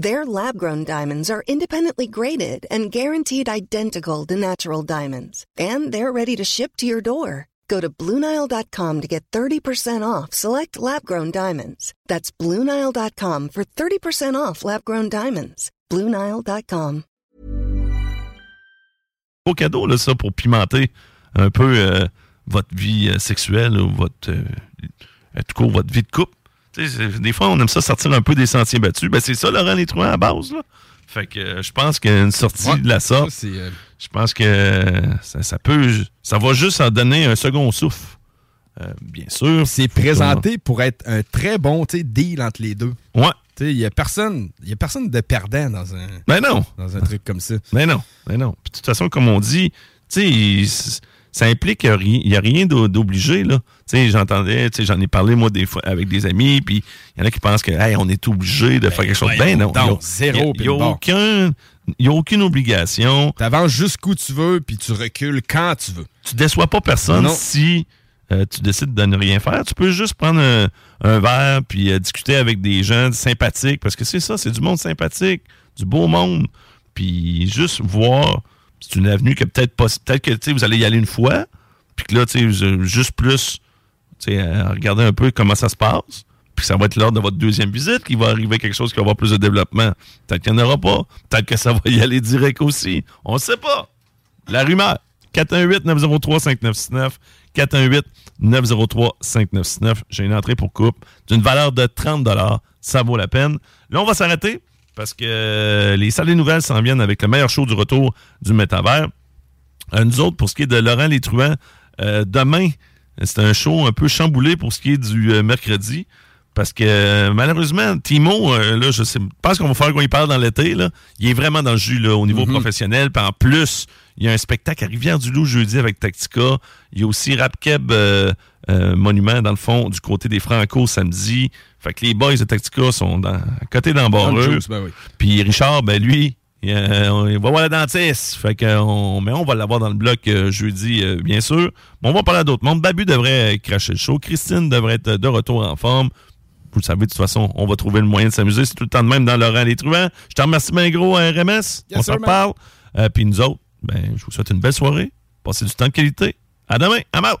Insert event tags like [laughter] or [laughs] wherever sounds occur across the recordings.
Their lab grown diamonds are independently graded and guaranteed identical to natural diamonds, and they're ready to ship to your door. Go to Bluenile.com to get 30% off select lab grown diamonds. That's Bluenile.com for 30% off lab grown diamonds. Bluenile.com. Beau cadeau, là, ça, pour pimenter un peu euh, votre vie euh, sexuelle ou votre, euh, tout court, votre vie de couple. Des fois, on aime ça sortir un peu des sentiers battus. Ben, c'est ça, Laurent Létrouin, à base. Là. Fait que euh, je pense qu'une sortie de la sorte, euh, je pense que ça, peut. Ça va juste en donner un second souffle. Euh, bien sûr. C'est présenté pour être un très bon deal entre les deux. Ouais. Il n'y a, personne, y a personne de perdant dans un, ben non. dans un truc comme ça. Mais ben non. Mais ben non. de toute façon, comme on dit, tu sais ça implique qu'il n'y a rien d'obligé, là. J'entendais, j'en ai parlé, moi, des fois, avec des amis, puis il y en a qui pensent que, hey, on est obligé de faire quelque chose. Ben non. zéro, Il n'y a, aucun, y a aucune obligation. Tu avances jusqu'où tu veux, puis tu recules quand tu veux. Tu déçois pas personne si euh, tu décides de ne rien faire. Tu peux juste prendre un, verre, puis euh, discuter avec des gens sympathiques, parce que c'est ça, c'est du monde sympathique, du beau monde, puis juste voir c'est une avenue que peut-être pas. Peut-être que vous allez y aller une fois, puis que là, juste plus regarder un peu comment ça se passe. Puis ça va être lors de votre deuxième visite qu'il va arriver quelque chose qui va avoir plus de développement. Peut-être qu'il n'y en aura pas. Peut-être que ça va y aller direct aussi. On ne sait pas. La rumeur. 418-903-5969. 418-903-5969. J'ai une entrée pour coupe d'une valeur de 30 Ça vaut la peine. Là, on va s'arrêter parce que euh, les salles des nouvelles s'en viennent avec le meilleur show du retour du métavers. Euh, nous autres, pour ce qui est de Laurent Les euh, demain, c'est un show un peu chamboulé pour ce qui est du mercredi. Parce que malheureusement, Timo, là, je sais, pense qu'on va faire qu'on y parle dans l'été. Là. Il est vraiment dans le jus là, au niveau mm-hmm. professionnel. Puis en plus, il y a un spectacle à Rivière-du-Loup jeudi avec Tactica. Il y a aussi Rapkeb Monument, dans le fond, du côté des Franco samedi. Fait que les boys de Tactica sont dans, à côté d'embarreux. Ben Puis Richard, ben lui, il, va voir la dentiste. Fait que on, mais on va l'avoir dans le bloc euh, jeudi, euh, bien sûr. Mais on va parler d'autres monde. Babu devrait cracher le show. Christine devrait être de retour en forme. Vous le savez, de toute façon, on va trouver le moyen de s'amuser. C'est tout le temps de même dans Laurent Les Truands. Je te remercie bien gros, RMS. on s'en parle. Euh, puis nous autres, ben, je vous souhaite une belle soirée. Passez du temps de qualité. À demain. I'm out.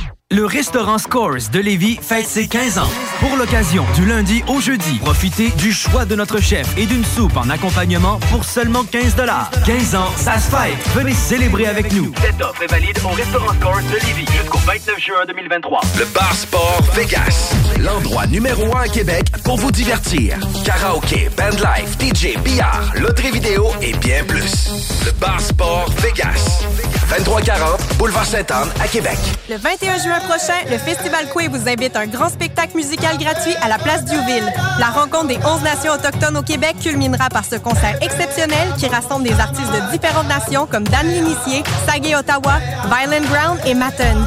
Le restaurant Scores de Lévis fête ses 15 ans. Pour l'occasion, du lundi au jeudi, profitez du choix de notre chef et d'une soupe en accompagnement pour seulement 15 15 ans, ça se fête. Venez célébrer avec nous. Cette offre est valide au restaurant Scores de Lévis jusqu'au 29 juin 2023. Le Bar Sport Vegas, l'endroit numéro 1 à Québec pour vous divertir. Karaoke, bandlife, DJ, billard, loterie vidéo et bien plus. Le Bar Sport Vegas, 2340 Boulevard Sainte-Anne à Québec. Le 21 juin prochain, le Festival Coué vous invite à un grand spectacle musical gratuit à la place Diouville. La rencontre des 11 nations autochtones au Québec culminera par ce concert exceptionnel qui rassemble des artistes de différentes nations comme Dan L'Initié, Sagé Ottawa, Violent Ground et Matten.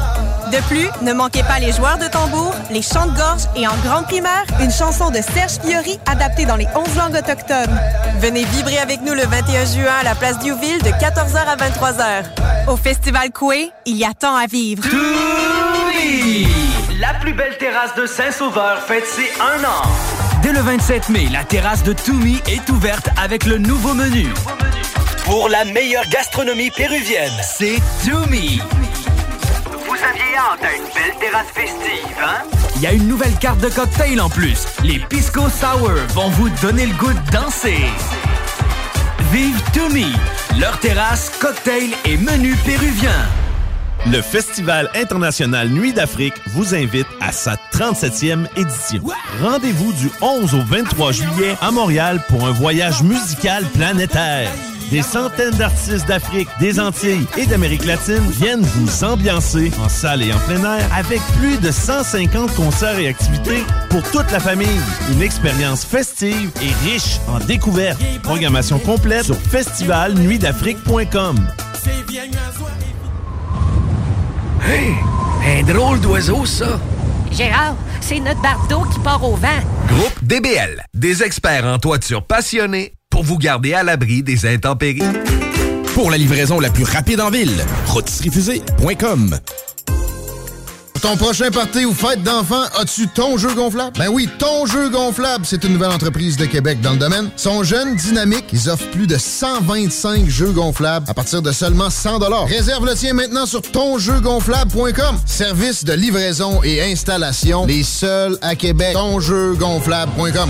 De plus, ne manquez pas les joueurs de tambour, les chants de gorge et en grande primeur, une chanson de Serge Fiori adaptée dans les 11 langues autochtones. Venez vibrer avec nous le 21 juin à la place Diouville de 14h à 23h. Au Festival Coué, il y a tant à vivre. La plus belle terrasse de Saint-Sauveur fête ses un an. Dès le 27 mai, la terrasse de Toumi est ouverte avec le nouveau menu. Pour la meilleure gastronomie péruvienne, c'est Toumi. Vous aviez hâte à une belle terrasse festive, hein? Il y a une nouvelle carte de cocktail en plus. Les Pisco Sour vont vous donner le goût de danser. Vive Toumi, leur terrasse, cocktail et menu péruvien. Le Festival international Nuit d'Afrique vous invite à sa 37e édition. Rendez-vous du 11 au 23 juillet à Montréal pour un voyage musical planétaire. Des centaines d'artistes d'Afrique, des Antilles et d'Amérique latine viennent vous ambiancer en salle et en plein air avec plus de 150 concerts et activités pour toute la famille. Une expérience festive et riche en découvertes. Programmation complète sur festivalnuitdafrique.com. Hey, un drôle d'oiseau, ça. Gérard, c'est notre bardeau qui part au vent. Groupe DBL, des experts en toiture passionnés pour vous garder à l'abri des intempéries. Pour la livraison la plus rapide en ville, rôtisseriefusée.com. Pour ton prochain party ou fête d'enfants, as-tu ton jeu gonflable? Ben oui, ton jeu gonflable, c'est une nouvelle entreprise de Québec dans le domaine. Ils sont jeunes, dynamiques, ils offrent plus de 125 jeux gonflables à partir de seulement 100 Réserve le tien maintenant sur tonjeugonflable.com. Service de livraison et installation, les seuls à Québec. Tonjeugonflable.com.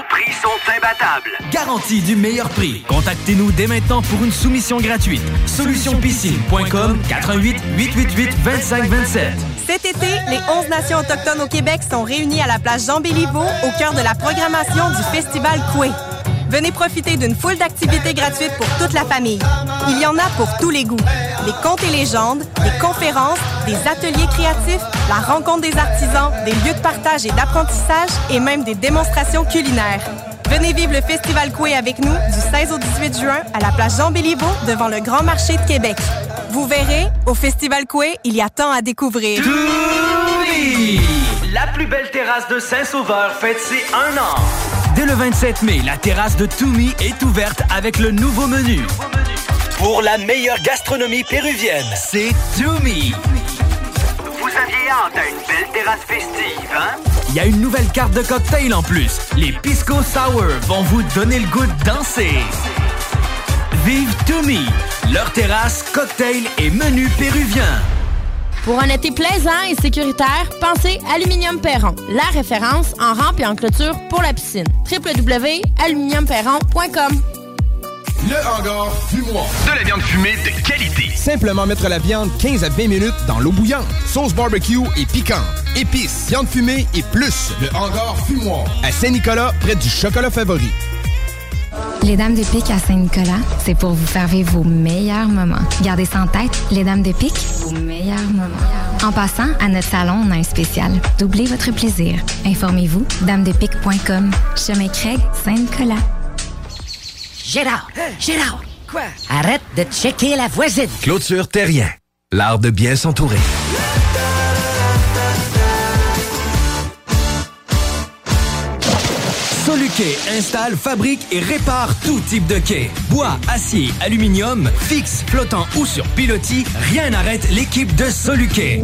Prix sont imbattables. Garantie du meilleur prix. Contactez-nous dès maintenant pour une soumission gratuite. Solutionpiscine.com 88 888 2527. Cet été, les 11 nations autochtones au Québec sont réunies à la place Jean-Béliveau au cœur de la programmation du Festival Coué. Venez profiter d'une foule d'activités gratuites pour toute la famille. Il y en a pour tous les goûts. Des contes et légendes, des conférences, des ateliers créatifs, la rencontre des artisans, des lieux de partage et d'apprentissage et même des démonstrations culinaires. Venez vivre le Festival Coué avec nous du 16 au 18 juin à la place Jean-Béliveau devant le Grand Marché de Québec. Vous verrez, au Festival Coué, il y a tant à découvrir. La plus belle terrasse de Saint-Sauveur fête ses un an. Dès le 27 mai, la terrasse de Toumi est ouverte avec le nouveau menu. Pour la meilleure gastronomie péruvienne. C'est Toumi! Vous aviez hâte à une belle terrasse festive, hein? Il y a une nouvelle carte de cocktail en plus. Les Pisco Sour vont vous donner le goût de danser. Vive Toumi! Leur terrasse, cocktail et menu péruvien. Pour un été plaisant et sécuritaire, pensez Aluminium Perron, la référence en rampe et en clôture pour la piscine. www.aluminiumperron.com Le hangar fumoir. De la viande fumée de qualité. Simplement mettre la viande 15 à 20 minutes dans l'eau bouillante. Sauce barbecue et piquante. Épices, viande fumée et plus. Le hangar fumoir. À Saint-Nicolas, près du chocolat favori. Les Dames de Pique à Saint-Nicolas, c'est pour vous faire vivre vos meilleurs moments. Gardez ça en tête, les Dames de Pique, vos meilleurs moments. En passant, à notre salon, on a un spécial. Doublez votre plaisir. Informez-vous, damedepique.com. Chemin Craig, Saint-Nicolas. Gérard, Gérard. Quoi? Arrête de checker la voisine. Clôture Terrien. L'art de bien s'entourer. Installe, fabrique et répare tout type de quai. Bois, acier, aluminium, fixe, flottant ou sur pilotis, rien n'arrête l'équipe de Soluquet.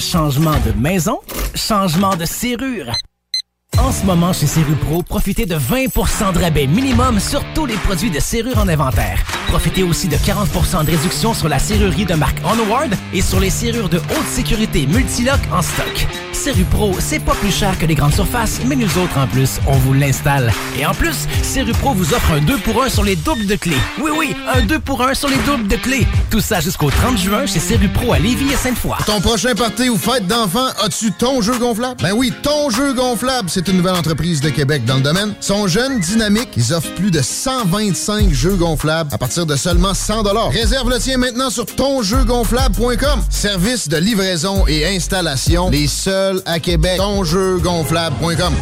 Changement de maison, changement de serrure. En ce moment, chez Serrupro, profitez de 20% de rabais minimum sur tous les produits de serrure en inventaire. Profitez aussi de 40% de réduction sur la serrurerie de marque Onward et sur les serrures de haute sécurité Multilock en stock. Serupro, c'est pas plus cher que les grandes surfaces, mais nous autres, en plus, on vous l'installe. Et en plus, Serupro vous offre un 2 pour 1 sur les doubles de clés. Oui, oui, un 2 pour 1 sur les doubles de clés. Tout ça jusqu'au 30 juin chez Serupro à Lévis et Sainte-Foy. Ton prochain party ou fête d'enfant, as-tu ton jeu gonflable? Ben oui, ton jeu gonflable, c'est une nouvelle entreprise de Québec dans le domaine. Ils sont jeunes, dynamiques, ils offrent plus de 125 jeux gonflables à partir de seulement 100 Réserve le tien maintenant sur tonjeugonflable.com. Service de livraison et installation, les seuls à Québec. Tonjeugonflable.com.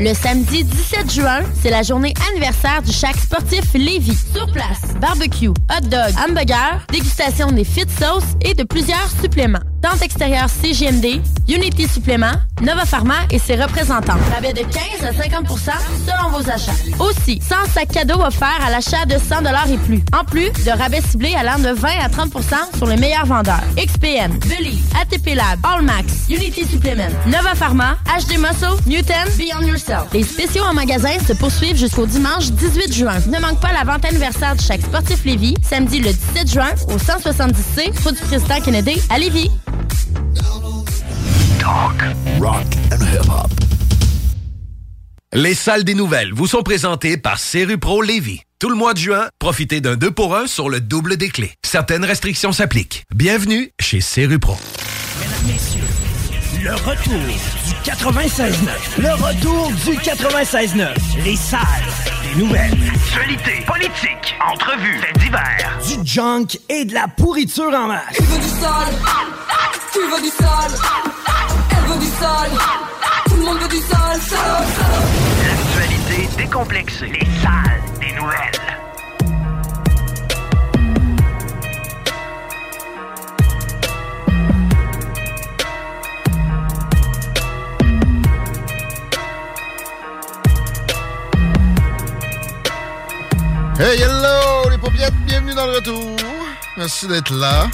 Le samedi 17 juin, c'est la journée anniversaire du Chac sportif Lévis. Sur place, barbecue, hot dog, hamburger, dégustation des fit sauces et de plusieurs suppléments. Tente extérieure CGMD, Unity Supplément, Nova Pharma et ses représentants. Rabais de 15 à 50% selon vos achats. Aussi, 100 sacs cadeaux offerts à l'achat de 100 et plus. En plus de rabais ciblés allant de 20 à 30% sur les meilleurs vendeurs. XPN, Believe, ATP Lab, Allmax, Unity Supplement, Nova Pharma, HD Muscle, Newton, Beyond Yourself. Les spéciaux en magasin se poursuivent jusqu'au dimanche 18 juin. Ne manque pas la vente anniversaire du Chaque Sportif Lévis, samedi le 17 juin au 170C, route du président Kennedy à Lévis. Les salles des nouvelles vous sont présentées par Pro Lévis. Tout le mois de juin, profitez d'un 2 pour 1 sur le double des clés. Certaines restrictions s'appliquent. Bienvenue chez Pro. Mesdames, Messieurs, le retour du 96.9. Le retour du 96.9. Les salles des nouvelles. Actualité, politique, entrevues, faits divers. Du junk et de la pourriture en masse. Tu veux du sale Tu veux du sale Elle veut du sale Tout le monde veut du sale, sale, sale. L'actualité décomplexée. Les salles des nouvelles. Hey, hello, les paupiètes, bienvenue dans le retour. Merci d'être là.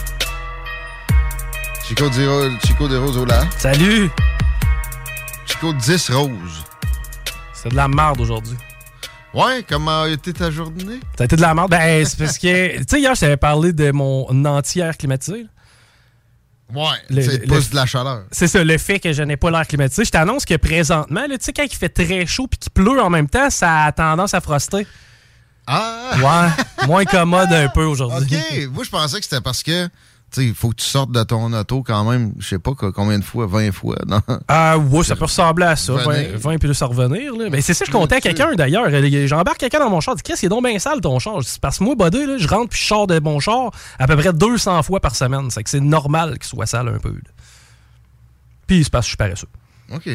Chico, Diro, Chico de Rose là. Salut! Chico 10 Rose. C'est de la merde aujourd'hui. Ouais, comment a été ta journée? Ça a été de la merde. Ben, c'est parce que, [laughs] tu sais, hier, je t'avais parlé de mon entière climatisé. Ouais, Le- c'est le- plus de la chaleur. C'est ça, le fait que je n'ai pas l'air climatisé. Je t'annonce que présentement, tu sais, quand il fait très chaud puis qu'il pleut en même temps, ça a tendance à froster. Ah! Ouais, moins commode un peu aujourd'hui. OK, moi je pensais que c'était parce que tu sais, il faut que tu sortes de ton auto quand même, je sais pas co- combien de fois, 20 fois. Non? Ah, ouais, ça peut ressembler à ça. 20, Venir. 20 puis là, ça revenir. Là. Mais c'est ça, je comptais à quelqu'un d'ailleurs. Euh, J'embarque quelqu'un dans mon char. Je dis, Chris, il est donc bien sale ton char. C'est parce que moi, Bodé, là, je rentre puis je sors de mon char à peu près 200 fois par semaine. C'est que c'est normal qu'il soit sale un peu. Puis c'est parce que je suis paresseux. OK.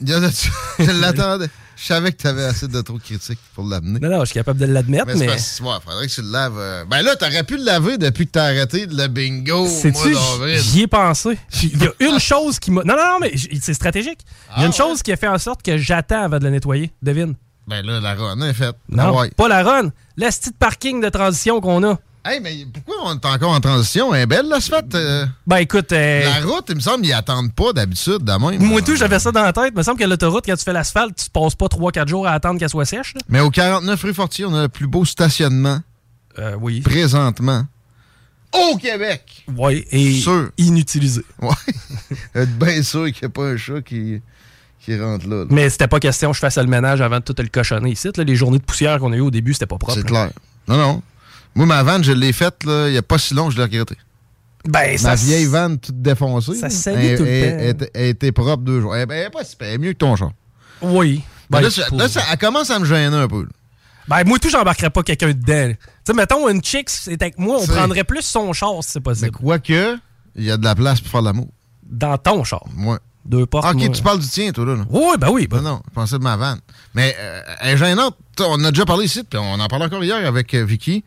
Il [laughs] je l'attendais. Je savais que tu avais assez de trop critiques pour l'amener. Non, non, je suis capable de l'admettre, Mais, mais. ouais, faudrait que tu le laves. euh, Ben là, t'aurais pu le laver depuis que t'as arrêté le bingo au mois d'avril. j'y ai pensé. Il y a une chose qui m'a. Non, non, non, mais c'est stratégique. Il y a une Ah, chose qui a fait en sorte que j'attends avant de la nettoyer. Devine. Ben là, la run est faite. Non, Ah ouais. pas la run. La petite parking de transition qu'on a. Hey, mais pourquoi on est encore en transition? Elle est belle, l'asphalte? euh? Ben écoute. euh, La route, il me semble, ils attendent pas d'habitude de même. Moi, tout, j'avais ça dans la tête. Il me semble que l'autoroute, quand tu fais l'asphalte, tu passes pas 3-4 jours à attendre qu'elle soit sèche. là. Mais au 49 rue Fortier, on a le plus beau stationnement. Euh, oui. Présentement. Au Québec! Oui, et Sûr. inutilisé. Être bien sûr qu'il n'y a pas un chat qui, qui rentre là. là. Mais c'était pas question que je fasse le ménage avant de tout le cochonner ici. là. Les journées de poussière qu'on a eues au début, c'était pas propre. C'est clair. Non, non. Moi, ma vanne, je l'ai faite là, il n'y a pas si long que je l'ai regretté. Ben, ça Ma s- vieille vanne toute défoncée. Ça elle- tout le elle- temps. Elle, était- propre deux jours. Elle, elle est pas si elle est mieux que ton char. Oui. Ben, Ben, là, ça- pour- là, ça, elle commence à me gêner un peu. là. Ben, moi, tout, j'embarquerais pas quelqu'un dedans. Tu sais, mettons, une chick, c'est avec moi, on prendrait plus son char si c'est Mais possible. quoique, il y a de la place pour faire l'amour. Dans ton char. Ouais. Deux portes. Ah, ok, moi. tu parles du tien, toi, là. là. Oui, ben oui. ben- Non, non, je pensais de ma vanne. Mais euh, elle est gênante. On a déjà parlé ici, puis on en parlait encore hier avec euh, Vicky.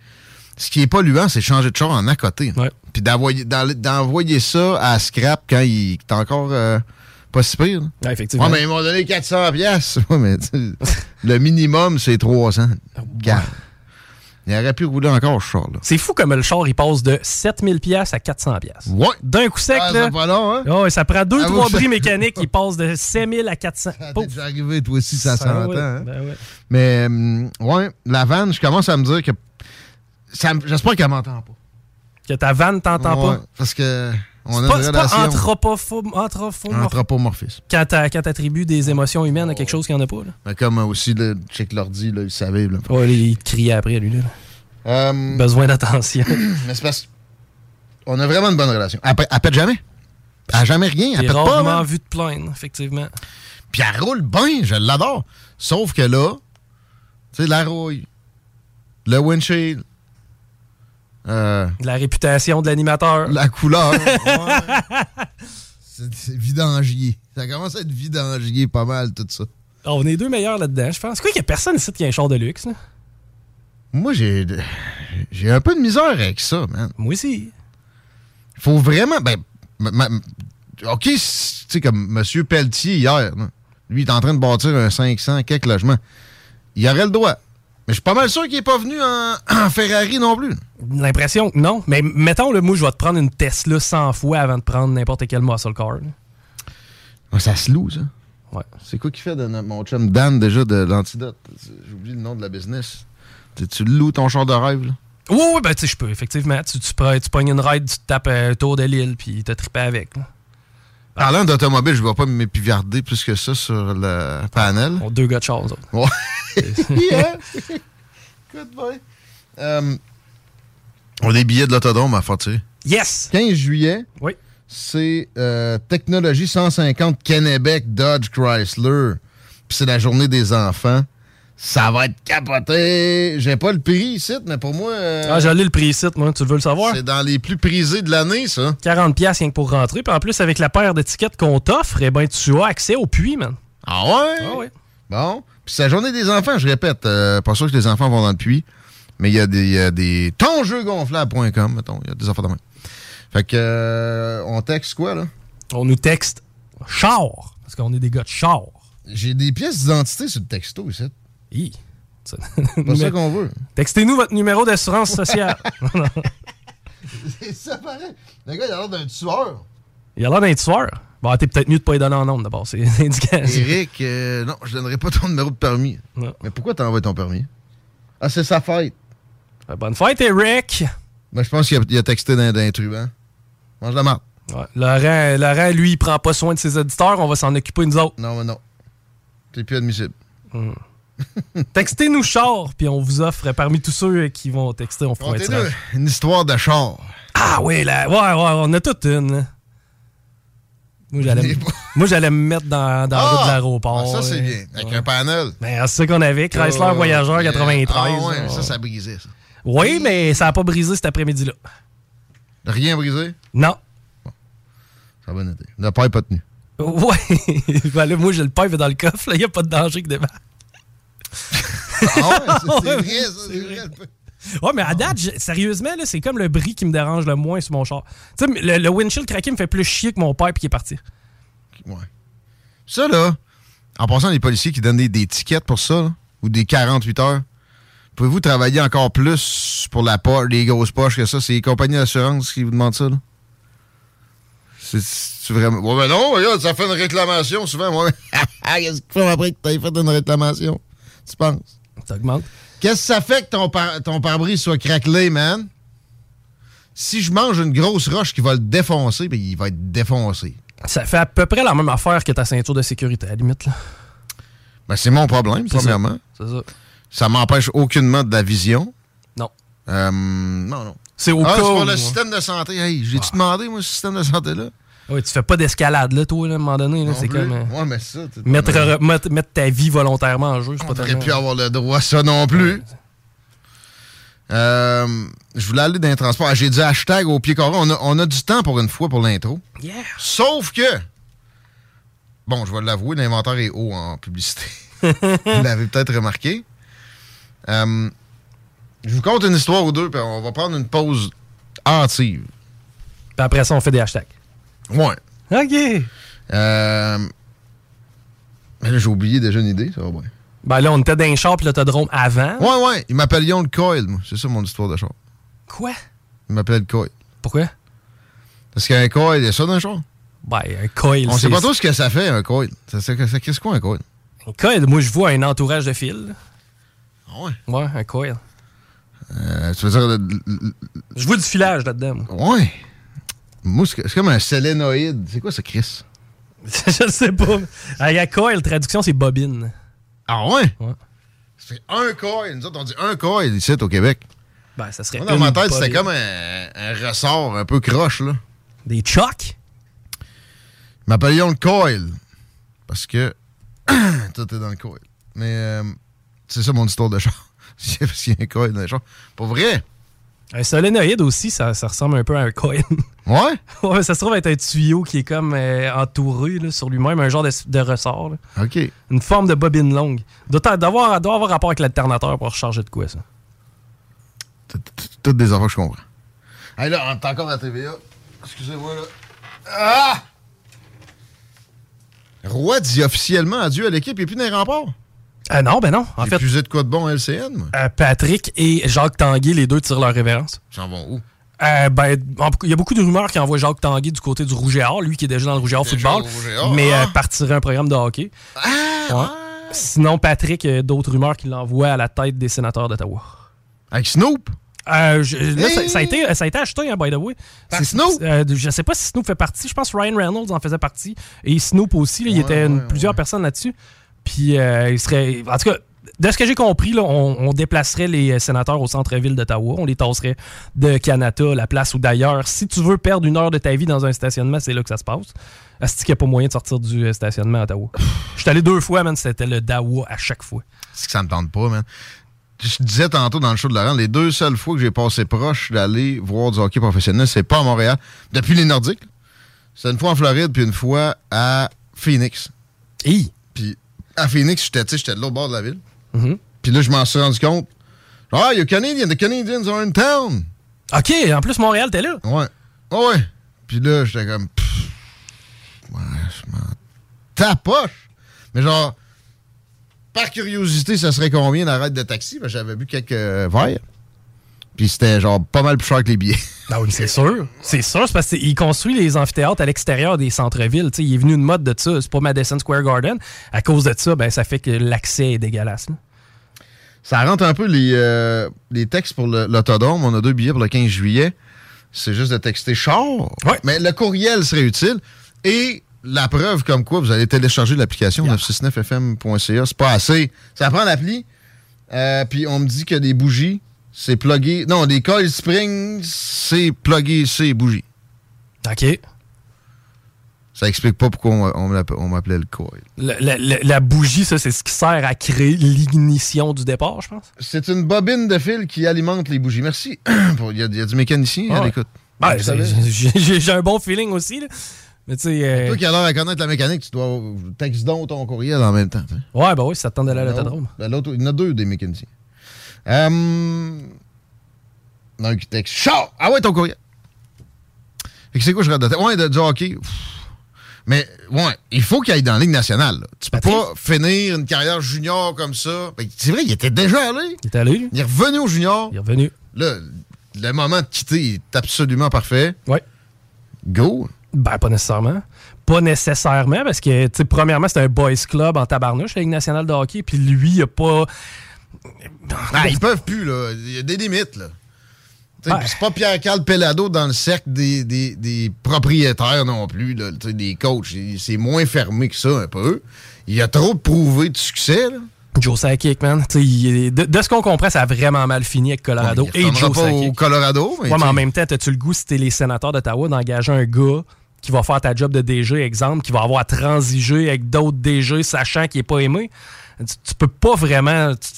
Ce qui est polluant, c'est changer de char en à côté. Puis d'envoyer, d'en- d'envoyer ça à Scrap quand il est encore euh, pas si pire. Ouais, effectivement. Ouais, mais ils m'ont donné 400 pièces. [laughs] Mais le minimum, c'est 300. Garde. Il aurait pu rouler encore, ce char-là. C'est fou comme le char, il passe de 7000 pièces à 400 pièces. Ouais. D'un coup sec, Ah, là. long, hein? Ouais, ça prend deux, Avoue trois bris mécaniques, il passe de 5000 à 400. Ça t'est déjà arrivé, toi aussi, ça Ça, s'entend. ouais, hein? ben ouais. Mais, hum, ouais, la vanne, je commence à me dire que. J'espère qu'elle m'entend pas. Que ta vanne t'entend Ouais, pas. Parce que On a pas, une pas relation. anthropomorphe- Anthropomorphisme. Quand t'a- quand t'attribues des émotions humaines à quelque chose qu'il n'y en a pas. Là. Mais comme aussi, le check l'ordi, il savait. Là. Ouais, il criait après, lui. Là. Euh, Besoin d'attention. [coughs] mais c'est parce on a vraiment une bonne relation. Elle, elle pète jamais. Elle a jamais rien. Elle pète pas. man. vu de plaindre, effectivement. Puis elle roule bien, je l'adore. Sauf que là, tu sais, la rouille, le windshield, euh, La réputation de l'animateur. la couleur, [laughs] ouais. c'est vidangier. Ça commence à être vidangier pas mal, tout ça. On est deux meilleurs là-dedans, je pense. C'est quoi qu'il y a personne ici qui a un char de luxe? Là? Moi, j'ai j'ai un peu de misère avec ça, man. Moi aussi. Faut vraiment. Ben, ma- ma- OK, tu sais, comme M. Pelletier hier, là, lui, il est en train de bâtir un 500 quelques logements. Il aurait le droit. Mais je suis pas mal sûr qu'il est pas venu en, [clears throat] en Ferrari non plus. L'impression que non. Mais mettons, le moi, je vais te prendre une Tesla 100 fois avant de prendre n'importe quel muscle car. Ouais, ça se loue, ça. Ouais. C'est quoi qu'il fait de mon chum Dan déjà de l'antidote? J'ai oublié le nom de la business. Tu, tu loues ton char de rêve, là? Oui, oui, ben tu sais, je peux, effectivement. Tu, tu, tu pognes une ride, tu te tapes un tour de l'île, puis t'as trippé avec. là. Parlant d'automobile, je ne vais pas m'épivarder plus que ça sur le panel. On deux gars de autres. Ouais. [laughs] [laughs] Écoute, ouais. Euh, on a des billets de l'autodrome à faire tirer. Yes! 15 juillet. Oui. C'est euh, Technologie 150 Kennebec Dodge Chrysler. Puis c'est la journée des enfants. Ça va être capoté. J'ai pas le prix ici, mais pour moi. euh, Ah, j'ai lu le prix ici, moi. Tu veux le savoir? C'est dans les plus prisés de l'année, ça. 40$ piastres rien que pour rentrer. Puis en plus, avec la paire d'étiquettes qu'on t'offre, eh ben, tu as accès au puits, man. Ah ouais? Ah ouais. Bon. Puis c'est la journée des enfants, je répète. euh, pas sûr que les enfants vont dans le puits, mais il y a des, il y a des tonjeugonflable.com, mettons. Il y a des affaires de même. Fait que, euh, on texte quoi, là? On nous texte char. Parce qu'on est des gars de char. J'ai des pièces d'identité sur le texto ici. Hi. C'est pas ça qu'on veut. Textez-nous votre numéro d'assurance sociale. [laughs] C'est ça, pareil. Le gars, il a l'air d'un tueur. Il a l'air d'un tueur. Bon, t'es peut-être mieux de pas y donner en nombre d'abord. C'est. [laughs] Eric, euh, non, je donnerai pas ton numéro de permis. Mais pourquoi t'envoies ton permis? Ah, c'est sa fête. Ben, bonne fête, Eric. Ben, je pense qu'il a, texté d'un d'un truand. Mange la marde. Ouais. Laurent, Laurent, lui, il prend pas soin de ses auditeurs. On va s'en occuper, nous autres. Non, mais non. C'est plus admissible. Hmm. [laughs] Textez-nous char, puis on vous offre, parmi tous ceux qui vont texter, on fera un tirage. une histoire de char. Ah oui, là, ouais, ouais, on a toute une. Moi, j'allais, me mettre dans, dans la route de l'aéroport. Ah, ça, c'est bien. Avec un panel. Ben, c'est ça qu'on avait, Chrysler Ah, Voyageur yeah. 93. Ah, ouais, ça, ça a brisé, ça. Oui, mais ça n'a pas brisé cet après-midi-là. Rien brisé? Non. Ça va noter. Le père pas tenu. Ouais. [laughs] Ben là, moi, j'ai le pipe dans le coffre. Il n'y a pas de danger que démarre. Ah ouais, c'est- c'est vrai, ça, c'est vrai. Ouais, mais à date, je- sérieusement, là, c'est comme le bris qui me dérange le moins sur mon char. Tu sais, le, le windshield craqué me fait plus chier que mon pipe qui est parti. Ouais. Ça, là, en passant, les policiers qui donnent des, des tickets pour ça, là, ou des 48 heures, pouvez-vous travailler encore plus pour la poche, les grosses poches que ça? C'est les compagnies d'assurance qui vous demandent ça, là? C'est vraiment. Ouais, ben non, regarde, ça fait une réclamation souvent. Ouais. [laughs] Qu'est-ce qu'il faut après que tu aies fait une réclamation? Tu penses? Ça augmente. Qu'est-ce que ça fait que ton, par- ton pare-brise soit craquelé, man? Si je mange une grosse roche qui va le défoncer, ben, il va être défoncé. Ça fait à peu près la même affaire que ta ceinture de sécurité, à la limite. Là. Ben, c'est mon problème, premièrement. C'est ça. Ça m'empêche aucunement de la vision. Non. Euh, non, non. C'est au ah, cas pour le système de santé. Hey, j'ai-tu demandé, moi, ce système de santé-là? Oui, tu fais pas d'escalade, là, toi, là, à un moment donné. là, C'est comme. euh, Ouais, mais ça, mettre, Ouais. mettre, mettre ta vie volontairement en jeu, c'est On pas devrait tellement. plus avoir le droit à ça non plus. Euh, je voulais aller dans les transports. Ah, J'ai dit hashtag au pied carré. On a, on a du temps pour une fois pour l'intro. Yeah. Sauf que, bon, je vais l'avouer, l'inventaire est haut en publicité. [laughs] vous l'avez peut-être remarqué. Euh, je vous conte une histoire ou deux, puis on va prendre une pause hâtive. Puis après ça, on fait des hashtags. Ouais. OK. Euh, mais là, j'ai oublié déjà une idée, ça va bien. Ben là, on était dans un char puis l'autodrome avant. Ouais, ouais, il m'appelle Yon le Coil, moi. C'est ça mon histoire de char. Quoi? Il m'appelait le Coil. Pourquoi? Parce qu'un coil, il y a ça dans le char. Ben, un coil. On sait pas trop ce que ça fait, un coil. Ça, ça, ça- Qu'est-ce quoi, un coil? Un coil, moi, je vois un entourage de fil. Ah ouais? Ouais, un coil. Euh, tu veux dire... le- le- Je vois du filage là-dedans. moi. Ouais. Moi, c'est comme un solénoïde. C'est quoi ça, Chris? [laughs] je sais pas. Ah, Il y a coil, traduction, c'est bobine. Ah ouais? Ouais. C'est un coil. Nous autres, on dit un coil ici au Québec. Ben, ça serait Moi, dans ma tête, c'était comme un, un ressort un peu croche, là. Des chocs? M'appelions le coil. Parce que [clears throat] tout est dans le coil. Mais euh, c'est ça mon histoire de char. [laughs] C'est parce qu'il y a un coil dans le char. Pour vrai? Un solénoïde aussi, ça, ça ressemble un peu à un coil. [laughs] Ouais? ouais, ça se trouve être un tuyau qui est comme euh, entouré là, sur lui-même, un genre de, de ressort. là. OK. Une forme de bobine longue. Doit d'avoir doit avoir rapport avec l'alternateur pour recharger de quoi, ça? Toutes des affaires que je comprends. Hey là, on est encore à la TVA. Excusez-moi, là. Ah! Roy dit officiellement adieu à l'équipe et puis dans les remparts. Ah non, ben non. En fait, plus de quoi de bon à LCN, moi. euh, Patrick et Jacques Tanguay, les deux tirent leur révérence. S'en vont où? Euh, ben, en- il y a beaucoup de rumeurs qui envoient Jacques Tanguay du côté du Rouge et Or, lui qui est déjà dans le Rouge et Or football, Or, mais ah. euh, partirait un programme de hockey. Ouais. Sinon, Patrick, euh, d'autres rumeurs qui l'envoient à la tête des sénateurs d'Ottawa. Avec Snoop? Euh, je- là, ça, ça a été, ça a été acheté, hein, by the way. Par C'est- Snoop? euh, je sais pas si Snoop fait partie. Je pense que Ryan Reynolds en faisait partie. Et Snoop aussi. là, il y était plusieurs personnes là-dessus. Puis, euh, il serait. En tout cas, de ce que j'ai compris, là, on, on déplacerait les sénateurs au centre-ville d'Ottawa. On les tasserait de Canada, la place ou d'ailleurs. Si tu veux perdre une heure de ta vie dans un stationnement, c'est là que ça se passe. Est-ce qu'il n'y a pas moyen de sortir du euh, stationnement à Ottawa? Je suis allé deux fois, man. C'était le Dawa à chaque fois. C'est que ça me tente pas, man. Je disais tantôt dans le show de Laurent, les deux seules fois que j'ai passé proche d'aller voir du hockey professionnel, c'est pas à Montréal. Depuis les Nordiques. C'est une fois en Floride, puis une fois à Phoenix. Hi! Puis à Phoenix, j'étais de l'autre bord de la ville. Mhm. Puis là, je m'en suis rendu compte. Ah, il y a Canadian, the Canadians are in town. OK, en plus, Montréal, t'es là. Ouais. Ouais, ouais. Puis là, j'étais comme. pff, Ouais, je m'en tapoche. Mais genre, par curiosité, ça serait combien d'arrêts de taxi? Ben, J'avais bu quelques verres. Puis c'était genre pas mal plus cher que les billets. Oui, c'est sûr. C'est sûr, c'est parce qu'il construit les amphithéâtres à l'extérieur des centres-villes. Il est venu une mode de ça. C'est pas Madison Square Garden. À cause de ça, ben, ça fait que l'accès est dégueulasse. là. Ça rentre un peu les, euh, les textes pour l'autodome. On a deux billets pour le 15 juillet. C'est juste de texter char. Mais le courriel serait utile. Et la preuve comme quoi vous allez télécharger l'application 969fm.ca. C'est pas assez. Ça prend l'appli. Euh, puis on me dit que des bougies, c'est plugué. Non, des coil springs, c'est plugué, c'est bougies. OK. Ça explique pas pourquoi on, m'appelait- le coil. La, la- la- la bougie, ça, c'est ce qui sert à créer l'ignition du départ, je pense? C'est une bobine de fil qui alimente les bougies. Merci. [clears throat] Il y, a- il y a du mécanicien Ah à l'écoute. Ben, j'ai- un bon feeling aussi. Là. Mais tu sais. euh, Toi qui as l'air à connaître la mécanique, tu dois texte donc ton courriel en même temps. Ouais, ben oui, ça te tente d'aller à Non. l'autodrome. Ben, il y en a deux des mécaniciens. Euh, qui texte! Ah ouais, ton courriel. Fait que c'est quoi je rate de tête? Ouais, de, du hockey. Pff. Mais, ouais, il faut qu'il aille dans la Ligue nationale. là. Tu peux pas finir une carrière junior comme ça. Ben, c'est vrai, il était déjà allé. Il est allé. Il est revenu au junior. Il est revenu. Là, le moment de quitter est absolument parfait. Ouais. Go. Ben, pas nécessairement. Pas nécessairement, parce que, tu sais, premièrement, c'est un boys club en tabarnouche, la Ligue nationale de hockey, puis lui, il a pas. Ah, ils peuvent plus, là. Il y a des limites, là. Ouais. C'est pas Pierre-Carl Pellado dans le cercle des, des- des propriétaires non plus, là, des coachs. C'est moins fermé que ça, un peu. Il y a trop prouvé de succès, là. Joe Sakic, man. Il de, de ce qu'on comprend, ça a vraiment mal fini avec Colorado Ouais, et Joe pas Sakic. au Colorado, mais Ouais, mais en même temps, as-tu le goût, si t'es les sénateurs d'Ottawa, d'engager un gars qui va faire ta job de DG, exemple, qui va avoir à transiger avec d'autres DG, sachant qu'il est pas aimé? Tu, peux pas vraiment. tu-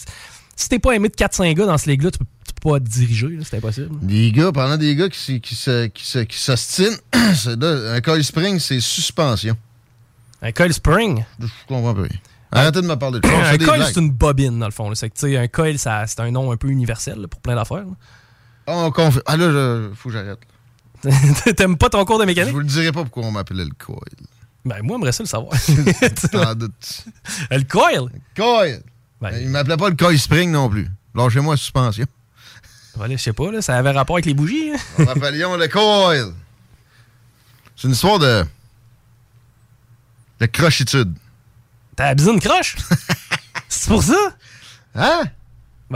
si t'es pas aimé de 4-5 gars dans ce ligue-là, tu peux, tu peux pas te diriger, c'est impossible. Des gars, parlant des gars qui, qui, qui, s'ostinent, [clears throat] un coil spring, c'est suspension. Un coil spring? Je comprends pas. Arrêtez de me parler de ça. un coil, c'est une bobine, dans le fond. C'est que, tu sais, un coil, c'est un nom un peu universel là, pour plein d'affaires. On confie- Ah là, je- faut que j'arrête. [laughs] T'aimes pas ton cours de Je mécanique? vous le dirai pas pourquoi on m'appelait le coil. Ben, moi, j'aimerais ça le savoir. [laughs] T'en [laughs] doutes. le coil? Coil! Ben, Il m'appelait pas le coil spring non plus. Lâchez-moi suspension. Voilà, je sais pas, là, ça avait rapport avec les bougies. hein? On rappelions le coil. C'est une histoire de. de crochitude. T'as la bisine croche? [laughs] c'est pour ça? Hein?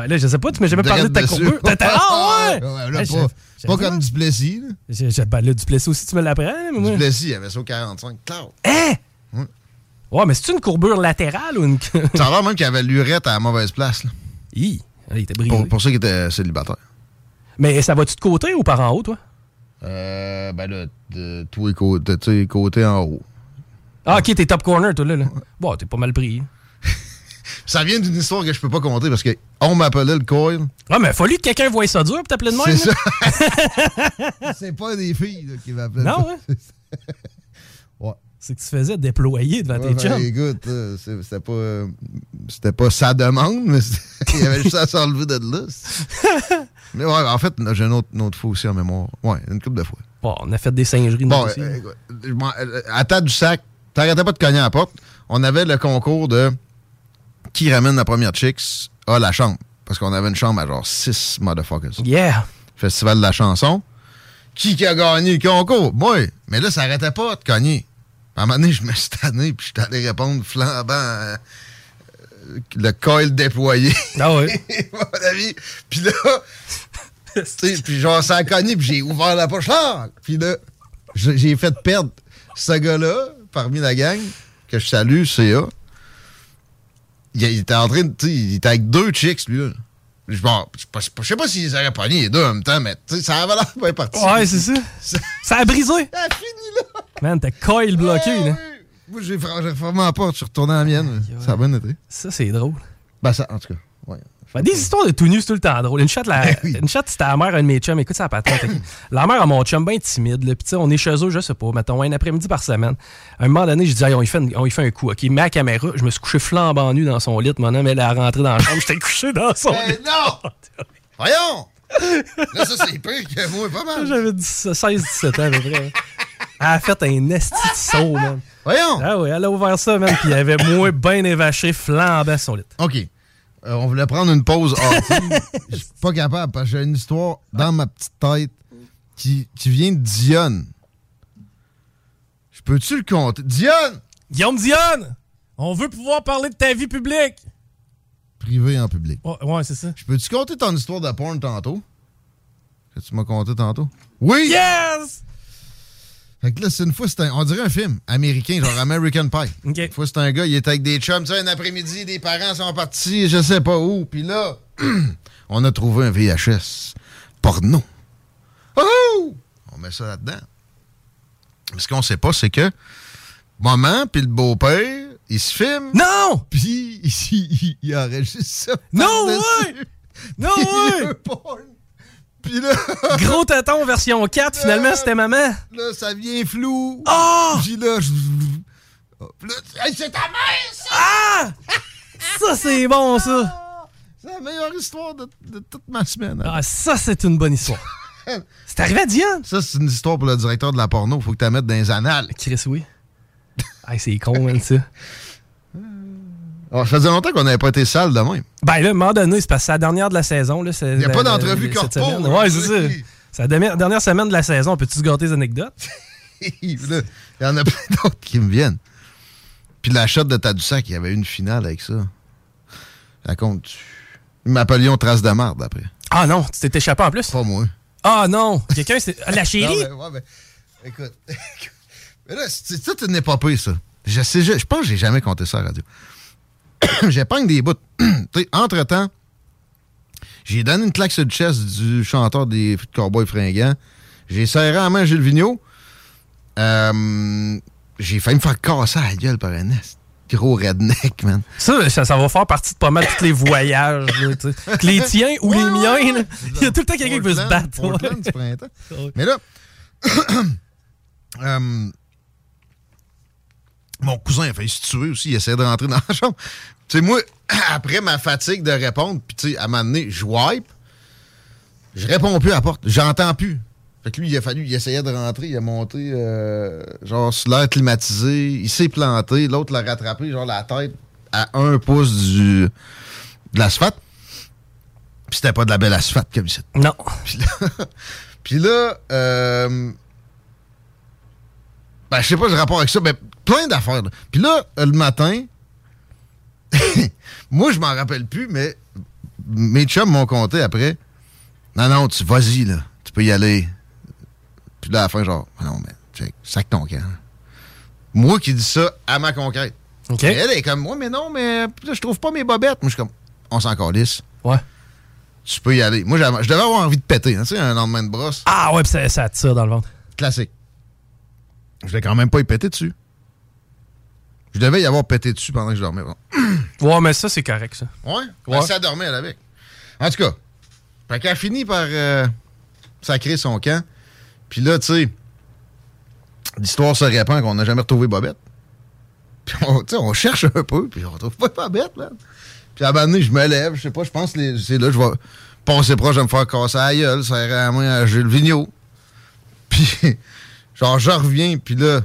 Ben là, je sais pas, tu m'as jamais parlé de ta courbure. t'as- Ah ouais! Ouais, Ah, pas, comme du Plessis. J'ai, j'ai- ben là, du Plessis aussi, tu me l'apprends. mais moi- Du Plessis, il y avait ça au 45. Claude. Hein? Ouais, mais c'est une courbure latérale ou une. [laughs] Ça a l'air même qu'il y avait l'urette à la mauvaise place. Là. Hi, il était brisé. Pour, pour ça qu'il était célibataire. Mais ça va-tu de côté ou par en haut, toi? Euh, ben là, de tous les côtés, côté en haut. Ah, ok, t'es top corner, toi, là. là. Bon, t'es pas mal pris. Ça vient d'une histoire que je peux pas compter parce que on m'appelait le coil. Ah, mais il fallu que quelqu'un voie ça dur pour t'appeler de même. C'est là. ça. [laughs] C'est pas des filles là, qui m'appelaient. Non, ça. [laughs] ouais. C'est que tu faisais déployer devant Ouais, tes ben, chums. écoute, euh, c'était pas, euh, c'était pas sa demande, mais c'était- [laughs] il y avait juste à s'enlever de là. mais ouais, en fait, j'ai une autre, une autre fois aussi en mémoire. Ouais, une couple de fois. Bon, on a fait des singeries. Bon, aussi. euh, m'en- euh, à table du sac, t'arrêtais pas de cogner à la porte. On avait le concours de qui ramène la première chicks à la chambre. Parce qu'on avait une chambre à genre 6 motherfuckers. Yeah! Festival de la chanson. Qui qui a gagné le concours? Moi. Mais là, ça arrêtait pas de cogner. À un moment donné, je me suis tanné, puis je suis allé répondre flambant euh, le coil déployé. Ah oui? [laughs] mon ami. Puis là, puis genre, ça a cogné, puis j'ai ouvert la poche là. Puis là, j'ai j'ai fait perdre ce gars-là, parmi la gang, que je salue, CA. Il, il était en train de, il était avec deux chicks, lui, là. Je bon, je sais pas- s'ils auraient pogné les deux en même temps, mais tu sais, ça avait l'air bien parti. Ouais, c'est ça. Ça a brisé. Ça a fini là. Man, t'as coil bloqué, là. Moi, j'ai refermé la porte, je suis retourné à la mienne. Ça a bien été. Ça, c'est drôle. Ben, ça, en tout cas, ouais. Des histoires de tout nu, c'est tout le temps drôle. Une chatte, la... [laughs] une chatte c'était la mère d'un de mes chums. Écoute, ça patente. La mère à mon chum, bien timide. Là. Puis, on est chez eux, je sais pas, mettons, un après-midi par semaine. À un moment donné, je dis, on, y fait une- on y fait un coup. OK, met la caméra. Je me suis couché flambant nu dans son lit. Mon homme, elle est rentrée dans la chambre. J'étais couché dans son Ben lit. non! Voyons! Là, ça, c'est pire que moi, pas mal. J'avais 16-17 ans, à peu près. Elle a fait un esti de saut, man. Voyons! Ah oui, elle a ouvert ça, man. Puis y avait moi bien évaché, flambant son lit. OK. Euh, on voulait prendre une pause [laughs] Je suis pas capable parce que j'ai une histoire dans ma petite tête qui, qui vient de Dionne. Je peux-tu le compter? Dionne! Guillaume Dionne! On veut pouvoir parler de ta vie publique. Privé en public. Ouais, ouais, c'est ça. Je peux-tu compter ton histoire de porn tantôt? Que tu m'as conté tantôt? Oui! Yes! Fait que là, c'est une fois, un- on dirait un film américain, genre American Pie. [laughs] Une fois, c'était un gars, il était avec des chums, tu sais, un après-midi, des parents sont partis, je sais pas où, puis là, [clears throat] on a trouvé un VHS porno. Oh! On met ça là-dedans. Mais ce qu'on sait pas, c'est que maman puis le beau-père, ils se filment. Non! Puis [laughs] il, il enregistre ça. Non, ouais! Non, [laughs] ouais! Puis là... [laughs] Gros tâton version 4, finalement, c'était maman. Là, ça vient flou. Oh! Puis là, c'est ta mère, ça! Ah! Ça, c'est bon, ça. C'est la meilleure histoire de, de toute ma semaine. hein. Ah, ça, c'est une bonne histoire. [laughs] C'est arrivé à Diane. Ça, c'est une histoire pour le directeur de la porno. Faut que tu la mettes dans les annales. Chris, oui. Ah, c'est con, man, ça. [laughs] Alors, ça faisait longtemps qu'on n'avait pas été sale de même. Ben là, à un moment donné, c'est parce que c'est la dernière de la saison. Il Y a pas d'entrevue corpo, là, Ouais, c'est ça. C'est la dernière, dernière semaine de la saison. Peux-tu se gâter des anecdotes? [laughs] Là, Il y en a plein d'autres qui me viennent. Puis la shot de Tadoussac, il y avait une finale avec ça. Raconte. Ils m'appelions Trace de marde après. Ah non, tu t'es échappé en plus? Pas moi. Ah non! Quelqu'un, c'est. Ah, La chérie? Non, mais, ouais, mais, écoute. [laughs] mais là, c'est c'est toute une épopée, ça. Je, sais, je, je pense que j'ai jamais compté ça à la radio. [coughs] J'épargne des bouts. [coughs] Entre-temps, j'ai donné une claque sur le chest du chanteur des Cowboys fringants. J'ai serré la main à Gilles Vigneault. Euh, j'ai failli me faire casser la gueule par un est. Gros redneck, man. Ça, ça, ça va faire partie de pas mal tous les voyages. là, que les tiens ou les miens, là, il y a tout le temps quelqu'un qui veut se battre. Portland, ouais. du printemps. [laughs] Mais là, [coughs] euh, mon cousin a failli se tuer aussi. Il essayait de rentrer dans la chambre. Tu sais, moi, [clears throat] après ma fatigue de répondre, puis tu sais, à un moment donné, je wipe. Je réponds plus à la porte. J'entends plus. Fait que lui, il a fallu, il essayait de rentrer, il a monté, euh, genre, sur l'air climatisé. Il s'est planté. L'autre l'a rattrapé, genre, la tête à un pouce du, de l'asphalte. Puis c'était pas de la belle asphalte comme ça. Non. Puis là, [laughs] puis là euh, ben, je sais pas le rapport avec ça, mais plein d'affaires. Puis là, euh, le matin, [laughs] moi, je m'en rappelle plus, mais mes chums m'ont conté après Non, non, tu vas-y, là. Tu peux y aller. Puis là, à la fin, genre, non, mais, check, sac ton camp. Moi qui dis ça à ma. OK. Et elle est comme, moi, mais non, mais là, je trouve pas mes bobettes. Moi, je suis comme, on s'en calisse. Ouais. Tu peux y aller. Moi, je devais avoir envie de péter, hein, tu sais, un lendemain de brosse. Ah ouais, puis ça, ça tire dans le ventre. Classique. Je vais quand même pas y péter dessus. Je devais y avoir pété dessus pendant que je dormais. Bon. [clears throat] Ouais, mais ça, c'est correct, ça. Ouais? Ouais. Ben, ça dormait, elle, avec. En tout cas, fait qu'elle a fini par euh, sacrer son camp. Puis là, tu sais, l'histoire se répand qu'on n'a jamais retrouvé Bobette. Puis on, tu sais, on cherche un peu, puis on retrouve pas Bobette, man. Puis à un moment donné, je me lève, je sais pas, je pense que c'est là, je vais passer proche de me faire casser la gueule, serrer la main à Gilles Vigneault. Puis, [laughs] genre, je reviens, puis là,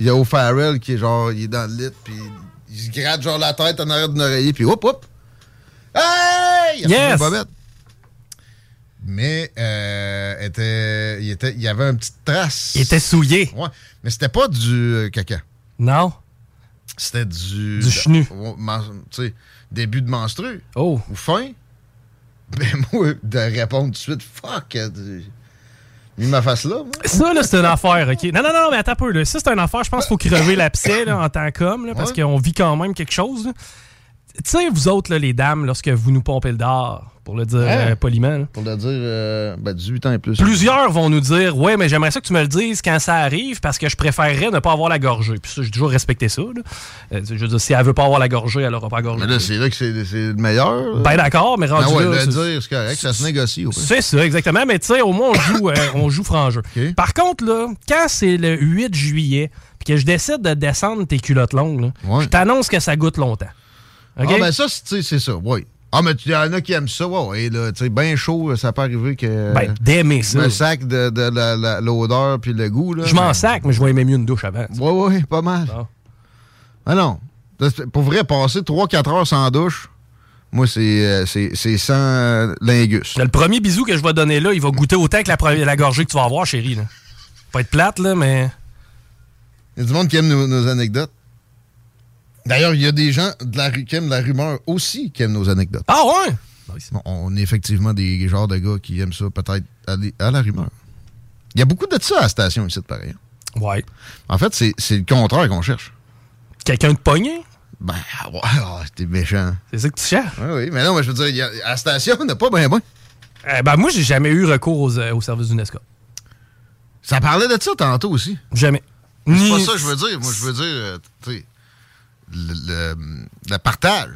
il y a O'Farrell qui est genre, il est dans le lit, puis il se gratte genre la tête en arrière d'une oreiller, puis hop, hop! Hey! Il Yes! retrouvé Bobette. Mais euh, était, il, était, il y avait une petite trace. Il était souillé. Ouais. Mais c'était pas du euh, caca. Non. C'était du. Du chenu. Tu sais, début de menstru. Oh. Ou fin. [laughs] Ben, moi, de répondre tout de suite, fuck. Mis ma face là, moi. Ça, là, c'est une affaire, OK? Non, non, non, mais attends un peu. Là. Ça, c'est une affaire, je pense qu'il faut crever l'abcès en tant qu'homme, là, parce Ouais. qu'on vit quand même quelque chose. là. Tu sais, vous autres, là, les dames, lorsque vous nous pompez le dard, pour le dire euh, poliment, là, Pour le dire, euh, ben, 18 ans et plus. plusieurs vont nous dire Ouais, mais j'aimerais ça que tu me le dises quand ça arrive parce que je préférerais ne pas avoir la gorgée. Puis ça, j'ai toujours respecté ça. là. Euh, je veux dire, si elle veut pas avoir la gorgée, elle aura pas la gorgée. Mais là, c'est là que c'est c'est le meilleur. Ben d'accord, mais rendu Ben ouais, là, le dire, c'est correct, ça se négocie. Pire. C'est ça, exactement. Mais tu sais, au moins, on joue, on joue franc jeu. Par contre, là, quand c'est le 8 juillet, puis que je décide de descendre tes culottes longues, je t'annonce que ça goûte longtemps. Ah, ben ça, c'est- ça, oui. Ah, mais il y en a qui aiment ça, ouais, ouais, là, tu sais, bien chaud, ça peut arriver que... Ben, d'aimer ça. Le sac de, l'odeur puis le goût, là. je m'en sac, mais je vais aimer mieux une douche avant. Ouais, ouais, pas mal. Ah non. Pour vrai, passer 3-4 heures sans douche, moi, c'est euh, c'est sans lingus. Le premier bisou que je vais donner là, il va goûter autant que la, la gorgée que tu vas avoir, chérie. Là. Pas être plate, là, mais. Il y a du monde qui aime nos, nos anecdotes. D'ailleurs, il y a des gens de la, ru- qui aiment la rumeur aussi qui aiment nos anecdotes. Ah ouais? Bon, on est effectivement des genres de gars qui aiment ça, peut-être à la rumeur. Il y a beaucoup de ça à la station ici, de pareil. Ouais. En fait, c'est le contraire qu'on cherche. Quelqu'un de pogné? Ben, ouais, ah, t'es méchant. C'est ça que tu cherches? Oui, oui, mais non, mais je veux dire, a- à la station, on n'a pas bien, bien. Eh ben, moi, j'ai jamais eu recours aux, euh, au service d'UNESCO. Ça parlait de ça tantôt aussi. Jamais. C'est pas ça que je veux dire. Moi, je veux dire, euh, tu sais, le, le- le partage.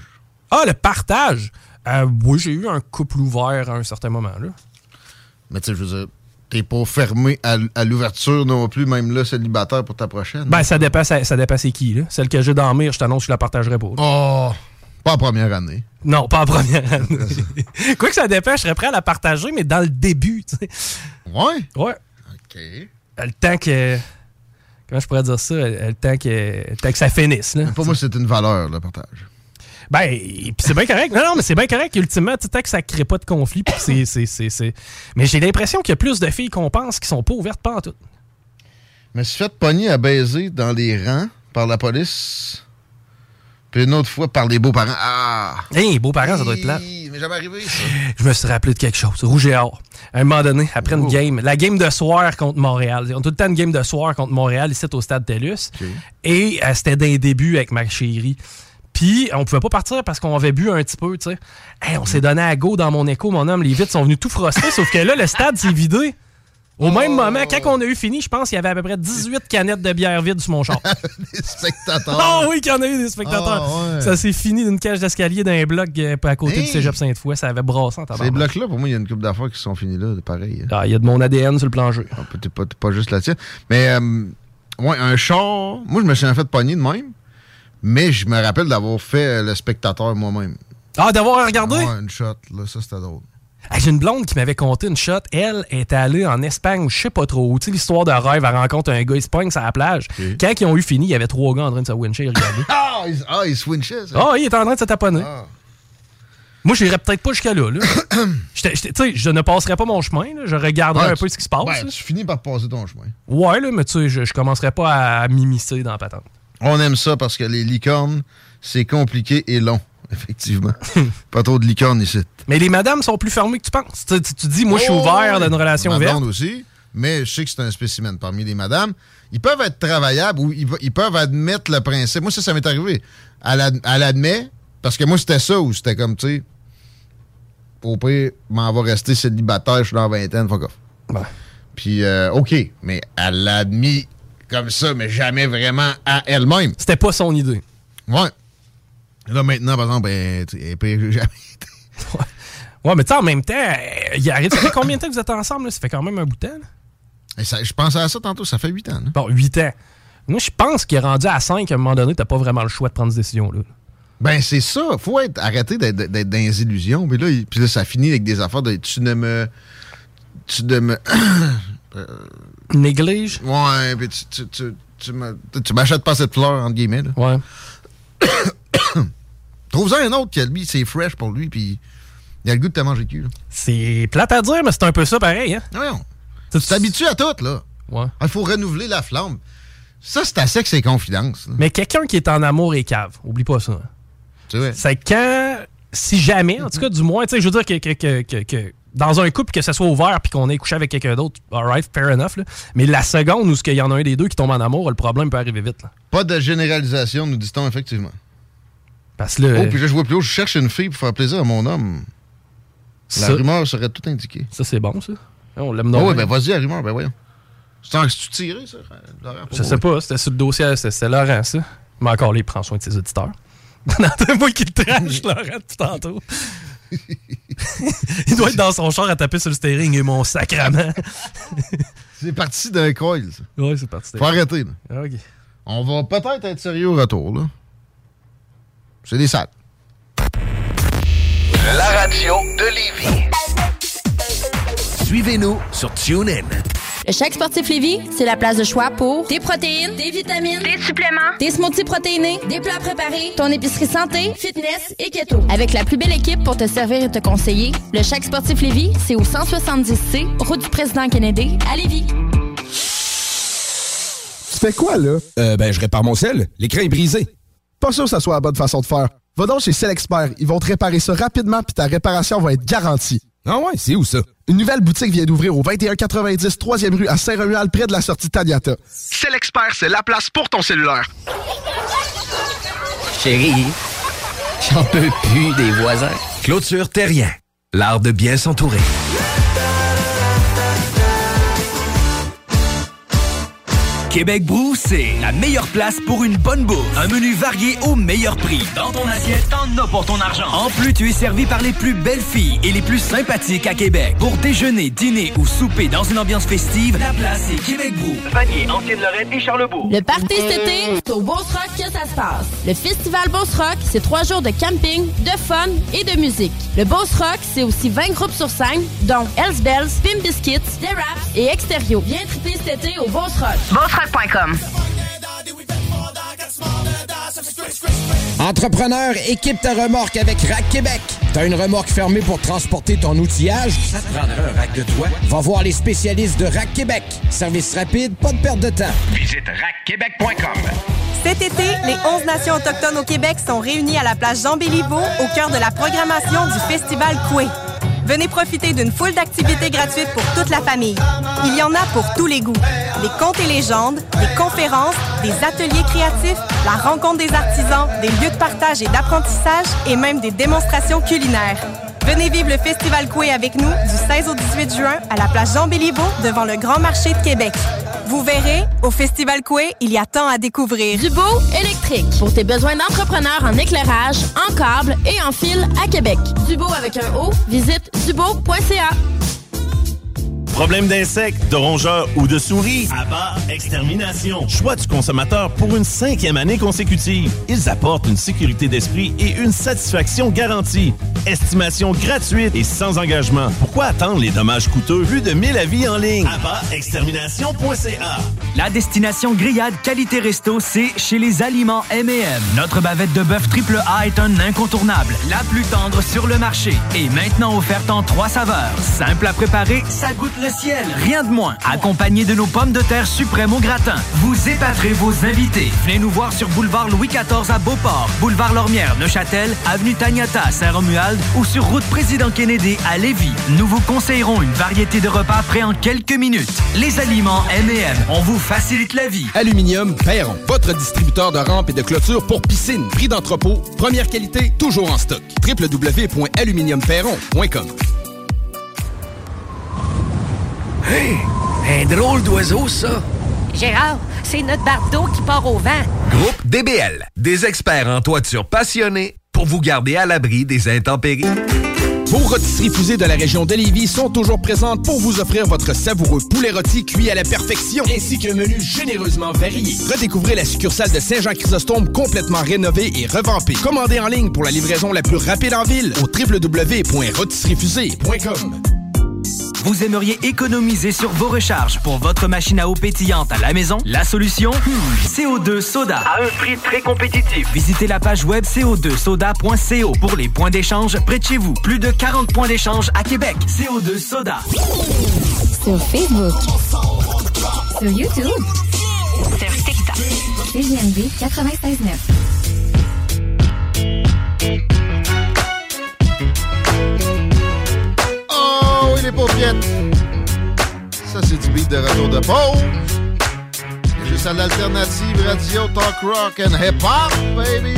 Ah, le partage? Euh, oui, j'ai eu un couple ouvert à un certain moment, là. Mais tu sais, je veux dire, t'es pas fermé à, l'ouverture non plus, même là, célibataire pour ta prochaine. Ben, ça dépend, ça, ça dépend c'est qui, là. Celle que j'ai dans la mire, je t'annonce que je la partagerai pas. Oh! Pas en première année. Non, pas en première année. [laughs] Quoi que ça dépend, je serais prêt à la partager, mais dans le début, tu sais. Ouais? Ouais. OK. Le temps que. Comment je pourrais dire ça? Le temps que, le temps que ça finisse, là. Pour moi, c'est une valeur, le partage. Ben, puis c'est bien correct. Non, non, mais c'est bien correct, ultimement, tu sais, tant que ça crée pas de conflit. puis c'est- c'est- c'est- c'est- Mais j'ai l'impression qu'il y a plus de filles qu'on pense qui sont pas ouvertes pas en tout. Me suis fait pogner à baiser dans les rangs par la police. Puis une autre fois par les beaux-parents. Ah! Hé, beaux-parents, ça doit être plat. Mais jamais arrivé, ça. Je me suis rappelé de quelque chose. Rouge et or. À un moment donné, après une game, la game de soir contre Montréal. On a tout le temps une game de soir contre Montréal ici au stade TELUS. Et euh, c'était d'un début avec ma chérie. Puis, on pouvait pas partir parce qu'on avait bu un petit peu, tu sais. Hey, on s'est donné à go dans mon écho, mon homme. Les vitres sont venus tout froster, sauf que là, le stade s'est vidé. Au même moment, quand on a eu fini, je pense qu'il y avait à peu près 18 canettes de bière vide sur mon char. [laughs] Les spectateurs. Ah oui, qu'il y en a eu des spectateurs. Ah, ouais. Ça s'est fini d'une cage d'escalier d'un bloc euh, à côté Hey. du cégep Sainte-Foy. Ça avait brassé en Ces blocs-là, pour moi, il y a une couple d'affaires qui sont finies là, pareil. hein. Ah, Il y a de mon ADN sur le plancher. Ah, T'es pas, t'es pas juste la tienne. Mais, euh, ouais, un char. Moi, je me suis en fait pogner de même. Mais je me rappelle d'avoir fait euh, le spectateur moi-même. Ah, d'avoir regardé? Ouais, une shot, là, ça c'était drôle. Ah, J'ai une blonde qui m'avait conté une shot. Elle est allée en Espagne ou je sais pas trop où. Tu sais, l'histoire de rêve, elle rencontre un gars, il se pogne sur la plage. Quand ils ont eu fini, il y avait trois gars en train de se wincher. [laughs] Ah, il, ah, il swinchait, ça. Ah, il est en train de se taponner. Ah. Moi, j'irais peut-être pas jusqu'à là. là. [coughs] J'étais- j'étais- tu sais, je ne passerais pas mon chemin. là. Je regarderais Ouais, un peu ce qui se passe. tu finis par passer ton chemin. Ouais, là, mais tu sais, je, je commencerais pas à m'immiscer dans la patente. On aime ça parce que les licornes, c'est compliqué et long. [laughs] effectivement. pas trop de licorne ici. Mais les madames sont plus fermées que tu penses. Tu, tu- tu dis, moi, je suis Oh, ouvert dans une relation ouverte. aussi, mais je sais que c'est un spécimen parmi les madames. Ils peuvent être travaillables ou ils, ils peuvent admettre le principe. Moi, ça, ça m'est arrivé. Elle, ad- elle admet, parce que moi, c'était ça où c'était comme, tu sais, au pire, m'en va rester célibataire, je suis dans la vingtaine, fuck off. Puis, euh, OK, mais elle l'a admis comme ça, mais jamais vraiment à elle-même. C'était pas son idée. Ouais. Là, maintenant, par exemple, ben, elle jamais. Ouais, mais tu sais, en même temps, euh, il arrive. Ça fait combien de temps que vous êtes ensemble? là? Ça fait quand même un bout de temps. là? Et ça- je pensais à ça tantôt, ça fait 8 ans. là. Bon, 8 ans. Moi, je pense qu'il est rendu à 5 à un moment donné, t'as pas vraiment le choix de prendre cette décision-là. Ben, c'est ça. Faut être, arrêter d'être, dans les illusions. Puis là, il- puis là, ça finit avec des affaires de tu ne me. Tu ne me. [coughs] euh, Néglige? Ouais, puis tu, tu, tu, tu m'achètes pas cette fleur, entre guillemets. Là. Ouais. [coughs] [coughs] Trouve-en un autre qui, lui, c'est fresh pour lui, puis il a le goût de te manger cul. C'est plate à dire, mais c'est un peu ça pareil, hein? Voyons. Tu t'habitues à tout, là. Ouais. Il faut renouveler la flamme. Ça, c'est assez que c'est confidence. là. Mais quelqu'un qui est en amour et cave, oublie pas ça. hein. C'est vrai. C'est quand, si jamais, en tout cas, du moins, tu sais, je veux dire que, que- que- que- que dans un couple, que ça soit ouvert puis qu'on ait couché avec quelqu'un d'autre, alright, fair enough, là. Mais la seconde où il y en a un des deux qui tombe en amour, le problème peut arriver vite, là. Pas de généralisation, nous dit-on, effectivement. Parce que là, Oh, puis là, je vois plus haut, je cherche une fille pour faire plaisir à mon homme. La Ça- rumeur serait tout indiquée. ça, c'est bon, ça. On l'aime Ah ouais, ben vas-y, la rumeur, ben voyons. C'est en- c'est-tu tiré, ça, Laurent? Je sais pas, c'était sur le dossier, c'était c'était Laurent, ça. Mais encore, là, il prend soin de ses auditeurs. [laughs] Non, moi qui le trash, [laughs] Laurent, depuis tantôt. il doit être dans son char à taper sur le steering et mon sacrament. [laughs] C'est parti d'un coil, ça. Ouais, c'est parti. Faut arrêter, là. Ah, OK. On va peut-être être sérieux au retour, là. C'est des salles. La radio de Lévis. Suivez-nous sur TuneIn. Le Chèque Sportif Lévis, c'est la place de choix pour des protéines, des vitamines, des suppléments, des smoothies protéinés, des plats préparés, ton épicerie santé, fitness et keto. Avec la plus belle équipe pour te servir et te conseiller, le Chèque Sportif Lévis, c'est au 170C, route du président Kennedy, à Lévis. Tu fais quoi, là? Euh, ben, je répare mon sel. L'écran est brisé. Pas sûr que ça soit la bonne façon de faire. Va donc chez Selexpert. Ils vont te réparer ça rapidement puis ta réparation va être garantie. Ah ouais, c'est où ça? Une nouvelle boutique vient d'ouvrir au 2190 3e rue à Saint-Romuald près de la sortie Taniata. Selexpert, c'est la place pour ton cellulaire. Chérie, j'en peux plus des voisins. Clôture Terrien, l'art de bien s'entourer. Québec Brou, c'est la meilleure place pour une bonne bouffe. Un menu varié au meilleur prix. Dans ton assiette, t'en as pour ton argent. En plus, tu es servi par les plus belles filles et les plus sympathiques à Québec. Pour déjeuner, dîner ou souper dans une ambiance festive, la place est Québec Brou. Vanier, Ancienne-Lorraine et Charlebourg. Le party cet été, c'est au Beauce Rock que ça se passe. Le Festival Beauce Rock, c'est trois jours de camping, de fun et de musique. Le Beauce Rock, c'est aussi 20 groupes sur scène, dont Hells Bells, Pim Biscuits, The Raps et Extérieur. Viens triper cet été au Beauce Rock. Entrepreneur, équipe ta remorque avec Rack Québec. T'as une remorque fermée pour transporter ton outillage? Ça te prendra un rack de toi? Va voir les spécialistes de Rack Québec. Service rapide, pas de perte de temps. Visite rackquebec.com. Cet été, les 11 nations autochtones au Québec sont réunies à la place Jean Béliveau au cœur de la programmation du Festival Coué. Venez profiter d'une foule d'activités gratuites pour toute la famille. Il y en a pour tous les goûts. Des contes et légendes, des conférences, des ateliers créatifs, la rencontre des artisans, des lieux de partage et d'apprentissage et même des démonstrations culinaires. Venez vivre le Festival Coué avec nous du 16 au 18 juin à la place Jean Béliveau devant le Grand Marché de Québec. Vous verrez, au Festival Coué, il y a tant à découvrir. Dubo électrique. Pour tes besoins d'entrepreneur en éclairage, en câble et en fil à Québec. Dubo avec un O, visite dubo.ca. Problème d'insectes, de rongeurs ou de souris? Abba Extermination. Choix du consommateur pour une cinquième année consécutive. Ils apportent une sécurité d'esprit et une satisfaction garantie. Estimation gratuite et sans engagement. Pourquoi attendre les dommages coûteux? Plus de 1000 avis en ligne? ABBAextermination.ca La destination grillade qualité resto, c'est chez les aliments M&M. Notre bavette de bœuf triple A est un incontournable, la plus tendre sur le marché. Et maintenant offerte en trois saveurs. Simple à préparer, ça goûte le ciel. Rien de moins. Accompagné de nos pommes de terre suprêmes au gratin. Vous épaterez vos invités. Venez nous voir sur boulevard Louis XIV à Beauport, boulevard Lormière, Neuchâtel, avenue Taniata à Saint-Romuald ou sur route Président Kennedy à Lévis. Nous vous conseillerons une variété de repas prêts en quelques minutes. Les aliments M&M, on vous facilite la vie. Aluminium Perron, votre distributeur de rampes et de clôtures pour piscine. Prix d'entrepôt, première qualité, toujours en stock. www.aluminiumperron.com Hey, un drôle d'oiseau, ça. Gérard, c'est notre bardeau qui part au vent. Groupe DBL, des experts en toiture passionnés pour vous garder à l'abri des intempéries. Vos rôtisseries fusées de la région de Lévis sont toujours présentes pour vous offrir votre savoureux poulet rôti cuit à la perfection, ainsi qu'un menu généreusement varié. Redécouvrez la succursale de Saint-Jean-Chrysostome complètement rénovée et revampée. Commandez en ligne pour la livraison la plus rapide en ville au www.rôtisseriefusée.com. Vous aimeriez économiser sur vos recharges pour votre machine à eau pétillante à la maison? La solution? Hmm, CO2 Soda. À un prix très compétitif. Visitez la page web co2soda.co pour les points d'échange près de chez vous. Plus de 40 points d'échange à Québec. CO2 Soda. Sur Facebook. Sur YouTube. Sur TikTok. CGMD 96.9. les! Ça, c'est du beat de retour de pause. Juste à l'alternative radio talk rock and hip-hop, baby!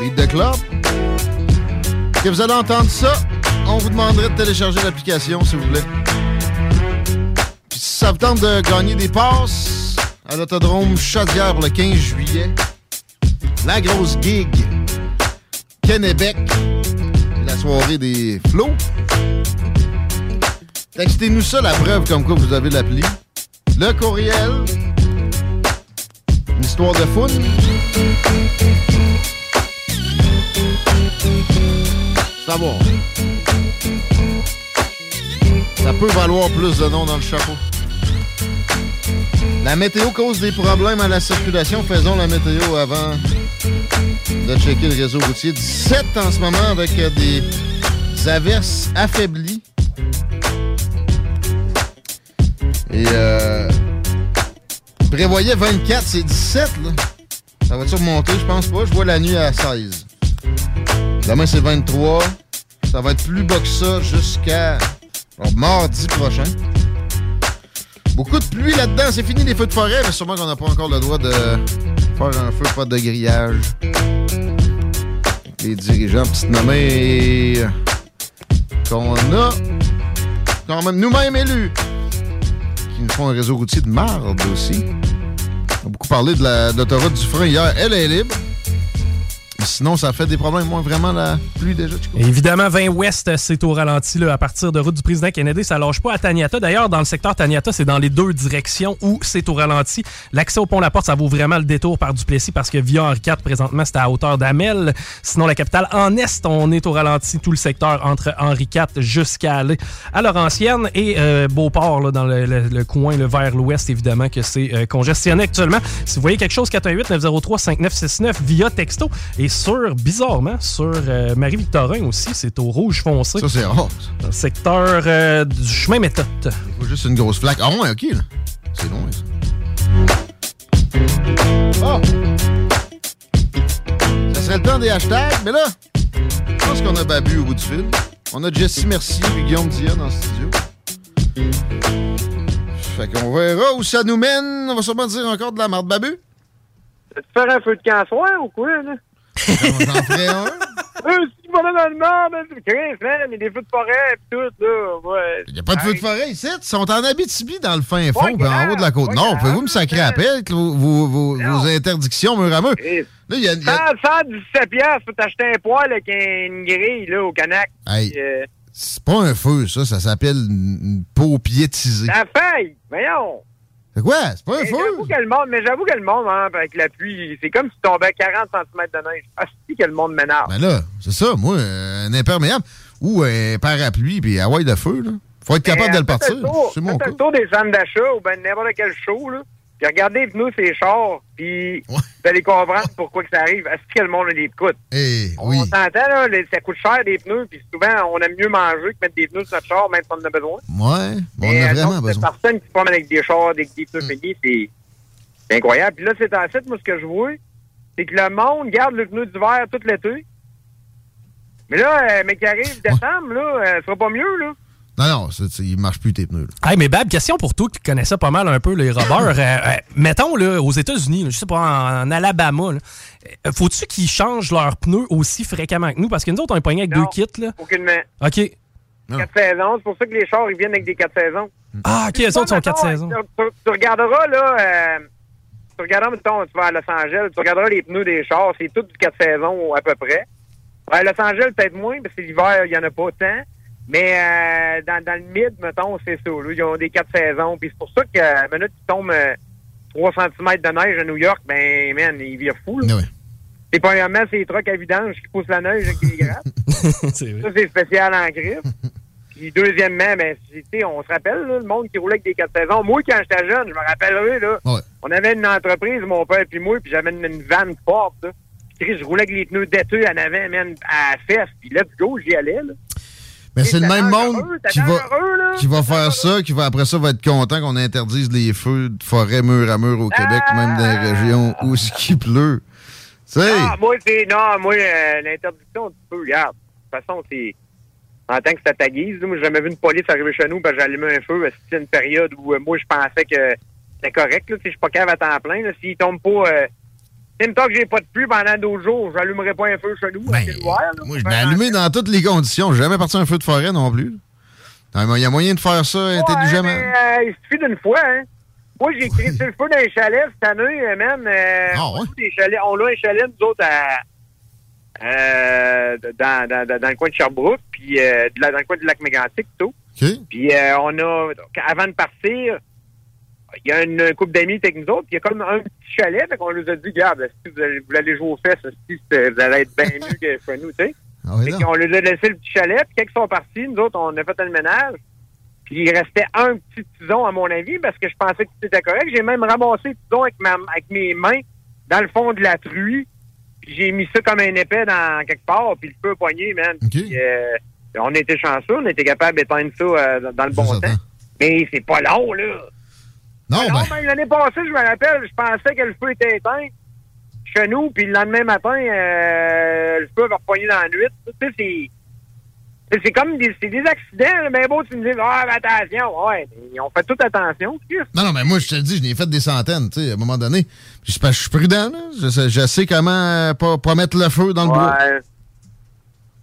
Beat de club. Que vous allez entendre ça, on vous demanderait de télécharger l'application, s'il vous plaît. Puis si ça vous tente de gagner des passes à l'autodrome Chaudière le 15 juillet, la grosse gig, Kennebec, la soirée des flots. Textez-nous ça, la preuve comme quoi vous avez l'appli. Le courriel. Une histoire de. Ça va. Ça peut valoir plus de noms dans le chapeau. La météo cause des problèmes à la circulation. Faisons la météo avant de checker le réseau routier. 17 en ce moment avec des averses affaiblies. Et euh, prévoyait 24, c'est 17 là. Ça va-tu remonter? Je pense pas. Je vois la nuit à 16. Demain, c'est 23. Ça va être plus bas que ça jusqu'à mardi prochain. Beaucoup de pluie là-dedans. C'est fini les feux de forêt, mais sûrement qu'on n'a pas encore le droit de faire un feu, pas de grillage. Les dirigeants petites nommés qu'on a quand même nous-mêmes élus qui nous font un réseau routier de marde aussi. On a beaucoup parlé de la- l'autoroute du frein hier. Elle est libre. Sinon, ça fait des problèmes. Moi, vraiment, la pluie déjà. Évidemment, 20 Ouest, c'est au ralenti là, à partir de route du président Kennedy. Ça lâche pas à Taniata. D'ailleurs, dans le secteur Taniata, c'est dans les deux directions où c'est au ralenti. L'accès au pont La Porte, ça vaut vraiment le détour par Duplessis parce que via Henri IV, présentement, c'est à hauteur d'Amel. Sinon, la capitale, en Est, on est au ralenti tout le secteur entre Henri IV jusqu'à aller à Laurentienne et euh, Beauport, là, dans le, le- le coin là, vers l'Ouest, évidemment, que c'est euh, congestionné actuellement. Si vous voyez quelque chose, 418-903-5969 via texto. Et sur, bizarrement, sur euh, Marie-Victorin aussi, c'est au rouge foncé. Ça, c'est rare. Dans le secteur euh, du chemin méthode. Il faut juste une grosse flaque. Ah ouais, OK, là. C'est loin, ça. Ah! Ça serait le temps des hashtags, mais là, je pense qu'on a Babu au bout du fil. On a Jessie Mercier et Guillaume Dia dans le studio. Fait qu'on verra où ça nous mène. On va sûrement dire encore de la marde Babu. Tu faire un feu de camp soir ou quoi, là? J'en ferai un. Euh, si pas dans le nord, man, c'est 15 ans, mais des feux de forêt et tout, là, ouais. Il n'y a pas de feu de forêt ici. Ils sont en Abitibi, dans le fin fond, puis en haut de la côte nord. Pouvez-vous me sacrer à avec vos, vos- vos- interdictions mur à mur? Là, il y a- il y a- 117 piastres, faut t'acheter un poêle avec une grille, là, au Canac. Hey. Euh, C'est pas un feu, ça. Ça s'appelle une une peau piétisée. la feuille, voyons. C'est quoi? C'est pas un Mais feu? J'avoue que le monde, mais j'avoue que le monde, hein, avec la pluie, c'est comme si tu tombais 40 cm de neige. Ah, que le monde m'énerve. Ben là, c'est ça, moi, euh, un imperméable ou un parapluie, puis Hawaï de feu, là. Faut être capable de le Mais, euh, partir. faites le tour- C'est mon cas. le tour des centres d'achat ou ben n'importe quel show, là. Puis regardez les pneus, c'est chars, puis vous allez comprendre pourquoi que ça arrive. Est-ce que le monde a des coûts? Eh, On s'entend, là, ça coûte cher des pneus, puis souvent, on aime mieux manger que mettre des pneus sur notre char, même si on en a besoin. Ouais, on a euh, vraiment donc, besoin. personne qui se promène avec des chars, avec des pneus finis, c'est c'est incroyable. Puis là, c'est en fait, moi, ce que je vois, c'est que le monde garde le pneu d'hiver tout l'été. Mais là, euh, mais qui arrive décembre, là, euh, ça sera pas mieux, là. Non, non, il marche plus tes pneus. là. Hey, mais Bab, question pour toi qui connaissais pas mal un peu les robbers. [laughs] Euh, euh, mettons, là, aux États-Unis, je sais pas, en, en Alabama, euh, faut-tu qu'ils changent leurs pneus aussi fréquemment que nous? Parce que nous autres, on est pognés avec Non. deux kits. Là. Aucunement. OK. Quatre saisons. C'est pour ça que les chars, ils viennent avec des quatre saisons. Ah, OK, les autres sont mettons, quatre saisons. Tu, tu- tu regarderas, là, euh, tu regarderas, mettons, tu vas à Los Angeles, tu regarderas les pneus des chars, c'est tout du 4 saisons à peu près. À Los Angeles, peut-être moins, parce que l'hiver, il n'y en a pas tant. Mais euh, dans, dans le mid, mettons, c'est ça. Là, ils ont des 4 saisons. Puis c'est pour ça que, la minute qu'il tombe euh, 3 cm de neige à New York, ben, man, il vire fou. Là. C'est premièrement, c'est les trucks à vidange qui poussent la neige avec les grattes. [laughs] c'est Ça, c'est spécial en griffe. Puis deuxièmement, ben, c'est- tu sais, on se rappelle, là, le monde qui roulait avec des quatre saisons. Moi, quand j'étais jeune, je me rappellerai, là, on avait une entreprise, mon père puis moi, puis j'avais une, une vanne forte, là. Puis je roulais avec les pneus d'été en avant, man, à la fesse, puis let's go, j'y allais, là. Mais c'est le même monde heureux, qui va, heureux, qui va faire ça, qui va après ça va être content qu'on interdise les feux de forêt mur à mur au Québec, même dans les régions où ce qui pleut. Tu sais, Ah, moi, c'est, non, moi, euh, l'interdiction, tu peux, regarde. De toute façon, c'est, en tant que c'est à ta guise, là, moi, j'ai jamais vu une police arriver chez nous, ben, j'allumais un feu, c'était une période où, euh, moi, je pensais que c'était correct, là, si je suis pas cave à temps plein, là, s'il tombe pas, euh, même temps que j'ai pas de pluie pendant 12 jours, j'allumerai pas un feu chez nous, là. moi, je l'ai allumé dans toutes les conditions. J'ai jamais parti un feu de forêt non plus. Il y a moyen de faire ça intelligemment. Mais, euh, il suffit d'une fois, hein. Moi, j'ai créé sur le feu d'un chalet cette année, euh, man. Euh, Ah, on, a des chalets, on a un chalet, nous autres, à, euh, dans, dans, le coin de Sherbrooke, puis dans le coin du lac Mégantic, tout. Puis on a, avant de partir, il y a une couple d'amis avec nous autres, puis il y a comme un petit chalet, fait qu'on nous a dit, regarde, si vous allez, vous allez jouer aux fesses, si vous allez être bien mieux que chez nous, tu sais. Ah qu'on leur a laissé le petit chalet, puis quand ils sont partis, nous autres, on a fait le ménage. Puis il restait un petit tison, à mon avis, parce que je pensais que c'était correct. J'ai même ramassé le tison avec, ma, avec mes mains dans le fond de la truie. Puis j'ai mis ça comme un épais dans quelque part, puis le feu a poigné, man. Puis, euh, on était chanceux, on était capable d'éteindre ça euh, dans- dans le bon temps. Mais c'est pas long, là. Non, Ah ben, même l'année passée, je me rappelle, je pensais que le feu était éteint chez nous, puis le lendemain matin, euh, le feu avait repogné dans la nuit. Tu sais, c'est... c'est- comme des, c'est des accidents, mais bon, tu me dis, ah, mais attention, ouais, on fait toute attention. Non, non, mais moi, je te le dis, je n'ai fait des centaines, tu sais, à un moment donné. Puis c'est parce que je suis prudent, là. Je, sais- je sais comment euh, pas, pas mettre le feu dans le bois.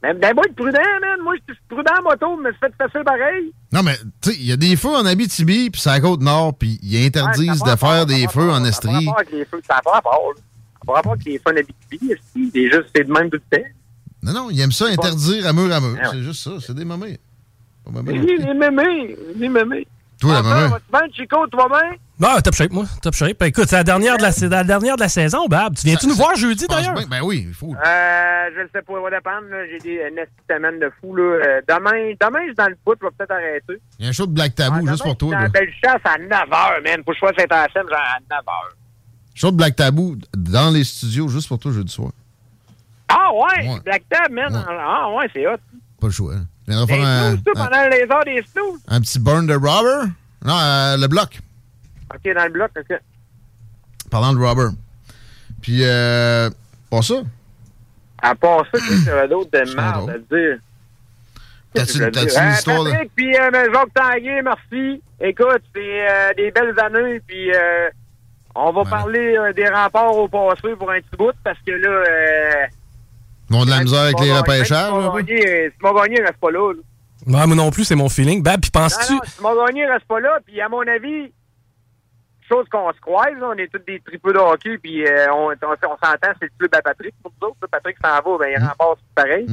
Mais ben, moi, être prudent, man. Moi, je suis prudent en moto, mais c'est fait facile pareil. Non, mais, tu sais, il y a des feux en Abitibi, puis c'est à Côte-Nord, puis ils interdisent Ouais, ça de faire des feux en Ça n'a Estrie. avec les feux, ça n'a pas rapport. Ça rapport avec les feux en Abitibi. C'est juste, c'est de même tout le temps. Non, non, ils aiment ça interdire à mur à mur. Ah ouais. C'est juste ça, c'est des mamés. Pas mamés. Oui, les mémés, les mémés. Toi, la Ah, bien, Chico, bien? Ah, top shape, moi. Top shape. Ben, écoute, c'est la, dernière de la- c'est la dernière de la saison, Bab. Tu viens-tu nous voir jeudi, d'ailleurs? Ben oui, il faut. Euh, je ne sais pas, ça va dépendre. là. J'ai des une semaine de fou. Là. Euh, demain, demain, je suis dans le bout, je vais peut-être arrêter. Il y a un show de Black Tabou juste pour toi. Dans Là. la belle chasse à 9h, man. Faut que je sois à Saint-Anselme, genre à 9h. Show de Black Tabou dans les studios juste pour toi jeudi soir. Ah ouais, Ouais. Black Tab, man. Ah ouais, c'est hot. Pas le choix. hein. Des un, snooze, tout, un, pendant les heures des snooze. un petit burn de Robber. Non, euh, le bloc. OK, dans le bloc, OK. Parlant de Robber. Puis, euh, pas ça. À part ça, qu'est-ce qu'il y avait d'autre de merde à dire? T'as-tu une histoire de... Patrick, puis euh, Jacques Tanguay, merci. Écoute, c'est euh, des belles années, puis euh, on va parler euh, des remparts au passé pour un petit bout, parce que là... Ils ont de la misère avec les repêchages. euh, Simon Gagné reste pas là. là. Ouais, moi non plus, c'est mon feeling. Bab, puis penses-tu. Non, non, Simon Gagné reste pas là, puis à mon avis, chose qu'on se croise, là, on est tous des tripeux de hockey, puis euh, on, on, on s'entend, c'est le club à Patrick pour nous autres. Patrick s'en va, ben, il Mm. rempasse pareil.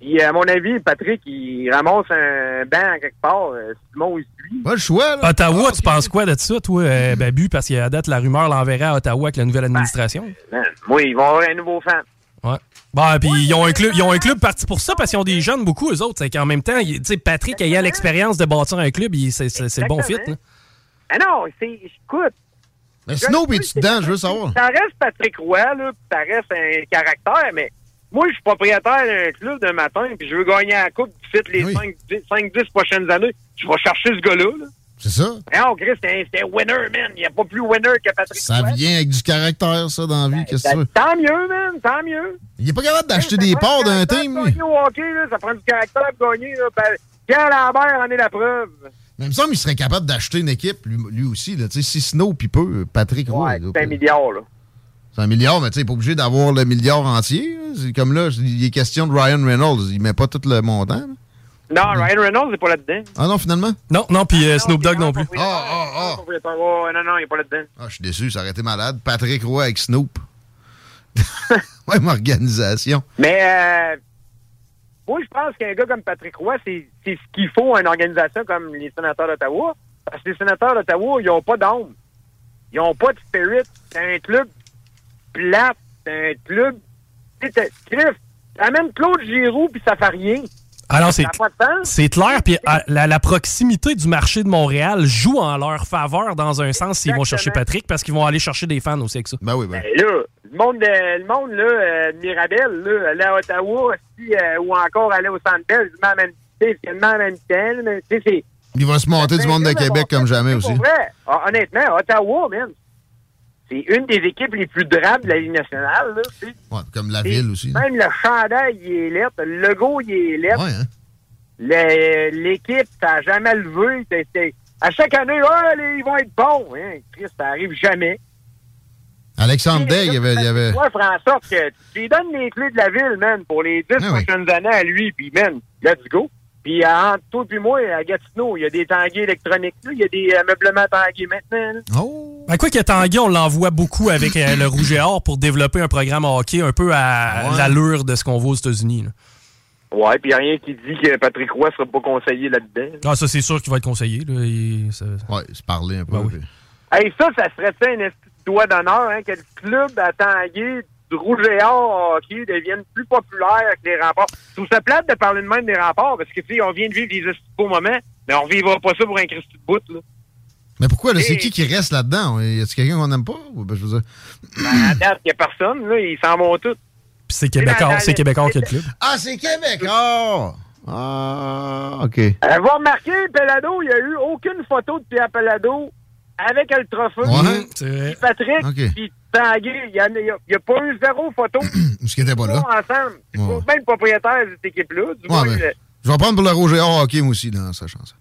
Puis à mon avis, Patrick, il ramasse un banc quelque part. euh, Simon, il suit. Pas le choix, là. Ottawa, tu penses quoi de ça, toi, euh, Babu? Parce qu'à date, la rumeur l'enverrait à Ottawa avec la nouvelle administration. Man, moi, ils vont avoir un nouveau fan. Ouais. Bon, puis ils ont un club, ils ont un club parti pour ça parce qu'ils ont des jeunes beaucoup eux autres. C'est qu'en même temps, tu sais, Patrick ayant l'expérience de bâtir un club, il- c'est le bon fit. là. Ah non, c'est. Écoute, Mais Snoop, es-tu dedans? Je veux savoir. Ça reste Patrick Roy, là, ça reste un caractère, mais moi, je suis propriétaire d'un club d'un matin, puis je veux gagner la coupe d'ici les 5-10 prochaines années. Je vais chercher ce gars-là. là. C'est ça? Non, Chris, c'est un- c'est un winner, man. Il n'y a pas plus winner que Patrick Ça vient avec du caractère, ça, dans la vie. Qu'est-ce que tu veux? Tant mieux, man, tant mieux. Il est pas capable d'acheter des parts d'un team, Pour lui. gagner au hockey, là, ça prend du caractère pour gagner. Là. Ben, Pierre Lambert en est la preuve. Mais il me semble qu'il serait capable d'acheter une équipe, lui, lui aussi. Là. Tu sais, Si Snow, il peut, Patrick Roy. doit C'est un milliard, là. C'est un milliard, mais tu sais, n'est pas obligé d'avoir le milliard entier. comme là, il est question de Ryan Reynolds. Il met pas tout le montant. là. Non, Ryan Reynolds n'est pas là-dedans. Ah non, finalement? Non, non, puis euh, Snoop Dogg non plus. Ah, ah, ah. non, non, il n'est pas là-dedans. Ah, je suis déçu, ça aurait été malade. Patrick Roy avec Snoop. [laughs] Même organisation. Mais euh, moi, je pense qu'un gars comme Patrick Roy, c'est c'est ce qu'il faut à une organisation comme les sénateurs d'Ottawa. Parce que les sénateurs d'Ottawa, ils n'ont pas d'âme. Ils n'ont pas de spirit. C'est un club plate. C'est un club... Tu sais, t'as- Cliff, amène Claude Giroux, puis ça fait rien. Alors, c'est de sens. c'est clair, puis à- la, la proximité du marché de Montréal joue en leur faveur dans un sens s'ils vont chercher Patrick, parce qu'ils vont aller chercher des fans aussi avec ça. Ben oui, Ben là, le monde, de, le monde là, euh, de Mirabel, là, aller à Ottawa aussi, euh, ou encore aller au Centre Bell, même, c'est le même même temps, mais tu sais, c'est... Il va se monter du monde de Québec comme jamais aussi. Vrai, ah, honnêtement, Ottawa, man, c'est une des équipes les plus drables de la Ligue nationale, là, tu sais. Ouais, comme la ville aussi. Même le chandail, il est lettre, le logo, il est lettre. Ouais, hein? L'équipe, n'a jamais levé. C'est- À chaque année, ah, les- ils vont être bons. Hein, Chris, ça arrive jamais. Alexandre Day, il y avait. il y avait... Ouais, sorte que tu lui donnes les clés de la ville, man, pour les Ah dix prochaines années à lui, puis man, let's go. Puis euh, entre toi et moi, à Gatineau, il y a des tangués électroniques, là, il y a des euh, meublements tangués maintenant. là. Oh! Ben, quoi que Tanguy, on l'envoie beaucoup avec euh, le Rouge et Or pour développer un programme hockey un peu à Ouais. l'allure de ce qu'on voit aux États-Unis. Ouais, puis il n'y a rien qui dit que Patrick Roy sera pas conseillé là-dedans. Ah, ça, c'est sûr qu'il va être conseillé. Là, et ça- Ouais, se parler un peu. Ben oui. Hey, ça, ça serait ça un doigt d'honneur, hein, que le club à Tanguay du Rouge et Or hockey devienne plus populaire que les remparts. Je trouve ça plate de parler de même des remparts, parce que, tu sais, on vient de vivre des beaux moments, mais on vivra pas ça pour un Christy de bout, là. Mais pourquoi, là, c'est qui qui reste là-dedans? Y a-t-il quelqu'un qu'on n'aime pas? Ben, je veux dire... Ben, à date, il n'y a personne, là, ils s'en vont tous. Puis c'est Québécois, c'est Québécois qui a le club. Ah, c'est Québec! Oh! Ah, OK. Euh, vous remarquez, Pelado, il n'y a eu aucune photo de Pierre Pelado avec le trophée. Ouais, c'est vrai. Puis Patrick, Ok. puis Tanguay, il n'y a, il y a- il y a pas eu zéro photo. [clears throat] Parce qu'il était pas Ils là. sont ensemble. Ouais. même le propriétaire de cette équipe-là. Du Ouais, ben, le- je vais prendre pour le Roger Or hockey, moi aussi, dans sa chanson.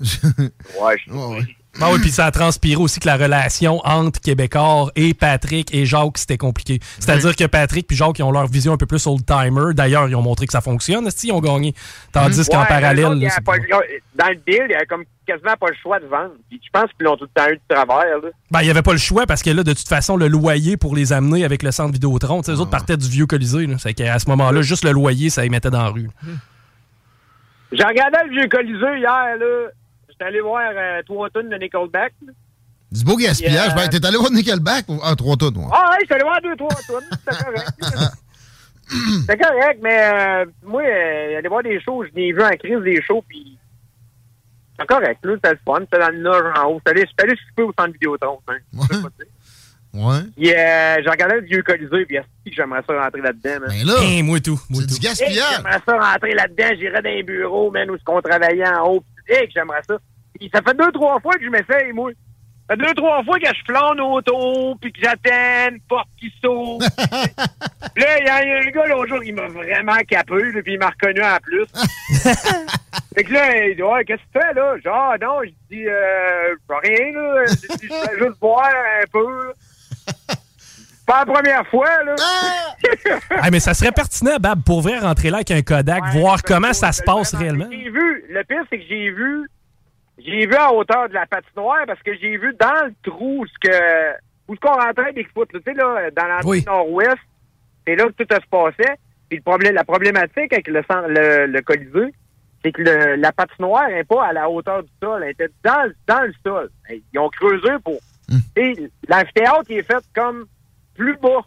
Ouais, je [laughs] ouais. Ah oui, puis ça a transpiré aussi que la relation entre Québécois et Patrick et Jacques, c'était compliqué. C'est-à-dire que Patrick puis Jacques, ils ont leur vision un peu plus old-timer. D'ailleurs, ils ont montré que ça fonctionne. Si ils ont gagné. Tandis qu'en Ouais, parallèle... là, pas- dans le deal, il y a comme quasiment pas le choix de vendre. Puis je pense qu'ils l'ont tout le temps eu de travers. Là. Ben, il n'y avait pas le choix parce que là, de toute façon, le loyer pour les amener avec le centre Vidéotron, les autres partaient du vieux Colisée. C'est qu'à ce moment-là, juste le loyer, ça les mettait dans la rue. J'ai regardé le vieux Colisée hier. là. J'étais allé voir euh, trois tonnes de Nickelback. là. Du beau gaspillage. Yeah. Ben, t'es allé voir Nickelback? ou- Ah, trois tonnes, moi. Ah, ouais, j'étais allé voir deux, trois tonnes. C'était correct. [laughs] C'était correct, mais euh, moi, euh, aller voir des shows, je n'ai vu en crise des shows, puis c'est correct, là, c'était le fun, c'était dans le nord en haut. J'étais allé, souper au centre Vidéotron. Hein, Je sais pas dire. Ouais. Puis euh, j'ai regardé le vieux Colisée, puis que j'aimerais ça rentrer là-dedans. Ben là, Hein, moi tout. c'est du Hey, gaspillage. j'aimerais ça rentrer là-dedans, j'irais dans un bureau, man, où ce qu'on travaillait en haut. Hey, que j'aimerais ça. Puis ça fait deux, trois fois que je m'essaye, moi. Ça fait deux, trois fois que je flâne autour, puis que j'attends une porte qui s'ouvre. [laughs] Puis là, il y, a un gars l'autre jour, il m'a vraiment capé, là, puis il m'a reconnu en plus. [laughs] fait que là, il dit, ouais, qu'est-ce que tu fais, là? Genre, non, je dis, euh, je fais rien, là. Je fais juste boire un peu. pas la première fois, là. Ah, mais ça serait pertinent, Bab, pour vrai, rentrer là avec un Kodak, voir comment ça se passe réellement. J'ai vu, le pire, c'est que j'ai vu, j'ai vu à hauteur de la patinoire parce que j'ai vu dans le trou ce que, où ce qu'on rentrait Bigfoot, tu sais, là, dans l'entrée Oui. nord-ouest, c'est là que tout se passait. Puis le problème, la problématique avec le, le, le Colisée, c'est que le- la patinoire n'est pas à la hauteur du sol, elle était dans, le- dans le sol. Ils ont creusé pour, tu sais, l'amphithéâtre, est fait comme plus bas.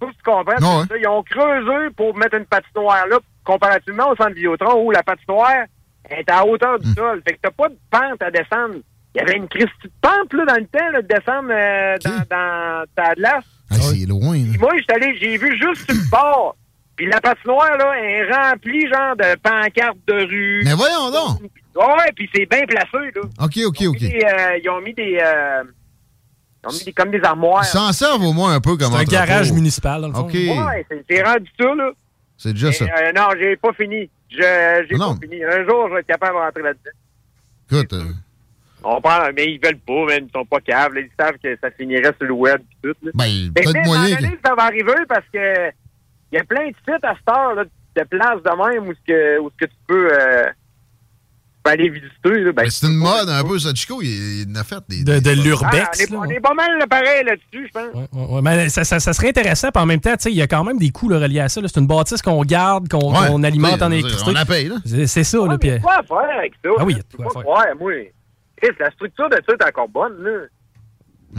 Pas si tu comprends. Ça. Ils ont creusé pour mettre une patinoire là, comparativement au centre Vidéotron où la patinoire est à hauteur Hmm. du sol. Fait que t'as pas de pente à descendre. il y avait une Christie de pente, là, dans le temps, là, de descendre euh, dans, dans ta glace. Ah, c'est loin. là. Puis moi, j'étais allé, j'ai vu juste sur le bord. Puis la patinoire, là, est remplie, genre, de pancartes de rue. Mais voyons donc. Ouais, puis c'est bien placé, là. OK, OK, OK. Et, euh, ils ont mis des... euh, ils ont mis des, comme des armoires. Ils s'en servent au moins un peu comme un garage municipal, dans le fond. Ouais, c'est- c'est rendu ça, là. C'est déjà ça. Euh, non, j'ai pas fini. Je- J'ai Non. pas fini. Un jour, je vais être capable de rentrer là-dedans. Écoute, euh, On parle, mais ils veulent pas, man. Ils sont pas caves. là. Ils savent que ça finirait sur le web et tout. Là. ben, Mais peut-être moyen. donné, ça va arriver parce que il y a plein de sites à cette heure, là, de places de même où, ce que, où ce que tu peux, euh, peux aller visiter. Là. Ben, c'est une mode un peu, ça. Chico, il, il en a fait des. De, de des- ah, l'urbex. on, est, là, on ouais. est pas mal pareil là-dessus, je pense. Ouais, ouais, mais ça, ça- ça serait intéressant, puis en même temps, tu sais, il y a quand même des coûts là, reliés à ça. C'est une bâtisse qu'on garde, qu'on alimente en électricité. on la paye, là. C'est ça, là. puis- Quoi à faire avec ça? Ah oui, il y a quoi à faire. moi. Chris, la structure de ça est encore bonne, là.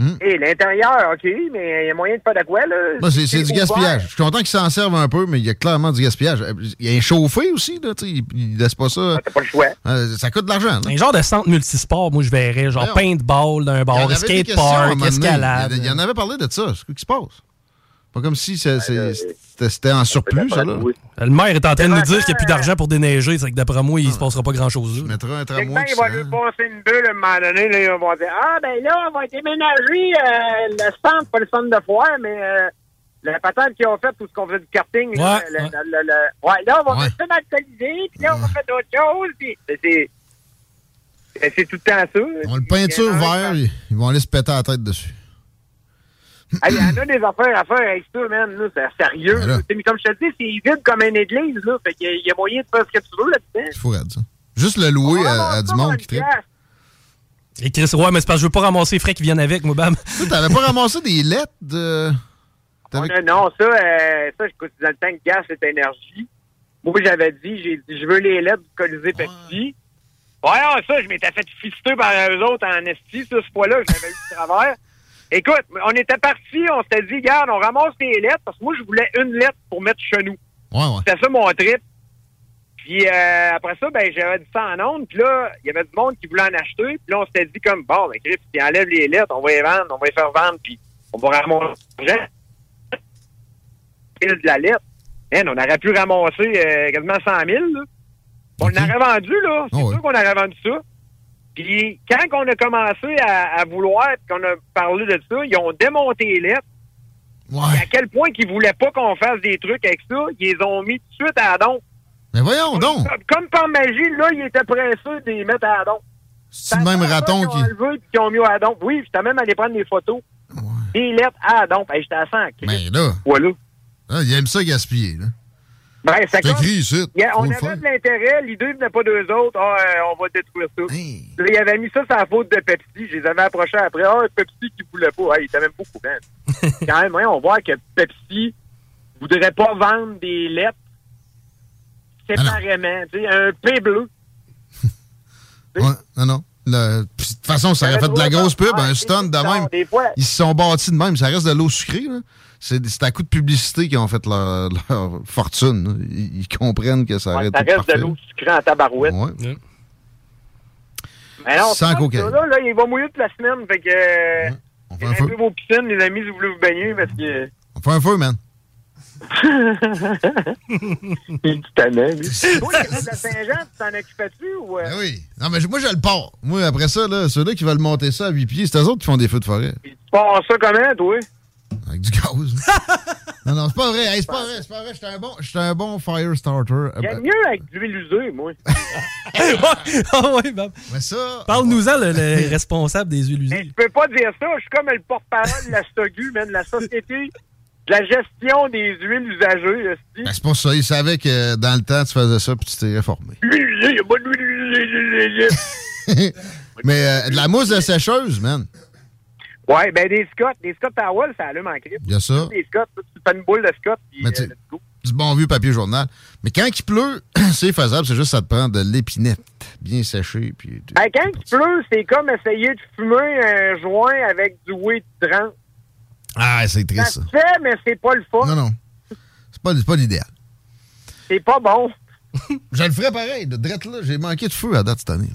Hmm. Et l'intérieur, OK, mais il y a moyen de faire de quoi, là? Moi, c'est c'est du gaspillage. Je suis content qu'ils s'en servent un peu, mais il y a clairement du gaspillage. Il y a un chauffé aussi, là. tu sais, Il, laisse pas ça. T'as pas le choix. Euh, ça coûte de l'argent. là. Un genre de centre multisport, moi, je verrais. Genre Voyons. paintball d'un bar, skatepark, escalade. Il y en avait parlé de ça. C'est quoi qui se passe? Pas comme si c'est- c'est- c'était en surplus, ça, là. Le maire est en train de nous dire qu'il n'y a plus d'argent pour déneiger. C'est que d'après moi, il se passera pas grand-chose. là. Mettra un Quelqu'un, il va lui passer une bulle à un moment donné, là, ils vont dire Ah, ben là, on va déménager euh, le centre, pas le centre de foire, mais euh, la patente qu'ils ont faite, tout ce qu'on faisait du karting. là, Ouais, le- ouais. le- le- le- ouais, là, on va Ouais. mettre ça dans le colisée, puis là, on va faire d'autres choses. Puis c'est- tout le temps ça. On le peinture vert, ils vont aller se péter la tête dessus. Ah, Il y en a des affaires à faire avec ça, man. là, C'est sérieux. Ben. Mais comme je te dis, c'est vide comme une église. Là, fait qu'il y a- il y a moyen de faire ce que tu veux là-dedans. C'est fou, ça. Juste le louer à, à du monde qui tripe. Et Chris, ouais, mais c'est parce que je veux pas ramasser les frais qui viennent avec, moi, bam. T'avais pas ramassé des lettres de. On a- non, ça, euh, ça, écoute, dans le temps que gaz, c'est énergie. Moi, j'avais dit, j'ai dit, je veux les lettres du Colisée Pepsi. Ouais, ah, ça, je m'étais fait fister par eux autres en esti, ça, ce fois-là, je l'avais eu de travers. [laughs] Écoute, on était partis, on s'était dit, regarde, on ramasse les lettres, parce que moi, je voulais une lettre pour mettre chez nous. Ouais, ouais. C'était ça mon trip. Puis euh, après ça, ben j'avais dit ça en ondes. Puis là, il y avait du monde qui voulait en acheter. Puis là, on s'était dit comme, bon, ben Chris, tu enlèves les lettres, on va les vendre, on va les faire vendre, puis on va ramasser de la lettre. Man, on aurait pu ramasser euh, quasiment 100 000. Là. On l'aurait vendu, là. C'est sûr qu'on aurait vendu ça. Puis quand on a commencé à, à vouloir, qu'on a parlé de ça, ils ont démonté les lettres. Et à quel point qu'ils voulaient pas qu'on fasse des trucs avec ça, ils les ont mis tout de suite à la don. Mais voyons donc. Comme, par magie, là, ils étaient pressés de les mettre à la don. C'est le même raton Ils qui. enlevé qu'ils ont mis à la don. Oui, j'étais même allé prendre des photos. Des lettres à la don. Hey, j'étais à 100. Mais là. Voilà. Ah, il aime ça gaspiller, là. Ben, ça écrit ici. Il y a- Faut on avait de l'intérêt, l'idée venait pas d'eux autres. Ah, euh, on va détruire ça. Là, il avait mis ça sur la faute de Pepsi. Je les avais approchés après. Ah, Pepsi qui voulait pas. Ah, il était même pas au courant. [laughs] Quand même, hein, on voit que Pepsi voudrait pas vendre des lettres séparément. Tu sais, un P bleu. [laughs] Ouais, non, non. Le- de toute façon, ça aurait fait de la grosse pub, un stun de même. Des fois, Ils se sont bâtis de même. Ça reste de l'eau sucrée. C'est à coup de publicité qu'ils ont fait leur, leur fortune. Ils, ils comprennent que ça ouais, arrête ça reste de l'eau sucrée en tabarouette. Ouais. Mais non, Sans cocaïne. Là, là, il va mouiller toute la semaine. Fait que. euh, fait un feu. Grimpez vos piscines, les amis, si vous voulez vous baigner, parce que. On fait un feu, man. Il est tannant, lui. Toi, les de Saint-Jean, tu t'en occupais-tu ou. euh, Ben oui. Non, mais moi, je le pars. Moi, après ça, là, ceux-là qui veulent monter ça à 8 pieds, c'est eux autres qui font des feux de forêt. Tu pars ça comment, toi? Avec du gaz. [laughs] non, non, c'est pas vrai. Hey, c'est pas vrai. C'est pas vrai. J'étais un bon, j'étais un bon fire starter. Euh, J'aime mieux avec du l'huile usée, moi. [laughs] [laughs] Ah ouais, bam. Mais ça. Parle-nous-en, le, le responsable des huiles usées. Je peux pas dire ça. Je suis comme le porte-parole de la SOGU, man, de la Société de la gestion des huiles usagées. Ben, c'est pas ça. Ils savaient que dans le temps, tu faisais ça puis tu t'es réformé. Il. [laughs] [laughs] Mais euh, de la mousse de sécheuse, man. Ouais, ben des Scott. Des Scott Towel, ça allume en. Il y a ça. Des Scott, tu fais une boule de Scott. Puis, Mais euh, du bon vieux papier journal. Mais quand il pleut, [clears throat] c'est faisable. C'est juste ça te prend de l'épinette bien séchée. Puis Ben, quand il pleut, c'est comme essayer de fumer un joint avec du weed trans. Ah, c'est Ça triste, se ça. fait, mais c'est pas le fun. Non, non. C'est pas, pas l'idéal. C'est pas bon. [laughs] Je le ferais pareil. De drette là, j'ai manqué de feu à date cette année.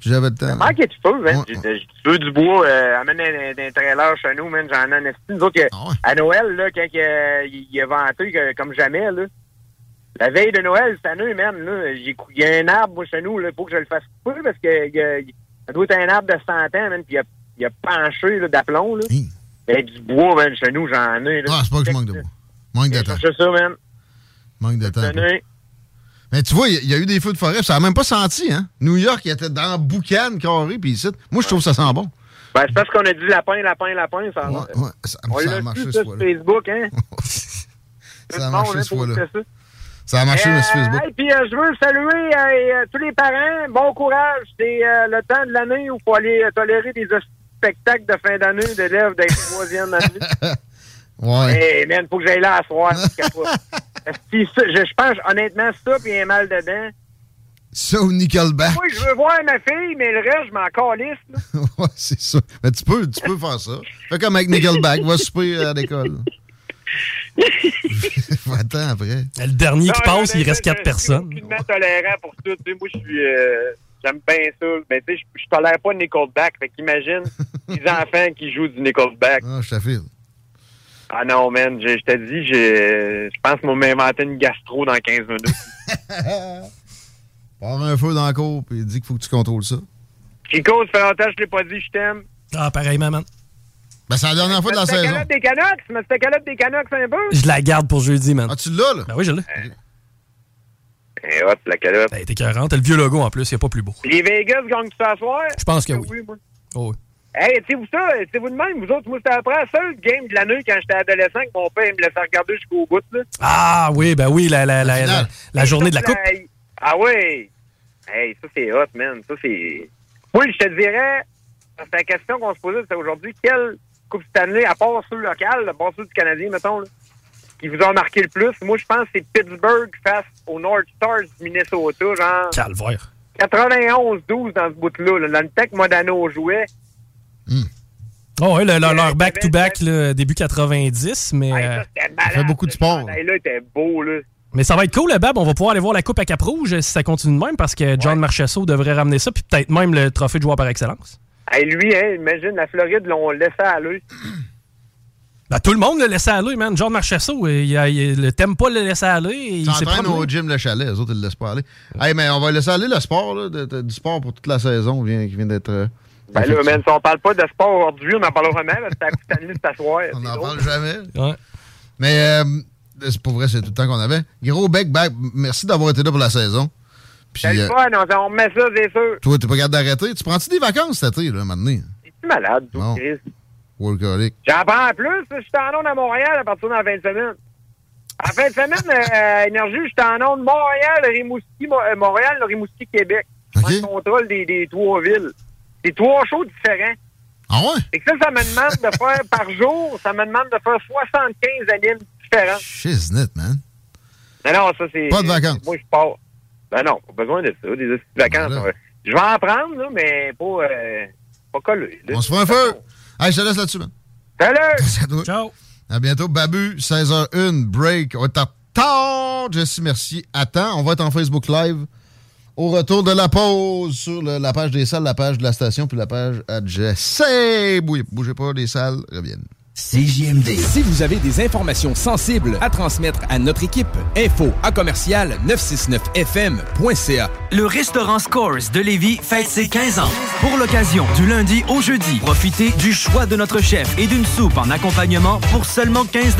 J'avais le temps. Manquait de feu, man. J'ai j'ai du bois. Euh, amène un, un, un trailer chez nous, man. J'en ai un esti. Nous autres, Ah à Noël, là, quand il, il, a vanté que- comme jamais, là. La veille de Noël, cette année, man, là, il y a un arbre, moi, chez nous, là, faut que je le fasse couper parce que y a- il- ça doit être un arbre de 100 ans, man, puis il a, il a penché, là, d'aplomb, là. Ben, du bois, man, chez nous, j'en ai, là. Ah, c'est pas que je manque de bois. Manque de temps. C'est ça, man. Manque de temps. Mais tu vois, il y, a eu des feux de forêt, ça n'a même pas senti, hein? New York, il était dans boucan carré, puis ici. Moi, je trouve que ça sent bon. Ben, c'est parce qu'on a dit lapin, lapin, lapin, ça, ouais, ça- on ça a marché sur Facebook, hein. [laughs] Ça a marché hein, ce fois-là. ça. A marché Euh, sur Facebook. hey, puis euh, je veux saluer euh, euh, tous les parents. Bon courage. C'est le temps de l'année où il faut aller tolérer des hosties de spectacles de fin d'année d'élèves de troisième année. [laughs] Ouais. Hey, man, faut que j'aille là à soir. je [laughs] je, je pense honnêtement ça, puis un mal dedans. Ça ou Nickelback. Moi, je veux voir ma fille, mais le reste, je m'en calisse. là. [laughs] ouais, c'est ça. Mais tu peux, tu peux faire ça. Fais comme avec Nickelback, va souper à l'école. Attends après. Le dernier qui passe, il reste quatre personnes. Je suis tolérant pour tout. Tu sais, moi, je suis. euh, J'aime bien ça. Mais tu sais, je, je tolère pas Nickelback. Fait qu'imagine [laughs] les enfants qui jouent du Nickelback. Ah, je t'affile. Ah non, man. Je, je te dis, je, je pense qu'on m'a inventé une gastro dans 15 minutes. [laughs] Pars un feu dans la cour, puis dis qu'il faut que tu contrôles ça. Chico, ça fait longtemps que je l'ai pas dit, je t'aime. Ah, pareil, maman. Ben, c'est la dernière fois de la Mais c'était saison. calotte des Canucks? Mais c'était calotte des Canucks un peu? Je la garde pour jeudi, man. Ah, tu l'as, là? Ben oui, je l'ai. Eh, hop, la calotte. Ben, t'es 40. T'as le vieux logo en plus, il n'y a pas plus beau. Les Vegas gagnent tout à soir? Je pense que Ah oui. moi. Oh, oui. Hey, tu vous ça, c'est vous de même, vous autres, moi, c'était après la seule game de l'année quand j'étais adolescent que mon père me laissait regarder jusqu'au bout, là. Ah oui, ben oui, la, la, la, la, la journée de la coupe. Ah oui! Hey, ça, c'est hot, man. Ça, c'est... Oui, je te dirais, c'est la question qu'on se posait, c'est aujourd'hui, quelle Coupe Stanley, à part ceux locales, à part ceux du Canadien, mettons, là, qui vous ont marqué le plus? Moi, je pense que c'est Pittsburgh face aux North Stars du Minnesota, genre... Calvaire. 91-12 dans ce bout-là, là, dans le temps que Modano jouait. Oh, ouais, le- le- leur back-to-back, là, début 90, mais... euh, C'était malade. beaucoup de sport. Là, était beau, là. Mais ça va être cool, le Bab. On va pouvoir aller voir la Coupe à Cap-Rouge si ça continue de même, parce que John Marchesso devrait ramener ça, puis peut-être même le trophée de joueur par excellence. Hey, lui, hein, imagine, la Floride l'ont laissé aller. Ben, tout le monde le laissait aller, man. John Marchesso, il, il, il, le t'aime pas le laisser aller. Il s'entraîne au gym Le Chalet, les autres, ils le laissent pas aller. Hey, mais on va laisser aller le sport, là, de- de- du sport pour toute la saison vient, qui vient d'être. euh, Ben là, man, si on parle pas de sport aujourd'hui, on en parlera jamais, c'est à coup de Stanley de t'asseoir. On n'en parle jamais. Ouais. Mais euh, c'est pas vrai, c'est tout le temps qu'on avait. Gros bec, merci d'avoir été là pour la saison. C'est le euh, fun, on, remet ça, c'est sûr. toi, t'es pas capable d'arrêter. Tu prends-tu des vacances cet été, là, maintenant? C'est malade. Chris. Workaholic. J'en prends plus, je suis en onde à Montréal à partir de la fin de semaine. En fin de semaine, euh, Énergie, je suis en onde Montréal, Rimouski, Mo- euh, Montréal, Rimouski, Québec. Le contrôle des, des trois villes. C'est trois shows différents. Ah ouais? Et que ça, ça me demande de faire par jour, ça me demande de faire 75 animes différents. Shiznit, man. Non, non, ça, c'est. Pas de vacances. Moi, je pars. Ben non, pas besoin de ça, des vacances. Voilà. Je vais en prendre, là, mais pas, euh, pas collé. là. On se fait un feu. Hey, je te laisse là-dessus, man. Salut! [laughs] Ciao! À bientôt. Babu, 16h01, break. On est. Jessie, merci. Attends, on va être en Facebook Live au retour de la pause sur le- la page des salles, la page de la station, puis la page à Jesse. Bougez, bougez pas, les salles reviennent. CJMD. Si vous avez des informations sensibles à transmettre à notre équipe, info à commercial 969fm.ca. Le restaurant Scores de Lévis fête ses 15 ans. Pour l'occasion, du lundi au jeudi, profitez du choix de notre chef et d'une soupe en accompagnement pour seulement 15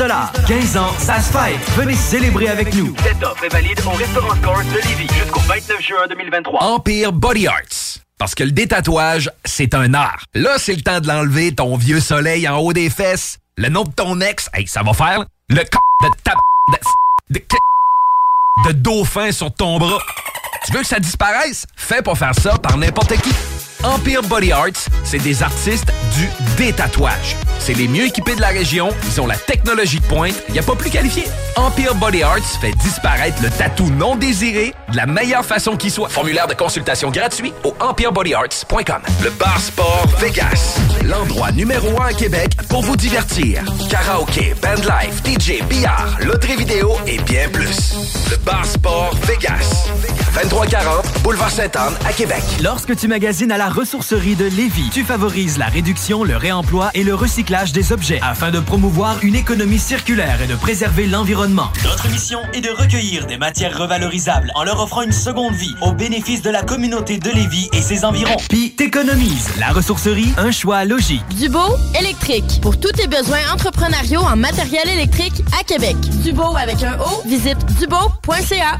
15 ans, ça se fête. Venez célébrer avec nous. Cette offre est valide au restaurant Scores de Lévis jusqu'au 29 juin 2023. Empire Body Arts. Parce que le détatouage, c'est un art. Là, c'est le temps de l'enlever, ton vieux soleil en haut des fesses. Le nom de ton ex, hey, ça va faire. Le c de ta de, de, de dauphin sur ton bras. Tu veux que ça disparaisse? Fais pas faire ça par n'importe qui. Empire Body Arts, c'est des artistes du détatouage. C'est les mieux équipés de la région, ils ont la technologie de pointe, il a pas plus qualifié. Empire Body Arts fait disparaître le tatou non désiré de la meilleure façon qui soit. Formulaire de consultation gratuit au empirebodyarts.com. Le Bar Sport Vegas. L'endroit numéro un à Québec pour vous divertir. Karaoke, bandlife, DJ, billard, loterie vidéo et bien plus. Le Bar Sport Vegas. 2340 Boulevard Sainte-Anne à Québec. Lorsque tu magasines à la ressourcerie de Lévis, tu favorises la réduction, le réemploi et le recyclage des objets afin de promouvoir une économie circulaire et de préserver l'environnement. Notre mission est de recueillir des matières revalorisables en leur offrant une seconde vie au bénéfice de la communauté de Lévis et ses environs. Puis t'économises. La ressourcerie, un choix logique. Dubo électrique. Pour tous tes besoins entrepreneuriaux en matériel électrique à Québec. Dubo avec un O, visite dubo.ca.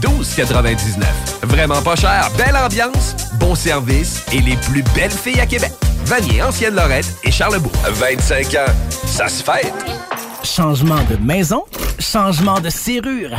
12,99. Vraiment pas cher, belle ambiance, bon service et les plus belles filles à Québec. Vanier, Ancienne Lorette et Charlebourg. 25 ans, ça se fait. Changement de maison, changement de serrure.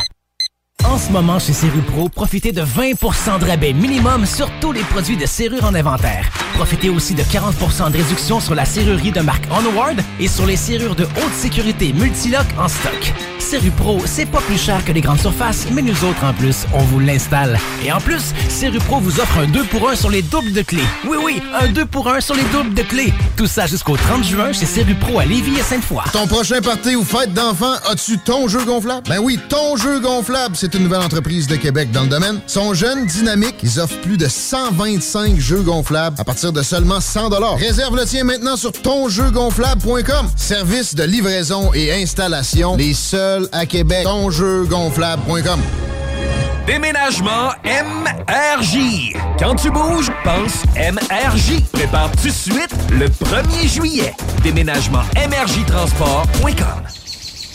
En ce moment, chez Serrupro, profitez de 20% de rabais minimum sur tous les produits de serrure en inventaire. Profitez aussi de 40% de réduction sur la serrurerie de marque Onward et sur les serrures de haute sécurité Multilock en stock. Serrupro, c'est pas plus cher que les grandes surfaces, mais nous autres, en plus, on vous l'installe. Et en plus, Serrupro vous offre un 2 pour 1 sur les doubles de clés. Oui, oui, un 2 pour 1 sur les doubles de clés. Tout ça jusqu'au 30 juin chez Serrupro à Lévis et Sainte-Foy. Ton prochain party ou fête d'enfant, as-tu ton jeu gonflable? Ben oui, ton jeu gonflable, c'est une nouvelle entreprise de Québec dans le domaine. Sont jeunes, dynamiques, ils offrent plus de 125 jeux gonflables à partir de seulement 100 Réserve le tien maintenant sur tonjeugonflable.com. Service de livraison et installation, les seuls à Québec. Tonjeugonflable.com. Déménagement MRJ. Quand tu bouges, pense MRJ. Prépare tout de suite le 1er juillet. Déménagement MRJ Transport.com.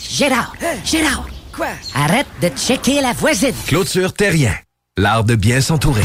Gérard, Gérard. Quoi? Arrête de checker la voisine. Clôture Terrien. L'art de bien s'entourer.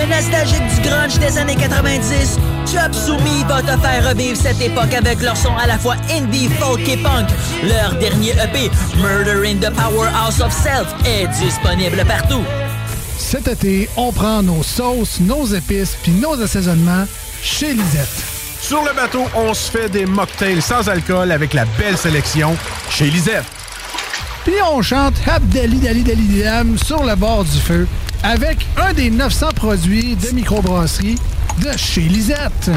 Es nostalgique du grunge des années 90? Chop Soumi va te faire revivre cette époque avec leur son à la fois indie, folk et punk. Leur dernier EP, Murder in the Powerhouse of Self, est disponible partout. Cet été, on prend nos sauces, nos épices puis nos assaisonnements chez Lisette. Sur le bateau, on se fait des mocktails sans alcool avec la belle sélection chez Lisette. Puis on chante Abdali Dali Dali Dam sur le bord du feu avec un des 900 produits de microbrasserie de chez Lisette.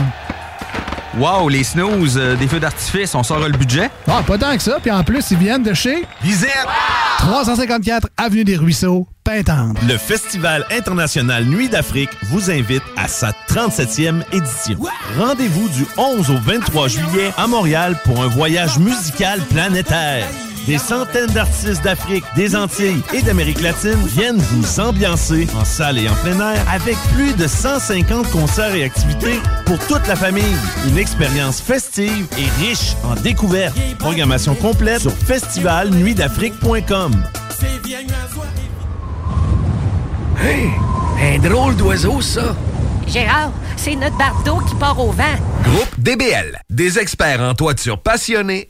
Wow, les snooze, euh, des feux d'artifice, on sort le budget? Ah, pas tant que ça. Puis en plus, ils viennent de chez... Visite! 354 Avenue des Ruisseaux, Pintendre. Le Festival international Nuit d'Afrique vous invite à sa 37e édition. Rendez-vous du 11 au 23 juillet à Montréal pour un voyage musical planétaire. Des centaines d'artistes d'Afrique, des Antilles et d'Amérique latine viennent vous ambiancer en salle et en plein air avec plus de 150 concerts et activités pour toute la famille. Une expérience festive et riche en découvertes. Programmation complète sur festivalnuitdafrique.com. Hey, un drôle d'oiseau, ça. Gérard, c'est notre bardeau qui part au vent. Groupe DBL, des experts en toiture passionnés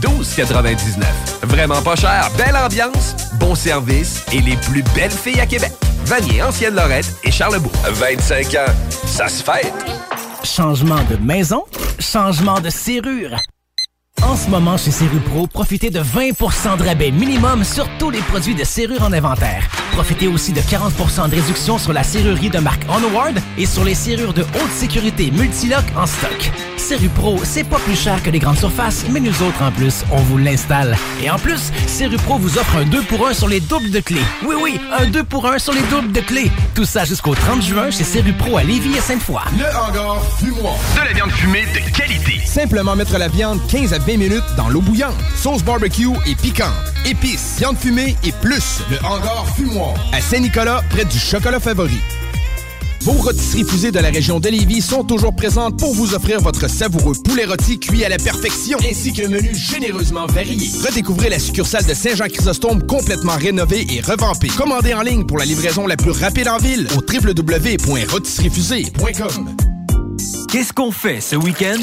12,99. Vraiment pas cher, belle ambiance, bon service et les plus belles filles à Québec. Vanier, Ancienne Lorette et Charlebourg. 25 ans, ça se fait. Changement de maison, changement de serrure. En ce moment, chez Serrupro, profitez de 20% de rabais minimum sur tous les produits de serrure en inventaire. Profitez aussi de 40% de réduction sur la serrurerie de marque Onward et sur les serrures de haute sécurité Multilock en stock. Serrupro, c'est pas plus cher que les grandes surfaces, mais nous autres, en plus, on vous l'installe. Et en plus, Serrupro vous offre un 2 pour 1 sur les doubles de clés. Oui, oui, un 2 pour 1 sur les doubles de clés. Tout ça jusqu'au 30 juin chez Serrupro à Lévis et Sainte-Foy. Le hangar fumoir. De la viande fumée de qualité. Simplement mettre la viande 15 à 20 minutes dans l'eau bouillante. Sauce barbecue et piquante. Épices, viande fumée et plus. Le hangar fumoir. À Saint-Nicolas, près du chocolat favori. Vos rôtisseries fusées de la région de Lévis sont toujours présentes pour vous offrir votre savoureux poulet rôti cuit à la perfection, ainsi qu'un menu généreusement varié. Redécouvrez la succursale de Saint-Jean-Chrysostome complètement rénovée et revampée. Commandez en ligne pour la livraison la plus rapide en ville au www.rôtisseriefusée.com. Qu'est-ce qu'on fait ce week-end?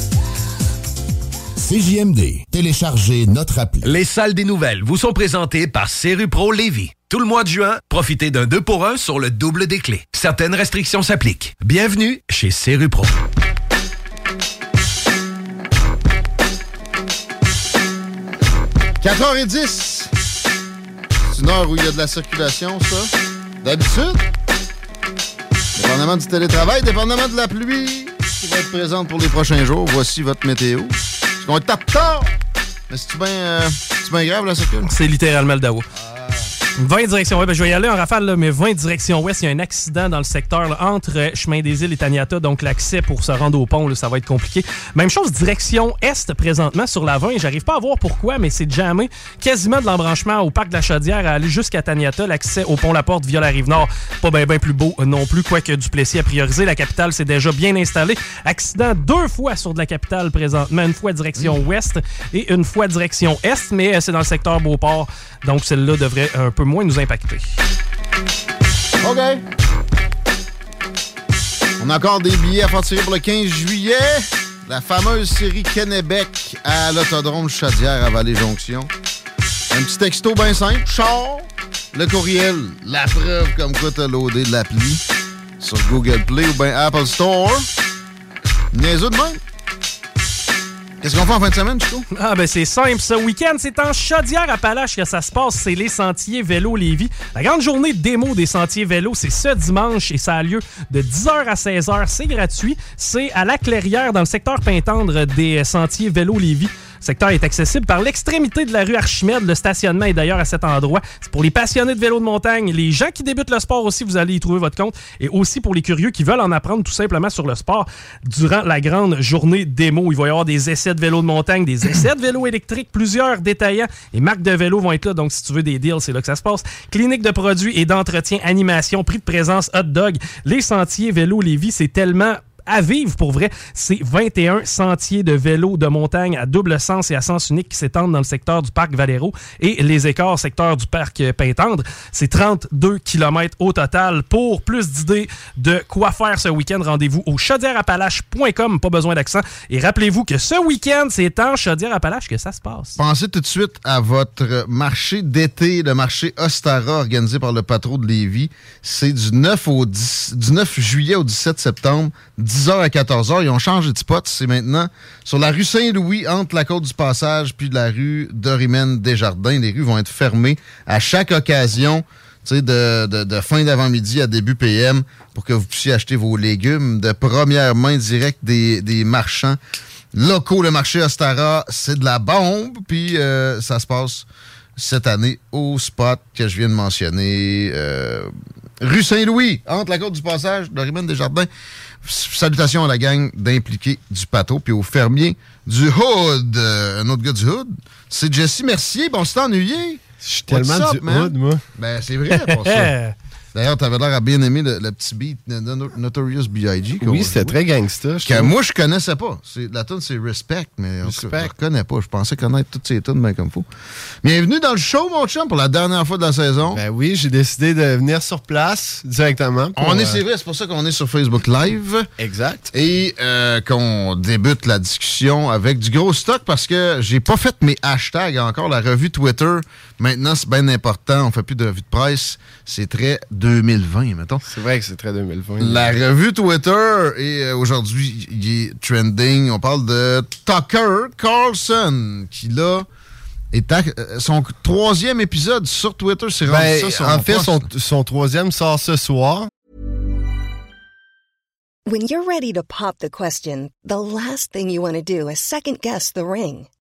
CJMD. Téléchargez notre appli. Les salles des nouvelles vous sont présentées par Pro Lévis. Tout le mois de juin, profitez d'un 2 pour 1 sur le double des clés. Certaines restrictions s'appliquent. Bienvenue chez Pro. « 4h10. C'est une heure où il y a de la circulation, ça. D'habitude. Dépendamment du télétravail, dépendamment de la pluie qui va être présente pour les prochains jours, voici votre météo. Est à tard? Mais c'est-tu bien euh, bien grave, la circulation? C'est littéralement le Dao. 20 direction ouest. Ben, je vais y aller en rafale, là, mais 20 direction ouest. Il y a un accident dans le secteur là, entre euh, Chemin des Îles et Taniata. Donc, l'accès pour se rendre au pont, là, ça va être compliqué. Même chose, direction est présentement sur la 20. J'arrive pas à voir pourquoi, mais c'est jamais quasiment de l'embranchement au parc de la Chaudière à aller jusqu'à Taniata. L'accès au pont La Porte via la rive nord, pas bien ben plus beau euh, non plus, quoique Duplessis a priorisé. La capitale, c'est déjà bien installé. Accident deux fois sur de la capitale présentement. Une fois direction ouest et une fois direction est, mais euh, c'est dans le secteur Beauport. Donc, celle-là devrait un peu moins nous impacter. OK. On a encore des billets à faire tirer pour le 15 juillet. La fameuse série Kennebec à l'Autodrome Chaudière à Vallée-Jonction. Un petit texto bien simple. Char, le courriel, la preuve comme quoi t'as loadé de l'appli sur Google Play ou bien Apple Store. Niaiseux de. Qu'est-ce qu'on fait en fin de semaine, Chico? Ah, ben c'est simple. Ce week-end, c'est en Chaudière-Appalaches que ça se passe. C'est les Sentiers Vélo Lévis. La grande journée de démo des Sentiers Vélo, c'est ce dimanche et ça a lieu de 10h à 16h. C'est gratuit. C'est à la Clairière, dans le secteur Pintendre des Sentiers Vélo Lévis. Le secteur est accessible par l'extrémité de la rue Archimède. Le stationnement est d'ailleurs à cet endroit. C'est pour les passionnés de vélo de montagne, les gens qui débutent le sport aussi, vous allez y trouver votre compte. Et aussi pour les curieux qui veulent en apprendre tout simplement sur le sport durant la grande journée démo. Il va y avoir des essais de vélo de montagne, des [coughs] essais de vélo électrique, plusieurs détaillants et marques de vélo vont être là. Donc, si tu veux des deals, c'est là que ça se passe. Clinique de produits et d'entretien, animation, prix de présence, hot dog. Les sentiers vélo Lévis, c'est tellement à vivre pour vrai. C'est 21 sentiers de vélo de montagne à double sens et à sens unique qui s'étendent dans le secteur du parc Valero et les écarts secteur du parc Pintendre. C'est 32 km au total. Pour plus d'idées de quoi faire ce week-end, rendez-vous au chaudièreappalaches.com. Pas besoin d'accent. Et rappelez-vous que ce week-end, c'est en Chaudière-Appalaches que ça se passe. Pensez tout de suite à votre marché d'été, le marché Ostara organisé par le patron de Lévis. C'est du 9 au 10, du 9 juillet au 17 septembre, 10h à 14h. Ils ont changé de spot. C'est maintenant sur la rue Saint-Louis, entre la côte du Passage puis la rue Dorimène Desjardins. Les rues vont être fermées à chaque occasion. de, de fin d'avant-midi à début PM pour que vous puissiez acheter vos légumes de première main directe des, des marchands locaux. Le marché Ostara, c'est de la bombe. Puis euh, ça se passe cette année au spot que je viens de mentionner. euh, rue Saint-Louis, entre la côte du Passage, Dorimène Desjardins. Salutations à la gang d'impliqués du Pateau, puis aux fermiers du Hood. Euh, un autre gars du Hood, c'est Jesse Mercier. Bon, c'est ennuyé. Je suis tellement du Hood, moi. Ben, c'est vrai pour ça. [laughs] D'ailleurs, t'avais l'air à bien aimer le, le petit beat de Notorious B.I.G. Oui, c'était très gangsta. je Que trouve. moi, je connaissais pas. La tune, c'est Respect, mais cas, je ne connais pas. Je pensais connaître toutes ces tunes bien comme faut. Bienvenue dans le show, mon chum, pour la dernière fois de la saison. Ben oui, j'ai décidé de venir sur place directement. pour, On est, euh, c'est vrai, c'est pour ça qu'on est sur Facebook Live. Exact. Et euh, qu'on débute la discussion avec du gros stock parce que j'ai pas fait mes hashtags encore. La revue Twitter, maintenant, c'est bien important. On fait plus de revue de presse. C'est très 2020, mettons. C'est vrai que c'est très 2020. La revue Twitter, et euh, aujourd'hui, il est trending. On parle de Tucker Carlson, qui là est à- euh, son troisième épisode sur Twitter. C'est rendu Ben, ça, en fait, son, son troisième sort ce soir. When you're ready to pop the question, the last thing you want to do is second guess the ring.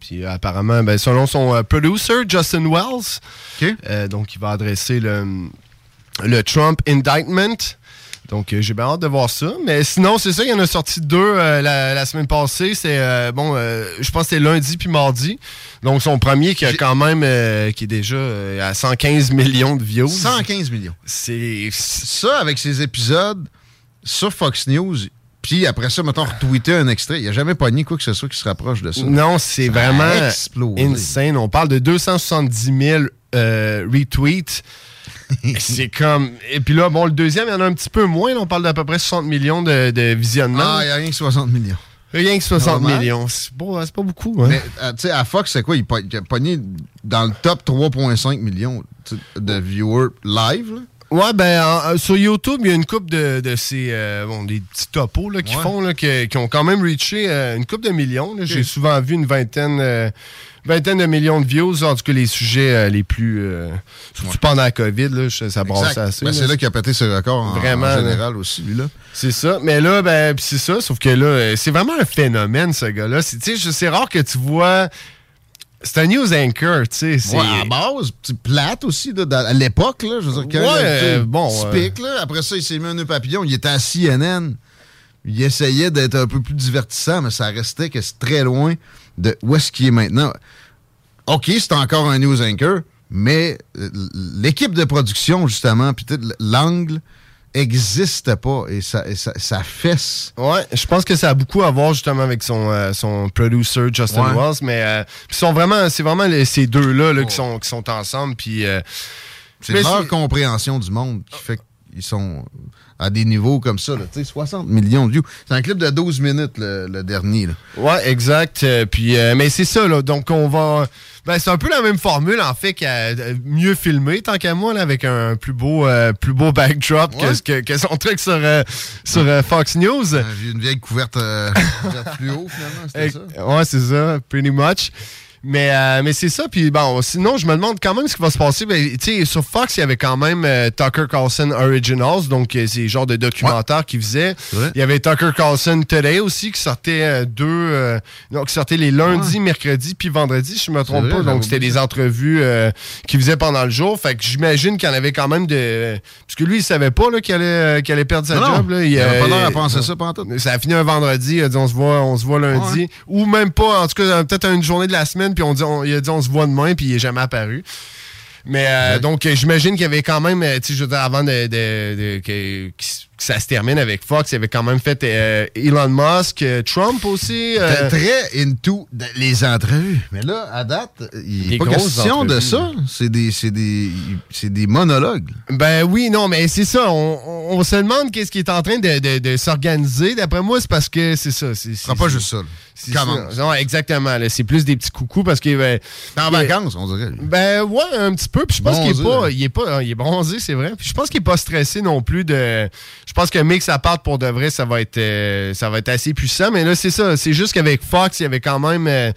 Puis euh, apparemment, ben, selon son euh, producer, Justin Wells, euh, donc il va adresser le, le Trump indictment. Donc euh, j'ai bien hâte de voir ça. Mais sinon, c'est ça, il y en a sorti deux euh, la, la semaine passée. C'est euh, bon, je pense que c'était lundi puis mardi. Donc son premier qui a quand même qui est déjà à 115 millions de views. 115 millions. C'est ça avec ses épisodes sur Fox News. Puis après ça, mettons, retweeter un extrait. Il n'y a jamais pogné quoi que ce soit qui se rapproche de ça. Non, c'est vraiment explosé. insane. On parle de 270 000 euh, retweets. [laughs] c'est comme. Et puis là, bon, le deuxième, il y en a un petit peu moins. là. on parle d'à peu près 60 millions de, de visionnements. Ah, il n'y a rien que 60 millions. Rien que 60 Normal. millions. C'est pas, c'est pas beaucoup. Hein? Mais euh, tu sais, à Fox, c'est quoi? Il, a pogné dans le top 3,5 millions de viewers live. là. Ouais, ben, en- euh, sur YouTube, il y a une coupe de, de ces. euh, bon, des petits topos là, qui Ouais. font, là, qui, qui ont quand même reaché euh, une coupe de millions. J'ai souvent vu une vingtaine. euh, vingtaine de millions de views, en tout cas les sujets les plus... euh, surtout pendant la COVID, là, ça Exact. assez. Ben, c'est là qu'il a pété ses records en, Vraiment, en général aussi, lui-là. C'est ça. Mais là, ben, c'est ça. Sauf que là, c'est vraiment un phénomène, ce gars-là. C'est rare que tu vois. C'est un news anchor, tu sais. c'est- Ouais, à base, plate aussi, là, à l'époque, là, je veux dire, quand Ouais, euh, bon, typique, là. Après ça, il s'est mis un nœud papillon, il était à CNN. Il essayait d'être un peu plus divertissant, mais ça restait que c'est très loin de où est-ce qu'il est maintenant. OK, c'est encore un news anchor, mais euh, l'équipe de production, justement, puis l'angle existe pas et ça, et ça, ça fesse. Ouais, je pense que ça a beaucoup à voir justement avec son, euh, son producer Justin Ouais. Wells, mais euh, ils sont vraiment, c'est vraiment les- ces deux-là là, qui, sont, qui sont ensemble. Puis, euh, C'est leur compréhension du monde qui fait qu'ils sont à des niveaux comme ça. Là. Tu sais, 60 millions de views. C'est un clip de 12 minutes, le, le dernier. Là. Ouais, exact. Euh, puis, mais c'est ça, là. Donc, on va. Ben, c'est un peu la même formule, en fait, qu'à euh, mieux filmer, tant qu'à moi, là, avec un plus beau, euh, plus beau backdrop que, Ouais. que, que son truc sur, euh, sur euh, Fox News. J'ai une vieille couverte, euh, [laughs] couverte fluo, finalement. C'était ça. Ouais, c'est ça, pretty much. Mais, euh, mais c'est ça, puis bon, sinon, je me demande quand même ce qui va se passer. Ben, sur Fox, il y avait quand même euh, Tucker Carlson Originals, donc euh, c'est le genre de documentaire qu'il faisait. Il y avait Tucker Carlson Today aussi, qui sortait deux, non, qui sortait les lundis, mercredis, puis vendredis, si je me trompe pas. Donc, c'était des entrevues euh, qu'il faisait pendant le jour. Fait que j'imagine qu'il y en avait quand même de... Parce que lui, il savait pas qu'il allait, allait perdre sa Non, job. Là. Il avait euh, pas l'air à penser ça pendant tout. ça a fini un vendredi, il a dit on se voit, on se voit lundi. Ouais. Ou même pas, en tout cas, peut-être une journée de la semaine, puis on dit, on- il a dit on se voit demain, puis il est jamais apparu. Mais euh, donc, j'imagine qu'il y avait quand même, euh, tu sais, je veux dire, avant de, de- de- que, que ça se termine avec Fox, il avait quand même fait euh, Elon Musk, euh, Trump aussi. euh, très into les entrevues. Mais là, à date, il n'est pas question de ça. C'est des, c'est des, c'est des monologues. Ben oui, non, mais c'est ça. On, se demande qu'est-ce qui est en train de, de- de s'organiser. D'après moi, c'est parce que c'est ça. Ce sera pas juste ça. Non, exactement. C'est plus des petits coucous parce qu'il ben, T'es en vacances, on dirait. Ben ouais, un petit peu. Puis je pense qu'il est pas, il est pas, il est bronzé, c'est vrai. Puis je pense qu'il est pas stressé non plus de. Je pense que Mix à part pour de vrai, ça va être, euh, ça va être assez puissant. Mais là, c'est ça. C'est juste qu'avec Fox, il y avait quand même. euh,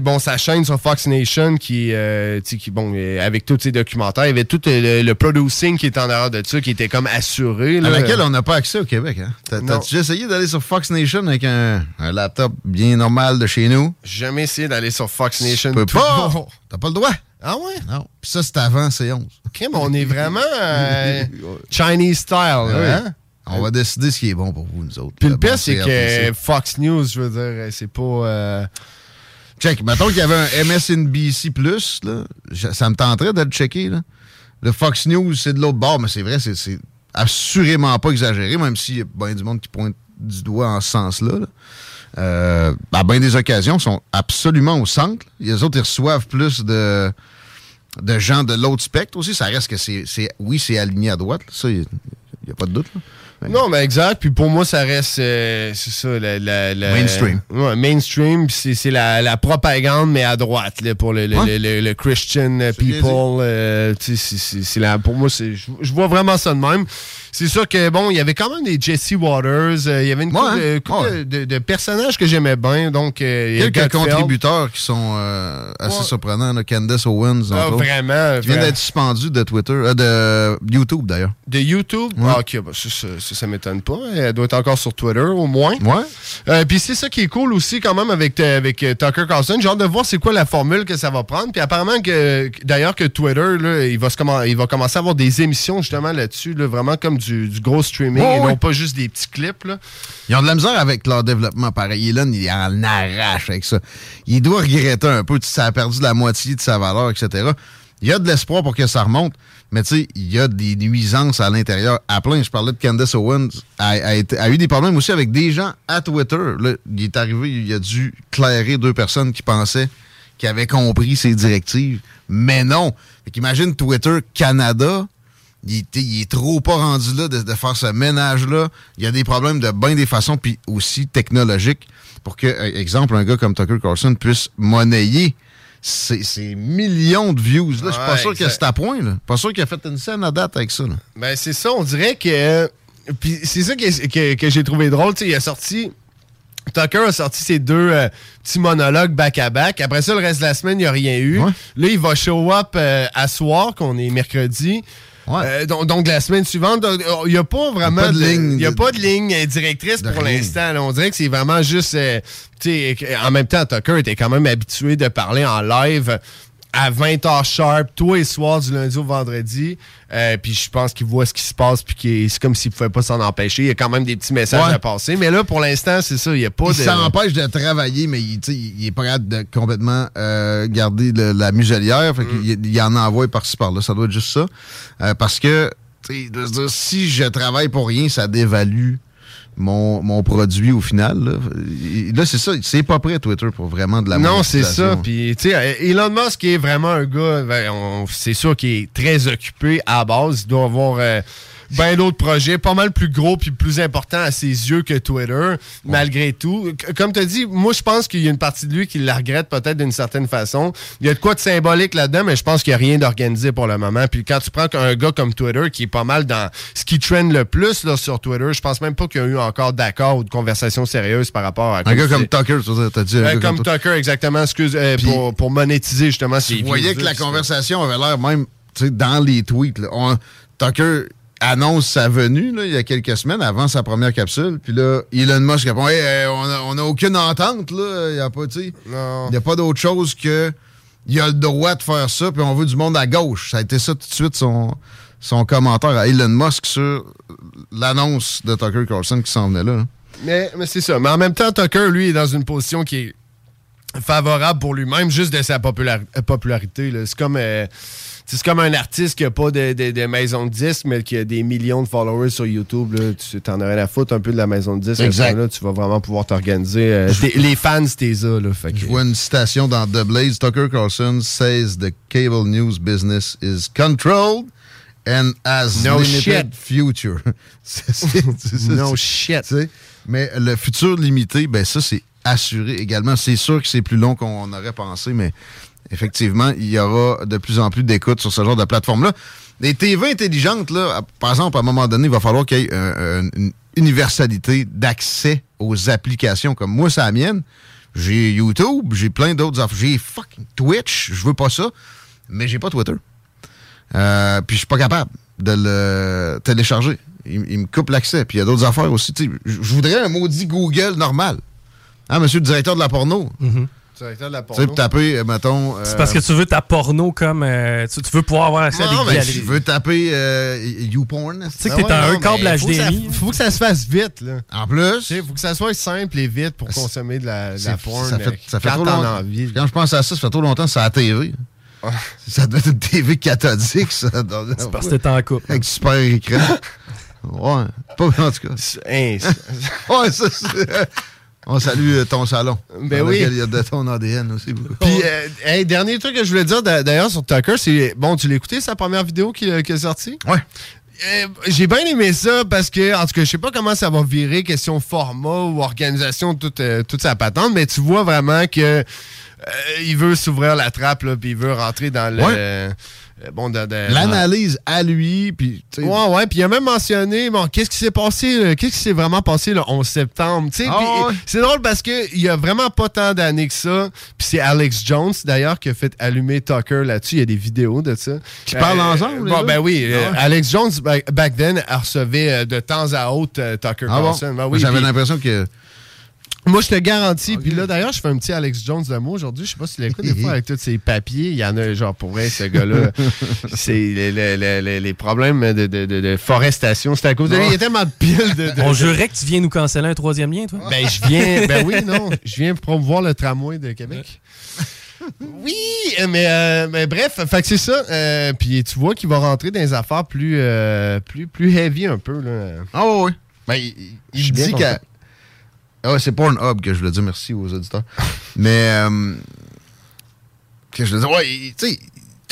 bon, sa chaîne sur Fox Nation qui, euh, qui bon, euh, avec tous ses documentaires, il y avait tout euh, le, le producing qui était en arrière de ça, qui était comme assuré. À là. laquelle on n'a pas accès au Québec. Hein? T'as-tu déjà essayé d'aller sur Fox Nation avec un, un laptop bien normal de chez nous? J'ai jamais essayé d'aller sur Fox Nation. Tu peux pas! T'as pas le droit. Ah ouais? Non. Puis ça, c'est avant C11. Ok, mais on est vraiment [laughs] Chinese style. Là, hein? On va décider ce qui est bon pour vous, nous autres. Puis le pire, c'est que Fox News, je veux dire, c'est pas. Check. Mettons qu'il y avait un MSNBC, là, ça me tenterait de le checker. Là. Le Fox News, c'est de l'autre bord, mais c'est vrai, c'est- assurément pas exagéré, même s'il y a bien du monde qui pointe du doigt en ce sens-là. là. Euh, à bien des occasions, sont absolument au centre. Les autres, ils reçoivent plus de, de gens de l'autre spectre aussi. Ça reste que c'est. Oui, c'est aligné à droite. Ça, il n'y a, pas de doute. là. Non, mais exact. Puis pour moi, ça reste. euh, c'est ça, la, la- la- Mainstream. Ouais, mainstream. Puis c'est, c'est la, la propagande, mais à droite, là, pour le, le, Ouais. le- le- le Christian euh, people. euh, tu sais, c'est, c'est- c'est la, pour moi, c'est, je, je vois vraiment ça de même. C'est sûr que, bon, il y avait quand même des Jesse Waters. euh, il y avait une couple, Ouais, de, couple de- de- de personnages que j'aimais bien. Donc, euh, il y a Quelques contributeurs qui sont euh, assez Ouais. surprenants. là. Candace Owens, entre Ah, autres, vraiment, Qui vient d'être suspendu de Twitter, de YouTube d'ailleurs. De YouTube? Ah, ok, bah, ça, ça, ça, ça m'étonne pas. Elle doit être encore sur Twitter, au moins. Ouais. Puis c'est ça qui est cool aussi, quand même, avec, avec Tucker Carlson. J'ai hâte de voir c'est quoi la formule que ça va prendre. Puis apparemment, que d'ailleurs, que Twitter, là, il, va se il va commencer à avoir des émissions, justement, là-dessus, là, vraiment comme du, du gros streaming et non pas juste des petits clips. Là. Ils ont de la misère avec leur développement. Pareil, Elon, il en arrache avec ça. Il doit regretter un peu. Ça a perdu la moitié de sa valeur, etc. Il y a de l'espoir pour que ça remonte, mais tu sais, il y a des nuisances à l'intérieur à plein. Je parlais de Candace Owens, a, a été- a eu des problèmes aussi avec des gens à Twitter. Là, il est arrivé, il a dû clairer deux personnes qui pensaient qu'ils avaient compris ses directives, mais non. Fait qu'imagine Twitter Canada, il, est- il est trop pas rendu là de, de faire ce ménage-là. Il y a des problèmes de bien des façons, puis aussi technologiques, pour que, euh, exemple, un gars comme Tucker Carlson puisse monnayer ces, millions de views. Là, je suis pas Ouais, sûr que c'est à point. Là. Pas sûr qu'il a fait une scène à date avec ça. Là. Ben, c'est ça, on dirait que. Puis c'est ça que, que- que j'ai trouvé drôle. Il a sorti. Tucker a sorti ses deux euh, petits monologues back-à-back. Après ça, le reste de la semaine, il n'y a rien eu. Là, il va show up euh, à soir, qu'on est mercredi. Euh, donc, donc, la semaine suivante, euh, il n'y a pas vraiment Pas de ligne a de- pas de ligne directrice de pour l'instant. On dirait que c'est vraiment juste. euh, tu sais, en même temps, Tucker était quand même habitué de parler en live à 20h sharp, tous les soirs du lundi au vendredi. Euh, puis je pense qu'il voit ce qui se passe, puis c'est comme s'il pouvait pas s'en empêcher. Il y a quand même des petits messages Ouais. à passer. Mais là, pour l'instant, c'est ça. Il n'y a pas il de. s'empêche de travailler, mais il, il est pas capable de complètement euh, garder le- la muselière. Fait Mm. qu'il il en envoie par-ci par-là. Ça doit être juste ça. Euh, parce que, de se dire, si je travaille pour rien, ça dévalue mon, mon produit au final. Là, c'est ça. C'est pas prêt, Twitter, pour vraiment de la non, c'est ça. Puis, tu sais, euh, Elon Musk est vraiment un gars, ben, c'est sûr qu'il est très occupé à la base. Il doit avoir euh, ben d'autres projets, pas mal plus gros puis plus importants à ses yeux que Twitter, malgré tout. Comme tu as dit, moi, je pense qu'il y a une partie de lui qui la regrette peut-être d'une certaine façon. Il y a de quoi de symbolique là-dedans, mais je pense qu'il n'y a rien d'organisé pour le moment. Puis quand tu prends un gars comme Twitter, qui est pas mal dans ce qui trend le plus là, sur Twitter, je pense même pas qu'il y a eu encore d'accord ou de conversation sérieuse par rapport à... Un gars comme Tucker, tu t'as dit. un euh, gars comme. Tucker, exactement, excuse, euh, pour, pour monétiser justement voyais views, que la conversation avait l'air même, tu sais, dans les tweets. là. On- Tucker annonce sa venue là, il y a quelques semaines avant sa première capsule. Puis là, Elon Musk répond Hey, on n'a aucune entente. là. Il n'y a pas, il y a pas d'autre chose que il a le droit de faire ça, puis on veut du monde à gauche. Ça a été ça tout de suite son, son commentaire à Elon Musk sur l'annonce de Tucker Carlson qui s'en venait là. là. Mais, mais c'est ça. Mais en même temps, Tucker, lui, est dans une position qui est favorable pour lui-même, juste de sa euh, popularité. C'est comme, euh, c'est comme un artiste qui n'a pas de, de- de maison de disques, mais qui a des millions de followers sur YouTube. Là. Tu t'en as rien à foutre un peu de la maison de disques. Exact. À ce moment-là, tu vas vraiment pouvoir t'organiser. euh, [laughs] les fans, t'es ça. Là, fait que- Je vois une citation dans The Blaze. Tucker Carlson says the cable news business is controlled and has No limited shit. future. [laughs] C'est- c'est- c'est ça, No shit. tu sais. Mais le futur limité, ben ça, c'est assuré également. C'est sûr que c'est plus long qu'on aurait pensé, mais effectivement, il y aura de plus en plus d'écoute sur ce genre de plateforme-là. Les TV intelligentes, là, par exemple, à un moment donné, il va falloir qu'il y ait euh, euh, une universalité d'accès aux applications. Comme moi, c'est la mienne. J'ai YouTube, j'ai plein d'autres affaires. J'ai fucking Twitch, je veux pas ça, mais j'ai pas Twitter. Euh, puis je suis pas capable de le télécharger. Il, me coupe l'accès. Puis il y a d'autres affaires aussi. Je voudrais un maudit Google normal. Hein, monsieur le directeur de la porno? Directeur de la Tu sais, taper, euh, mettons... C'est parce que tu veux ta porno comme. euh, tu, tu veux pouvoir avoir accès à Non, des mais galeries. je veux taper euh, YouPorn. Tu sais que t'es à un câble HDMI. Faut, faut que ça se fasse vite. Là. En plus? Il faut que ça soit simple et vite pour consommer de la, de la C'est- porn. ça fait, euh, ça fait quand trop longtemps. envie. Quand je pense à ça, ça fait trop longtemps que c'est à la TV. Ça doit être une TV cathodique, ça. [laughs] C'est parce que t'es en couple. Avec super écran. [laughs] Ouais. Pas en tout cas. Hein, [laughs] ouais, ça, c'est- On salue euh, ton salon. Ben oui. Il y a de ton ADN aussi. beaucoup. Puis, euh, hey, dernier truc que je voulais dire d'a- d'ailleurs sur Tucker, c'est. Bon, tu l'as écouté, sa première vidéo qui, qui est sortie? Ouais. Euh, J'ai bien aimé ça parce que, en tout cas, je sais pas comment ça va virer, question format ou organisation, toute, euh, toute sa patente, mais tu vois vraiment que euh, il veut s'ouvrir la trappe, là, puis il veut rentrer dans le. Ouais. Euh, bon, L'analyse à lui, puis... Ouais, ouais, puis il a même mentionné, bon, qu'est-ce qui s'est passé, là? qu'est-ce qui s'est vraiment passé le 11 septembre, Ah, ouais. c'est drôle parce que il y a vraiment pas tant d'années que ça, puis c'est Alex Jones, d'ailleurs, qui a fait allumer Tucker là-dessus, il y a des vidéos de ça. Qui parlent ensemble, les Bon, ben oui, Ah euh. Alex Jones, back, back then, recevait euh, de temps à autre euh, Tucker Ah bon? Carlson. Ben oui, J'avais l'impression que... moi, je te garantis. Puis là, d'ailleurs, je fais un petit Alex Jones de moi aujourd'hui. Je sais pas si tu l'écoutes des fois avec tous ses papiers. Il y en a, genre, pour vrai, ce gars-là. [laughs] c'est les, les- les- les- les problèmes de, de- de- de forestation. C'est à cause de lui. Il y a tellement de piles de. de- On de- jurait que tu viens nous canceller un troisième lien, toi. Ben, je viens. Ben oui, non. Je viens promouvoir le tramway de Québec. Oui, mais, euh, mais bref, fait que c'est ça. Euh, puis tu vois qu'il va rentrer dans des affaires plus, euh, plus, plus heavy un peu. Là. Ah ouais, ouais. Ben, il, il dit content. Ah ouais, c'est Pornhub que je voulais dire. Merci aux auditeurs. [laughs] Mais... euh, que je voulais dire, ouais, tu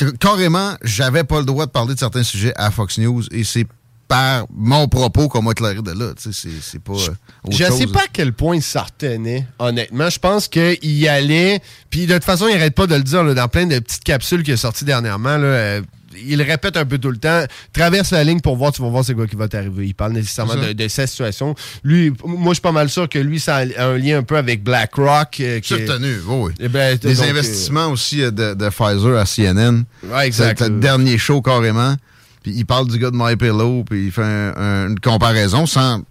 sais, carrément, j'avais pas le droit de parler de certains sujets à Fox News et c'est par mon propos qu'on m'a éclairé de là. Tu sais, c'est- c'est pas... euh, Je chose. sais pas à quel point il s'en retenait, honnêtement. Je pense qu'il y allait. Puis de toute façon, il arrête pas de le dire là, dans plein de petites capsules qu'il a sorties dernièrement. Là, euh, il répète un peu tout le temps. Traverse la ligne pour voir, tu vas voir c'est quoi qui va t'arriver. Il parle nécessairement de, de sa situation. Lui, moi, je suis pas mal sûr que lui, ça a un lien un peu avec BlackRock. euh, qui- oui, oui. Eh ben, Les donc, euh, investissements aussi euh, de, de Pfizer à CNN. Ouais, exact. C'est le dernier show carrément. Puis il parle du gars de MyPillow, puis il fait un- un- une comparaison sans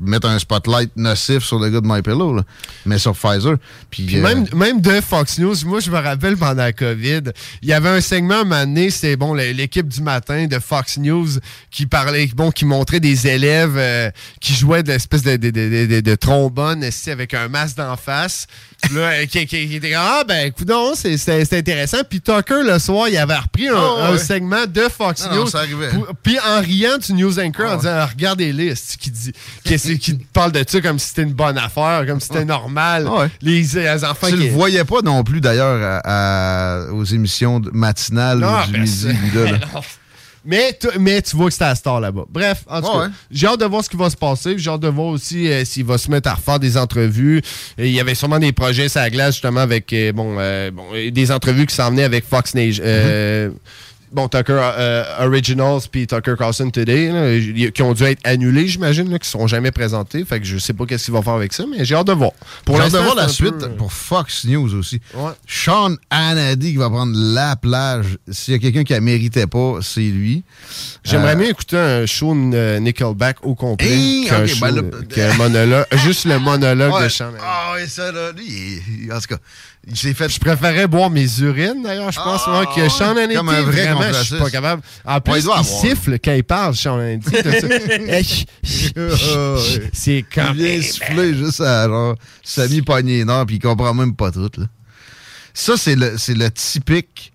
mettre un spotlight nocif sur le gars de MyPillow, là, mais sur Pfizer. Puis, Puis euh, même, même de Fox News, moi, je me rappelle pendant la COVID, il y avait un segment à un moment donné, c'était bon, l'équipe du matin de Fox News qui parlait, bon, qui montrait des élèves euh, qui jouaient de l'espèce de, de, de, trombone avec un masque d'en face. Là, euh, qui, qui- qui était comme, ah, ben, écoute, c'est c'était intéressant. Puis Tucker, le soir, il avait repris un, Oh, un segment de Fox Non, non, News. Puis en riant du news anchor, en disant, Ah, regardez-les, esti, qui dit, qui, qui, parle de ça comme si c'était une bonne affaire, comme si c'était normal. Les, les enfants tu le voyais pas non plus, d'ailleurs, aux émissions matinales Non, du ben, midi. [laughs] Mais, tu- mais tu vois que c'était à Star là-bas. Bref, en tout cas, ouais. j'ai hâte de voir ce qui va se passer. J'ai hâte de voir aussi euh, s'il va se mettre à refaire des entrevues. Et il y avait sûrement des projets sur la glace, justement, avec euh, bon, euh, bon, euh, des entrevues qui s'en venaient avec Fox Nation. euh, Bon, Tucker euh, Originals puis Tucker Carlson Today, là, qui ont dû être annulés, j'imagine, qui ne sont jamais présentés. Fait que je sais pas qu'est-ce qu'il va faire avec ça, mais j'ai hâte de voir. Pour hâte de voir la suite peu, euh, pour Fox News aussi. Sean Hannity qui va prendre la plage. S'il y a quelqu'un qui la méritait pas, c'est lui. J'aimerais Euh, bien écouter un show euh, Nickelback au complet. Hey, show, ben monologue. [laughs] Juste le monologue Ouais. de Sean Hannity. Ah oui, ça, là, lui, il- il- en tout cas, fait... Je préférais boire mes urines, d'ailleurs, je pense, moi, que Sean Hannity. Comme un vrai vraiment, je suis pas capable. En plus, il siffle quand il parle, Sean Hannity. C'est comme... Il vient souffler juste à genre semi-poignée nord, puis il comprend même pas tout. Là. Ça, c'est le, le typique,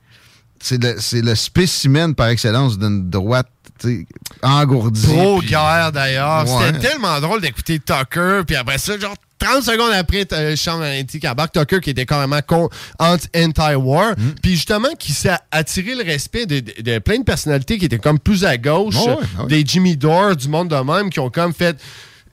c'est le, le spécimen par excellence d'une droite engourdie. Pro puis- guerre d'ailleurs. C'était tellement drôle d'écouter Tucker, puis après ça, genre 30 secondes après, Sean Hannity qui embarque Tucker qui était carrément anti- anti-war, Mm. puis justement qui s'est attiré le respect de, de- de plein de personnalités qui étaient comme plus à gauche, des Jimmy Dore, du monde de même, qui ont comme fait.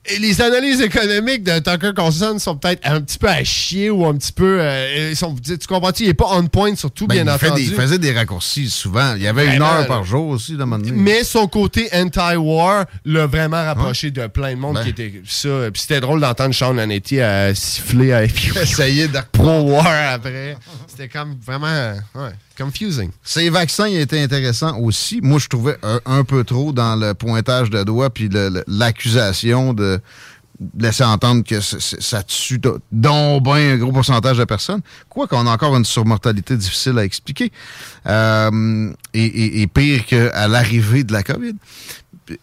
Et les analyses économiques de Tucker Carlson sont peut-être un petit peu à chier ou un petit peu. euh, sont, tu comprends-tu? Il est pas on point surtout, Ben, bien il entendu. des- il faisait des raccourcis souvent. Il y avait une heure par jour aussi, là, maintenant. Mais son côté anti-war l'a vraiment rapproché de plein de monde Ben. qui était ça. Puis c'était drôle d'entendre Sean Hannity à siffler à [laughs] essayer de pro-war après. C'était comme vraiment ouais, Ces vaccins étaient intéressants aussi. Moi, je trouvais un, un peu trop dans le pointage de doigts puis l'accusation de laisser entendre que ça tue donc un gros pourcentage de personnes. Quoi qu'on a encore une surmortalité difficile à expliquer. Euh, et pire qu'à l'arrivée de la COVID.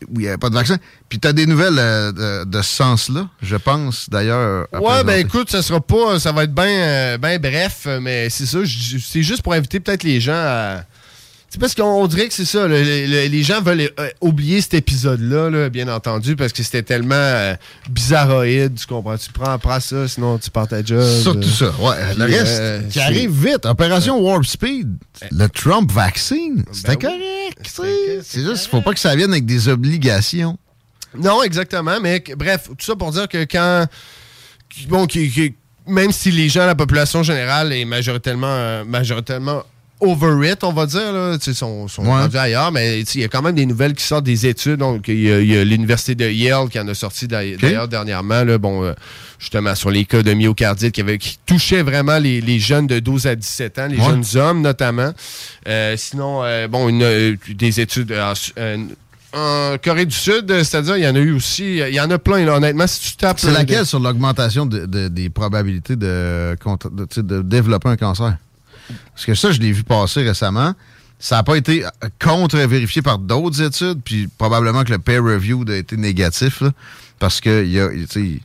Où il n'y avait pas de vaccin. Puis tu as des nouvelles euh, de, de ce sens-là, je pense, d'ailleurs. Ouais, ben écoute, ça sera pas. Ça va être bien ben bref, mais c'est ça. C'est juste pour inviter peut-être les gens à. C'est parce qu'on dirait que c'est ça. le- le- le- les gens veulent euh, oublier cet épisode-là, là, bien entendu, parce que c'était tellement euh, bizarroïde. Tu comprends? Tu prends, prends ça, sinon tu pars ta job. Surtout ça. Ouais, le reste euh, qui arrive vite. Opération Warp Speed. Le Trump vaccine. C'était Ben oui. correct. sais. C'est juste, il faut pas que ça vienne avec des obligations. Non, exactement. Mais bref, tout ça pour dire que quand. Bon, qui- qui- même si les gens, la population générale est majoritairement, euh, majoritairement over it, on va dire, là, sont, sont Ouais. rendus ailleurs, mais il y a quand même des nouvelles qui sortent des études. Donc, il y a, l'Université de Yale qui en a sorti d'ailleurs dernièrement, là, bon, euh, justement, sur les cas de myocardite qui, avait, qui touchaient vraiment les, les jeunes de 12 à 17 ans, les Ouais. jeunes hommes notamment. Euh, sinon, euh, bon, une, des études en, Corée du Sud, c'est-à-dire, il y en a eu aussi, il y en a plein, là, honnêtement, si tu tapes... C'est laquelle sur l'augmentation de- de- des probabilités de, de développer un cancer? Parce que ça, je l'ai vu passer récemment. Ça n'a pas été contre-vérifié par d'autres études, puis probablement que le peer review a été négatif, là, parce qu'il y a, il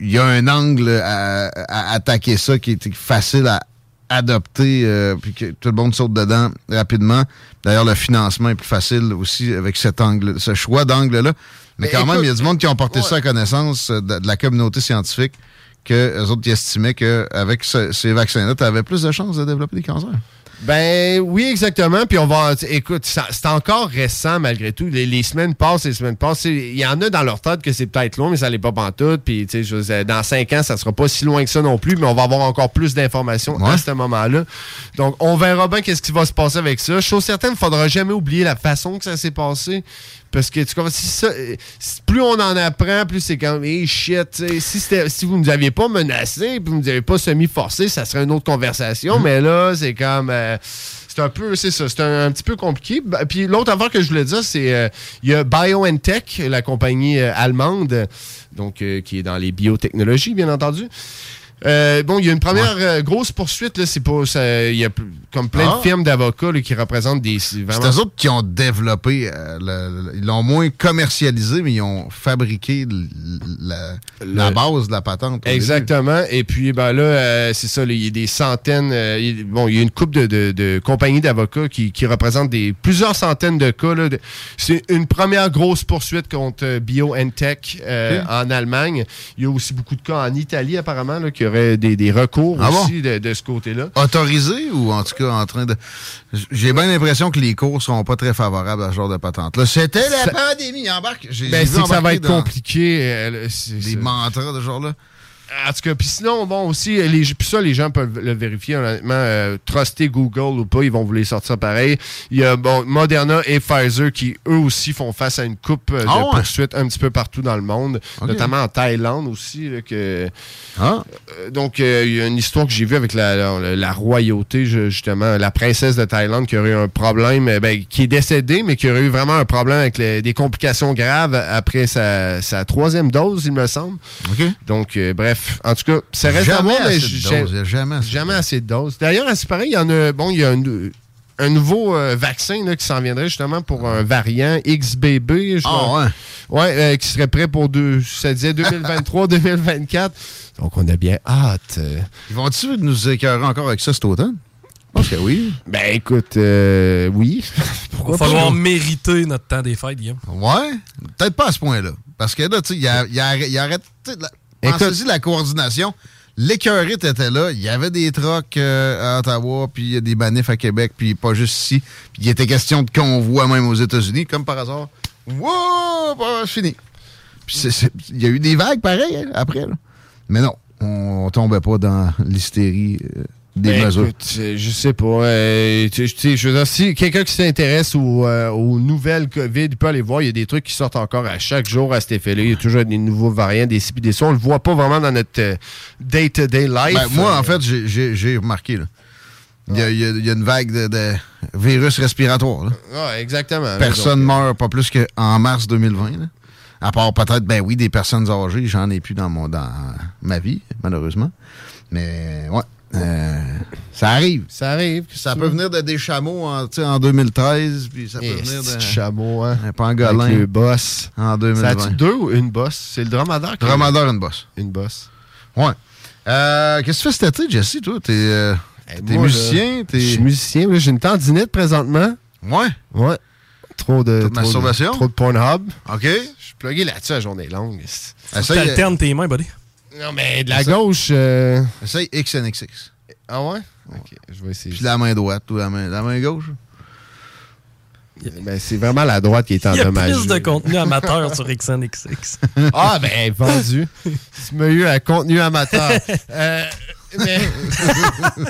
y a un angle à, à attaquer ça qui est facile à adopter, euh, puis que tout le monde saute dedans rapidement. D'ailleurs, le financement est plus facile aussi avec cet angle, ce choix d'angle-là. Mais, Mais quand même, il y a du monde qui ont porté ça à connaissance de, de la communauté scientifique que eux autres qui estimaient qu'avec ce- ces vaccins-là, tu avais plus de chances de développer des cancers. Ben oui, exactement. Puis on va. Écoute, c'est encore récent malgré tout. Les, les semaines passent, les semaines passent. Il y en a dans leur tête que c'est peut-être long, mais ça l'est pas pantoute. Puis tu sais, dans cinq ans, ça sera pas si loin que ça non plus, mais on va avoir encore plus d'informations à ce moment-là. Donc on verra bien qu'est-ce qui va se passer avec ça. Chose certaine, il faudra jamais oublier la façon que ça s'est passé. Parce que tu comprends, si ça, euh, plus on en apprend, plus c'est comme, hey shit, si, c'était- si vous ne nous aviez pas menacé, puis vous ne nous avez pas semi-forcé, ça serait une autre conversation. Mais là, c'est comme, euh, c'est un peu, c'est ça, c'est un, un petit peu compliqué. Bah, Puis l'autre affaire que je voulais dire, c'est euh, il y a BioNTech, la compagnie euh, allemande, donc euh, qui est dans les biotechnologies, bien entendu. Euh, bon, il y a une première euh, grosse poursuite, là, c'est ça- il y a comme plein Ah. de firmes d'avocats là, qui représentent des... C'est vraiment- eux autres qui ont développé, euh, le- le- ils l'ont moins commercialisé, mais ils ont fabriqué l- la, la base de la patente. début. Exactement. Et puis, ben là, c'est ça, il y a des centaines. il- bon, il y a une couple de, de- de compagnies d'avocats qui, qui représentent des, plusieurs centaines de cas. c'est une première grosse poursuite contre BioNTech en Allemagne. Il y a aussi beaucoup de cas en Italie, apparemment, là, qui auraient des, des recours Ah bon? aussi de, de ce côté-là. Autorisé ou en tout cas en train de. J'ai bien l'impression que les cours seront pas très favorables à ce genre de patente. Là, c'était la Ça- pandémie, embarque. Ben, c'est que ça va être dans compliqué. euh, Des mantras de ce genre-là. En tout cas, puis sinon, bon, aussi, les, puis ça, les gens peuvent le vérifier, honnêtement. euh, truster Google ou pas, ils vont vous les sortir pareil. Il y a, bon, Moderna et Pfizer qui, eux aussi, font face à une coupe euh, de Ah ouais? poursuites un petit peu partout dans le monde, notamment en Thaïlande aussi. là, que, Ah. Euh, donc, euh, il y a une histoire que j'ai vue avec la, la- la royauté, justement, la princesse de Thaïlande qui aurait eu un problème, ben, qui est décédée, mais qui aurait eu vraiment un problème avec les- des complications graves après sa, sa troisième dose, il me semble. Donc, bref, en tout cas, ça reste à Jamais voir, mais jamais assez de jamais assez de doses. D'ailleurs, c'est pareil, il y en a, bon, il y a un, un nouveau euh, vaccin là, qui s'en viendrait justement pour un variant XBB. je Ah, crois. ouais. Ouais, euh, qui serait prêt pour deux, ça disait 2023-2024. [laughs] Donc, on a bien hâte. euh. Ils vont-tu nous écœurer encore avec ça cet automne? Je pense que oui. Ben, écoute, euh, oui. [laughs] Il va falloir pas? mériter notre temps des fêtes, Guillaume. Ouais, peut-être pas à ce point-là. Parce que là, tu sais, il arrête. Pensez-y la coordination. L'écœurite était là. Il y avait des trocs euh, à Ottawa, puis il y a des manifs à Québec, puis pas juste ici. Puis il était question de convoi même aux États-Unis, comme par hasard. Wow, bah, c'est fini. Il y a eu des vagues pareilles hein, après. là. Mais non, on, tombait pas dans l'hystérie euh, des Ben, mesures. écoute, euh, je sais pas. euh, tu tu sais, je veux dire, si quelqu'un qui s'intéresse aux, euh, aux nouvelles COVID, peut aller voir. Il y a des trucs qui sortent encore à chaque jour à cet effet-là. Il y a toujours des nouveaux variants, des ci puis des ça. On le voit pas vraiment dans notre day-to-day life. Ben, moi, en fait, j'ai- remarqué. là. Il y, a, il y a- il y a une vague de, de virus respiratoire. ouais, exactement. Personne Donc, meurt pas plus qu'en mars 2020. là. À part peut-être, ben oui, des personnes âgées, j'en ai plus dans mon dans ma vie, malheureusement. Mais ouais. Euh, ça arrive. Ça arrive. Ça peut venir de des chameaux en, tu sais, en 2013, puis ça peut venir c'est de chameau, hein. un pangolin Avec le boss. en Ça 2020. a-tu deux ou une bosse? C'est le dromadaire? qui- Dromadaire, une bosse. Une bosse. Ouais. Euh, Qu'est-ce que tu fais cet été, Jesse, toi? T'es euh, Moi, musicien? Je suis musicien. J'ai une tendinite présentement. Ouais. Ouais. Trop de. Trop de trop masturbation? Trop de Pornhub. OK. Je suis plugué là-dessus à journée longue. Essaye, T'alternes tes mains, buddy. Non, mais de la gauche. euh, Essaye XNXX. Ah ouais? Ok, je vais essayer. Puis la main droite ou la main, la main gauche? Ben, c'est vraiment la droite qui est Il y a endommagée. plus de contenu amateur sur XNXX. [laughs] Ah, ben, vendu. Tu m'as eu un contenu amateur. [laughs] Euh, mais- [laughs]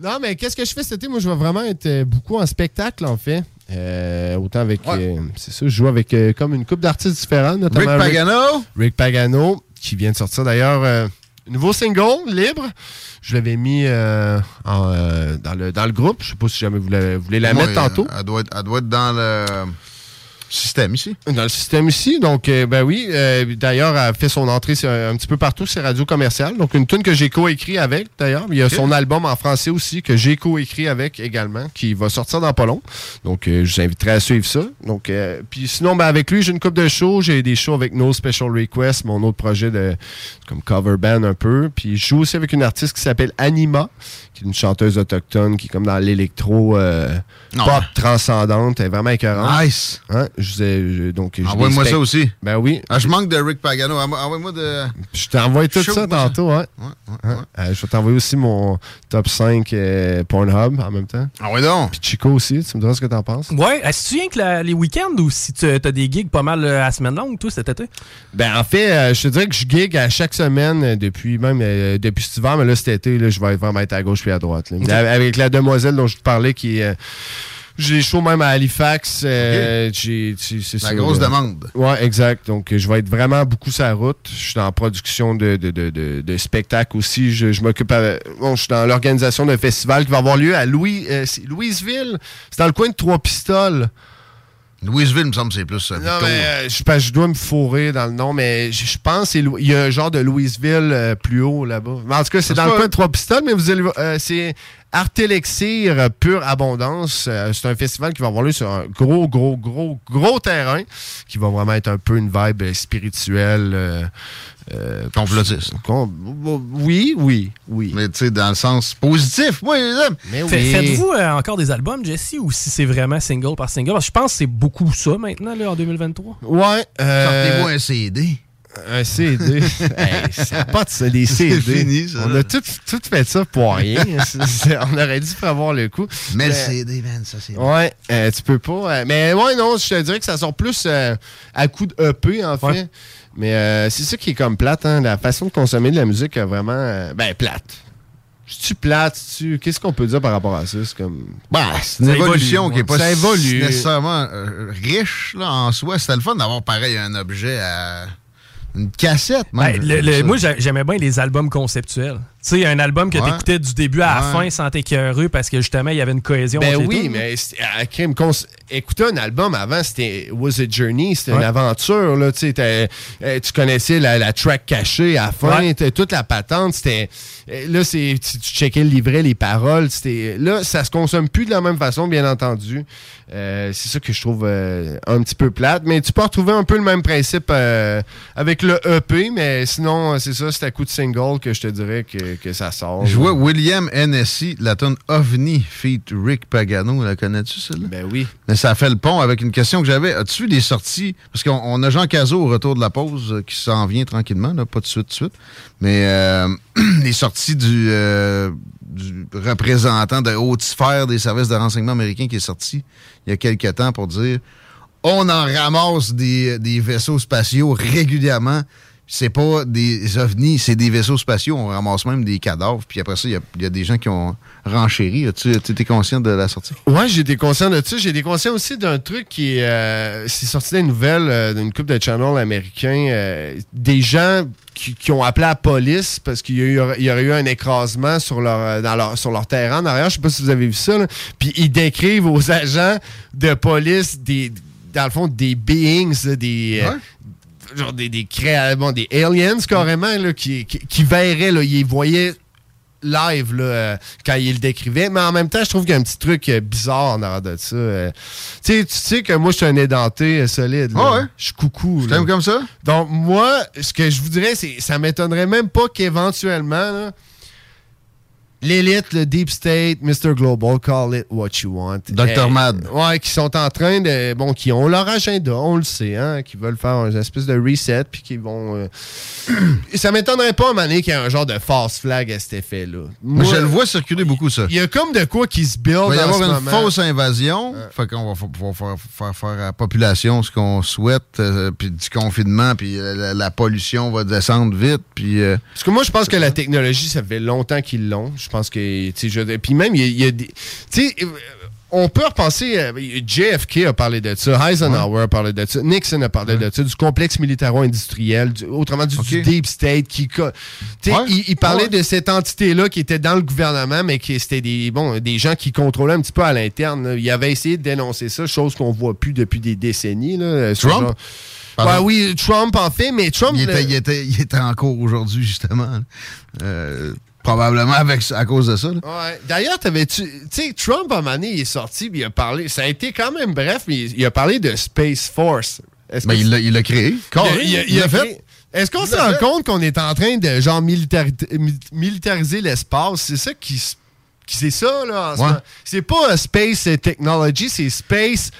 non, mais qu'est-ce que je fais cet été? Moi, je vais vraiment être euh, beaucoup en spectacle, en fait. Euh, autant avec. euh, c'est ça, je joue avec euh, comme une couple d'artistes différents, notamment. Rick Pagano. Rick Pagano, qui vient de sortir d'ailleurs euh, nouveau single, libre. Je l'avais mis euh, en, euh, dans, le, dans le groupe. Je sais pas si jamais vous, la- vous voulez la mettre tantôt. Elle doit, être, elle doit être dans le système ici. Dans le système ici. Donc, euh, ben oui. euh, d'ailleurs, elle fait son entrée sur- un petit peu partout sur Radio Commerciale. Donc, une tune que j'ai coécrit avec, d'ailleurs. Il y a son album en français aussi que j'ai coécrit avec également, qui va sortir dans pas long. Donc, euh, je vous inviterai à suivre ça. Donc, puis sinon, ben, avec lui, j'ai une coupe de shows. J'ai des shows avec No Special Request, mon autre projet de comme cover band un peu. Puis, je joue aussi avec une artiste qui s'appelle Anima, qui est une chanteuse autochtone qui est comme dans l'électro pop transcendante. Elle est vraiment écœurante. Nice. Hein, je vous ai- je- donc, j'ai Envoie-moi ça aussi. Ben oui. Ah, je manque de Rick Pagano. Envoie- Envoie-moi de. Je t'envoie tout Show, ça tantôt, hein. Hein? Euh, je vais t'envoyer aussi mon top 5 euh, Pornhub en même temps. Ah oui donc. Puis Chico aussi, tu me diras ce que t'en penses. Ouais, est-ce que tu viens que la- les week-ends ou si tu as des gigs pas mal euh, à semaine longue, toi, cet été? Ben en fait, euh, je te dirais que je gig à chaque semaine depuis même euh, depuis cet hiver, mais là cet été, là, je vais vraiment être à gauche puis à droite. là. Avec la demoiselle dont je te parlais qui est euh, J'ai shows même à Halifax. euh, j'ai- c'est- La grosse là. demande. Ouais, exact. Donc, euh, je vais être vraiment beaucoup sur la route. Je suis en production de, de, de, de, de spectacles aussi. Je, je m'occupe. Bon, je suis dans l'organisation d'un festival qui va avoir lieu à Louis, euh, Louisville. C'est dans le coin de Trois-Pistoles. Louisville, me semble, c'est plus. euh, Non, mais euh, je, je dois me fourrer dans le nom, mais je, je pense qu'il y a un genre de Louisville euh, plus haut là-bas. En tout cas, c'est dans le coin de Trois-Pistoles, mais vous allez voir, euh, c'est Artélexir euh, Pure Abondance. Euh, c'est un festival qui va avoir lieu sur un gros, gros, gros, gros terrain qui va vraiment être un peu une vibe spirituelle. Euh, Complotiste. oui, oui, oui. Mais tu sais, dans le sens positif, moi, les. Mais Fait- Faites-vous euh, encore des albums, Jesse, ou si c'est vraiment single par single? Parce que je pense que c'est beaucoup ça maintenant, là, en 2023. Ouais. euh, Sortez-vous un CD. Un CD. [laughs] hey, ça pas de C'est CD. fini, ça. On a tout, tout fait ça pour rien. [laughs] On aurait dû prévoir le coup. Mais le CD, man, ça, c'est. Ouais, euh, tu peux pas. euh, mais ouais, non, je te dirais que ça sort plus euh, à coup de EP, en fait. Ouais. Mais euh, c'est ça qui est comme plate, hein. La façon de consommer de la musique est vraiment. euh, ben, plate. tu plate? tu Qu'est-ce qu'on peut dire par rapport à ça? C'est comme. Bah, c'est une Ça évolution évolue, qui n'est pas ça évolue. nécessairement euh, riche là, en soi. C'était le fun d'avoir pareil un objet à une cassette. même, Ben, le- moi, j'a- j'aimais bien les albums conceptuels. Tu sais, un album que Ouais. t'écoutais du début à la Ouais. fin sans t'écœurer parce que justement, il y avait une cohésion. Ben entre les oui, mais à crime, écouter un album avant, c'était Was a Journey, c'était Ouais. une aventure. Là, tu euh, tu connaissais la, la track cachée à la fin, toute la patente. C'était euh, là, c'est tu, tu checkais le livret, les paroles. C'était là, ça se consomme plus de la même façon, bien entendu. Euh, c'est ça que je trouve euh, un petit peu plate, mais tu peux retrouver un peu le même principe euh, avec le EP, mais sinon, c'est ça, c'est à coup de single que je te dirais que, que ça sort. Je vois William Hennessy, la tonne OVNI, feat Rick Pagano. La connais-tu, celle-là? Ben oui. Mais ça fait le pont avec une question que j'avais. As-tu vu les sorties? Parce qu'on on a Jean Cazot au retour de la pause euh, qui s'en vient tranquillement, là, pas de suite, de suite. Mais euh, [clears throat] les sorties du, euh, du représentant de haute sphère des services de renseignement américains qui est sorti il y a quelques temps pour dire on en ramasse des, des vaisseaux spatiaux régulièrement. C'est pas des ovnis, c'est des vaisseaux spatiaux. On ramasse même des cadavres. Puis après ça, il y a, il y a des gens qui ont renchéri. Tu étais conscient de la sortie? J'ai été conscient de ça. J'ai été conscient aussi d'un truc qui est, euh, c'est sorti des nouvelles euh, d'une couple de channels américains. euh, des gens qui, qui ont appelé la police parce qu'il y, aurait eu un écrasement sur leur, euh, dans leur, sur leur terrain en arrière. Je sais pas si vous avez vu ça. là. Puis ils décrivent aux agents de police des, dans le fond, des beings, des, euh, genre des, des créa- bon, des aliens carrément là, qui, qui, qui verraient, là, ils voyaient live là, euh, quand il le décrivait. Mais en même temps, je trouve qu'il y a un petit truc euh, bizarre en arrière de ça. euh. tu sais, tu sais que moi, je suis un édenté solide. là. Ah ouais? Je suis coucou. T'aimes comme ça? Donc, moi, ce que je vous dirais, c'est ça m'étonnerait même pas qu'éventuellement, l'élite, le Deep State, Mr. Global, call it what you want. Dr. Mad. Ouais, qui sont en train de. Bon, qui ont leur agenda, on le sait, hein, qui veulent faire une espèce de reset, puis qui vont. euh, [clears throat] ça m'étonnerait pas, donné, qu'il y ait un genre de false flag à cet effet-là. Moi, je le vois circuler beaucoup, ça. Il y a comme de quoi qui se build. Il va y avoir une moment. fausse invasion. Fait qu'on va pouvoir faire, faire, faire à la population ce qu'on souhaite, euh, puis du confinement, puis euh, la, la pollution va descendre vite, puis... euh, Parce que moi, je pense que la technologie, ça fait longtemps qu'ils l'ont. Je pense que, tu sais, puis même, il y a, des, tu sais, euh, on peut repenser, euh, JFK a parlé de ça, Eisenhower a parlé de ça, Nixon a parlé de ça, du complexe militaro-industriel, du- autrement dit, du Deep State, qui, co- tu sais, Ouais. il, il parlait de cette entité-là qui était dans le gouvernement, mais qui c'était des, bon, des gens qui contrôlaient un petit peu à l'interne. là. Il avait essayé de dénoncer ça, chose qu'on voit plus depuis des décennies. Là, Ce Trump? genre- Pardon? Ouais, oui, Trump en fait, mais Trump. il, le- était, il, était, il était en cours aujourd'hui, justement. Euh, probablement avec, à cause de ça. là. Ouais. D'ailleurs, t'avais-tu. Tu sais, Trump, à un moment donné, il est sorti, puis il a parlé. Ça a été quand même bref, mais il, il a parlé de Space Force. Est-ce Ben, que il l'a- créé. Carré, il a- il il a l'a fait. créé- Est-ce qu'on se rend compte qu'on est en train de, genre, militari- mi- militariser l'espace? C'est ça qui. qui c'est ça, là, en ce moment. C'est pas euh, Space Technology, c'est Space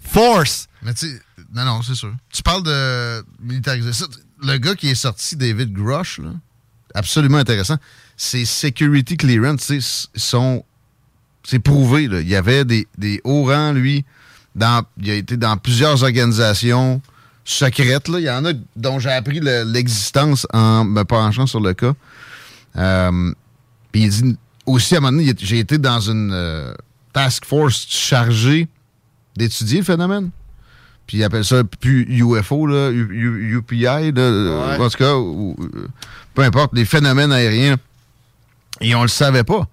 Force. Mais tu sais, non, non, c'est sûr. Tu parles de militariser ça. Le gars qui est sorti, David Grush, là, absolument intéressant. Ses security clearance, sont. C'est prouvé, là. Il y avait des, des hauts rangs, lui. Dans, il a été dans plusieurs organisations secrètes, là. Il y en a dont j'ai appris le- l'existence en me penchant sur le cas. Euh, Puis il dit aussi, à un moment donné, il j'ai été dans une. euh, task force chargée d'étudier le phénomène. Puis ils appellent ça plus UFO, là, U- U- UPI, là, en tout cas, ou- ou- peu importe, les phénomènes aériens. Et on le savait pas.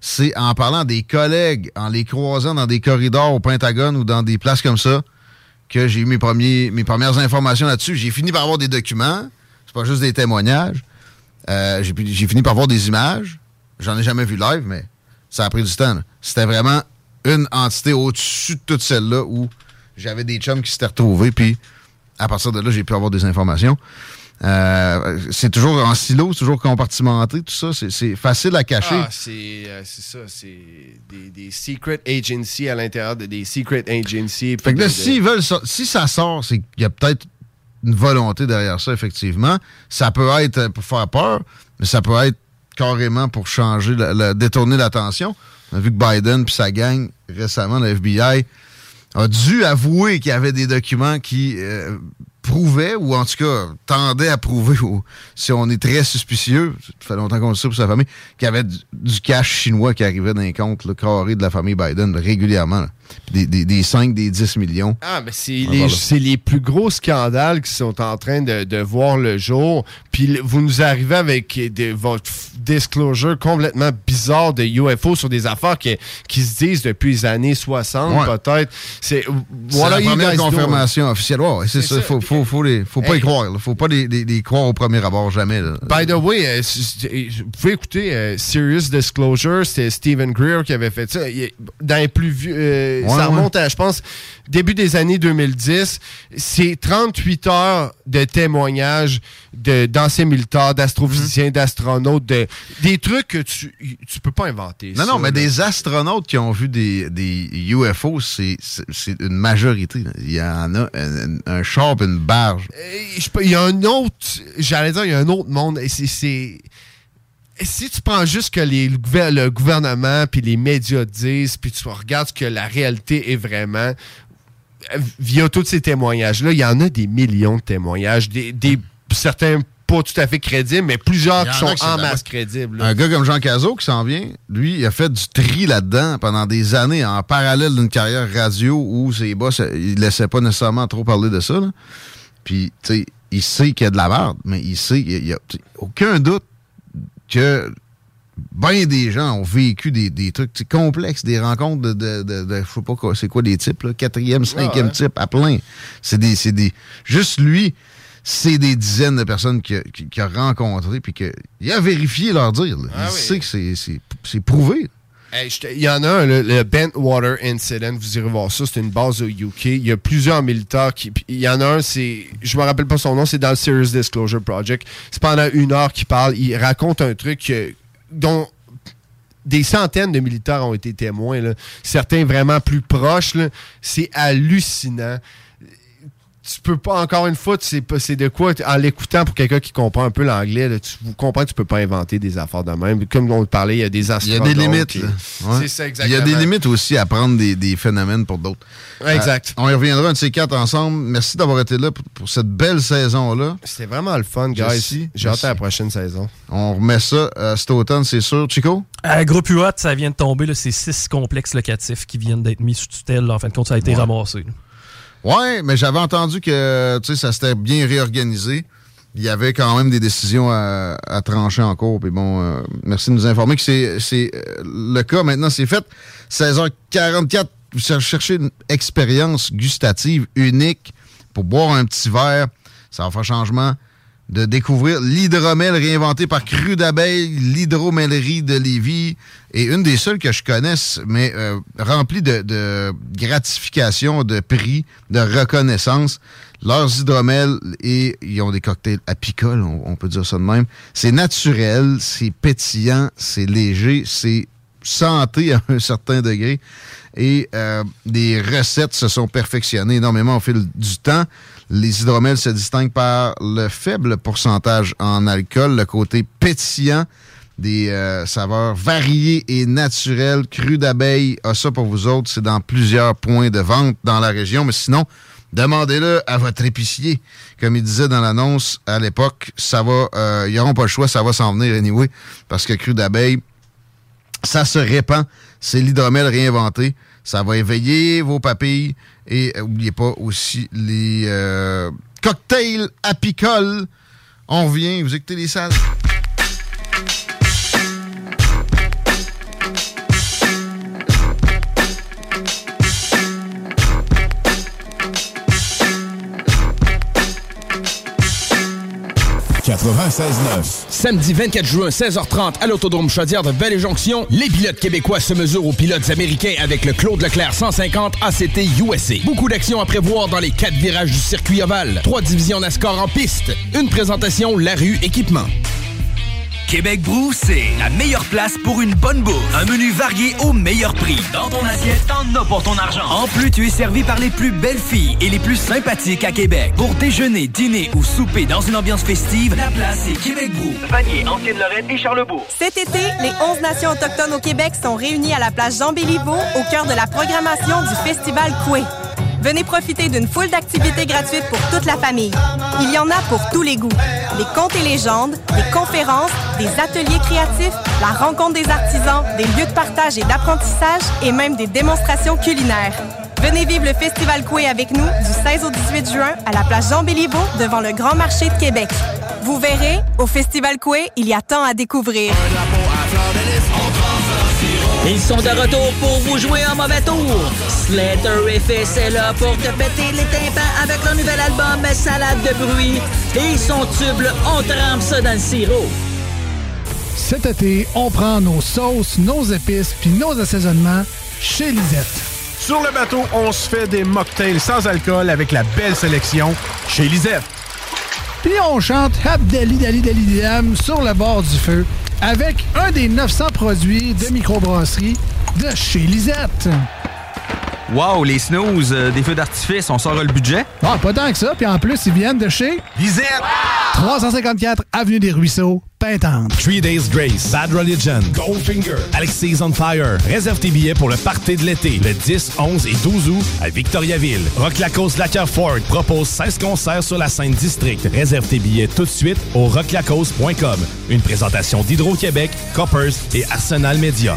C'est en parlant des collègues, en les croisant dans des corridors au Pentagone ou dans des places comme ça, que j'ai eu mes, premières informations là-dessus. J'ai fini par avoir des documents. C'est pas juste des témoignages. Euh, j'ai fini par voir des images. J'en ai jamais vu live, mais ça a pris du temps. C'était vraiment une entité au-dessus de toutes celles-là où j'avais des chums qui s'étaient retrouvés. Puis à partir de là, j'ai pu avoir des informations. Euh, c'est toujours en silo, c'est toujours compartimenté, tout ça. C'est- facile à cacher. Ah, c'est euh, ça, c'est des, des secret agencies à l'intérieur de des secret agencies. Fait que là, de- s'ils veulent sor- si ça sort, c'est qu'il y a peut-être une volonté derrière ça, effectivement. Ça peut être euh, pour faire peur, mais ça peut être carrément pour changer, la- la- détourner l'attention. On a vu que Biden puis sa gang, récemment, le FBI, a dû avouer qu'il y avait des documents qui euh, prouvaient, ou en tout cas tendaient à prouver, ou, si on est très suspicieux, ça fait longtemps qu'on le sait pour sa famille, qu'il y avait du, cash chinois qui arrivait dans les comptes là, carrés de la famille Biden régulièrement. Des, des, des 5, des 10 millions. Ah, mais c'est Ah, les, voilà. c'est les plus gros scandales qui sont en train de, de voir le jour. Puis vous nous arrivez avec des, votre disclosure complètement bizarre de UFO sur des affaires qui, qui se disent depuis les années 60, Ouais. peut-être. C'est voilà, la première doing? confirmation officielle. Ouais, c'est ça. Faut, faut, faut, les, faut pas Hey. y croire. là. Faut pas les, les- les croire au premier abord, jamais. là. By the way, euh, c- vous pouvez écouter euh, Serious Disclosure, c'était Stephen Greer qui avait fait ça. Dans les plus vieux, euh, Ouais, ça ouais. remonte à, je pense, début des années 2010. C'est 38 heures de témoignages de- d'anciens militaires, d'astrophysiciens, d'astronautes, de, des trucs que tu, tu peux pas inventer. Non, ça, non, mais là. des astronautes qui ont vu des, des UFO, c'est une majorité. Il y en a un, un char une barge. peux- Il y a un autre, j'allais dire, il y a un autre monde. C'est. Si tu prends juste que les, le gouver- le gouvernement puis les médias disent, puis tu regardes ce que la réalité est vraiment, euh, via tous ces témoignages-là, il y en a des millions de témoignages, des, des- certains pas tout à fait crédibles, mais plusieurs Il y qui a sont en masse crédibles. là. Un gars comme Jean Cazot qui s'en vient, lui, il a fait du tri là-dedans pendant des années en parallèle d'une carrière radio où ses boss, euh, il laissait pas nécessairement trop parler de ça. là. Puis, tu sais, il sait qu'il y a de la merde, mais il sait, il y a, tu sais, aucun doute que bien des gens ont vécu des, des trucs complexes, des rencontres de, de, de, de- je sais pas quoi, c'est quoi les types, là, quatrième, cinquième ouais. type, à plein. C'est des, c'est des, juste lui, c'est des dizaines de personnes qu'il a, a rencontrées puis qu'il a vérifié leur dire. là. Ah il oui. sait que c'est, c'est, Il y en a un, le, Bentwater Incident, vous irez voir ça, c'est une base au UK. Il y a plusieurs militaires qui. Il y en a un, c'est. Je me rappelle pas son nom, c'est dans le Serious Disclosure Project. C'est pendant une heure qu'il parle. Il raconte un truc euh, dont des centaines de militaires ont été témoins. Certains vraiment plus proches. C'est hallucinant. Tu peux pas, encore une fois, c'est de quoi, en l'écoutant pour quelqu'un qui comprend un peu l'anglais, tu comprends que tu peux pas inventer des affaires de même. Comme on le parlait, il y a des Il y a des limites. Ouais. C'est ça, Il exactement. y a des limites aussi à prendre des, des phénomènes pour d'autres. Ouais, exact. Euh, on y reviendra un de ces quatre ensemble. Merci d'avoir été là pour, pour cette belle saison-là. C'était vraiment le fun, guys. J'ai hâte à la prochaine saison. On remet ça euh, cet automne, c'est sûr. Chico? À groupe UAT, ça vient de tomber. C'est six complexes locatifs qui viennent d'être mis sous tutelle. là. En fin de compte, ça a été Ouais. ramassé. là. Ouais, mais j'avais entendu que ça s'était bien réorganisé. Il y avait quand même des décisions à, à trancher en cours. Puis bon, euh, merci de nous informer que c'est c'est, euh, le cas maintenant. C'est fait. 16h44, vous cherchez une expérience gustative unique pour boire un petit verre. Ça va faire changement de découvrir l'hydromel réinventé par Cru d'abeille, l'hydromellerie de Lévis, et une des seules que je connaisse, mais euh, remplie de, de gratification, de prix, de reconnaissance. Leurs hydromels, et ils ont des cocktails apicoles, on, peut dire ça de même. C'est naturel, c'est pétillant, c'est léger, c'est santé à un certain degré. Et euh, des recettes se sont perfectionnées énormément au fil du temps. Les hydromels se distinguent par le faible pourcentage en alcool, le côté pétillant, des euh, saveurs variées et naturelles. Cru d'abeille a ça pour vous autres. C'est dans plusieurs points de vente dans la région. Mais sinon, demandez-le à votre épicier. Comme il disait dans l'annonce à l'époque, ça va, euh, ils n'auront pas le choix, ça va s'en venir anyway. Parce que cru d'abeille, ça se répand, C'est l'hydromel réinventé. Ça va éveiller vos papilles. Et n'oubliez pas aussi les euh, cocktails apicoles. On vient, vous écoutez les salles. 96.9. Samedi 24 juin, 16h30, à l'Autodrome Chaudière de Belle-Jonction, les pilotes québécois se mesurent aux pilotes américains avec le Claude Leclerc 150 ACT USA. Beaucoup d'actions à prévoir dans les quatre virages du circuit ovale. Trois divisions NASCAR en piste. Une présentation La Rue Équipement. Québec Brou, c'est la meilleure place pour une bonne bouffe. Un menu varié au meilleur prix. Dans ton assiette, t'en as pour ton argent. En plus, tu es servi par les plus belles filles et les plus sympathiques à Québec. Pour déjeuner, dîner ou souper dans une ambiance festive, la place est Québec Brou. Vanier, Ancienne-Lorraine et Charlebourg. Cet été, les 11 nations autochtones au Québec sont réunies à la place Jean Béliveau au cœur de la programmation du Festival Coué. Venez profiter d'une foule d'activités gratuites pour toute la famille. Il y en a pour tous les goûts. Des contes et légendes, des conférences, des ateliers créatifs, la rencontre des artisans, des lieux de partage et d'apprentissage et même des démonstrations culinaires. Venez vivre le Festival Coué avec nous du 16 au 18 juin à la place Jean Béliveau devant le Grand Marché de Québec. Vous verrez, au Festival Coué, il y a tant à découvrir. Ils sont de retour pour vous jouer un mauvais tour. Slater FS est là pour te péter les tympans avec leur nouvel album Salade de bruit. Et son tube, on trempe ça dans le sirop. Cet été, on prend nos sauces, nos épices puis nos assaisonnements chez Lisette. Sur le bateau, on se fait des mocktails sans alcool avec la belle sélection chez Lisette. Puis on chante Abdali Dali Dali Dam sur le bord du feu avec un des 900 produits de microbrasserie de chez Lisette. Wow, les snooze, euh, des feux d'artifice, on sort le budget? Ah, pas tant que ça. Puis en plus, ils viennent de chez Lisette. 354 Avenue des Ruisseaux, Pintante. Three Days Grace, Bad Religion, Goldfinger, Alexis on Fire. Réserve tes billets pour le party de l'été, le 10, 11 et 12 août à Victoriaville. Rock Lacoste Lacquer Ford propose 16 concerts sur la scène district. Réserve tes billets tout de suite au rocklacoste.com. Une présentation d'Hydro-Québec, Coppers et Arsenal Media.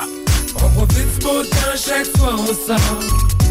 On profite ce matin, chaque soir on sort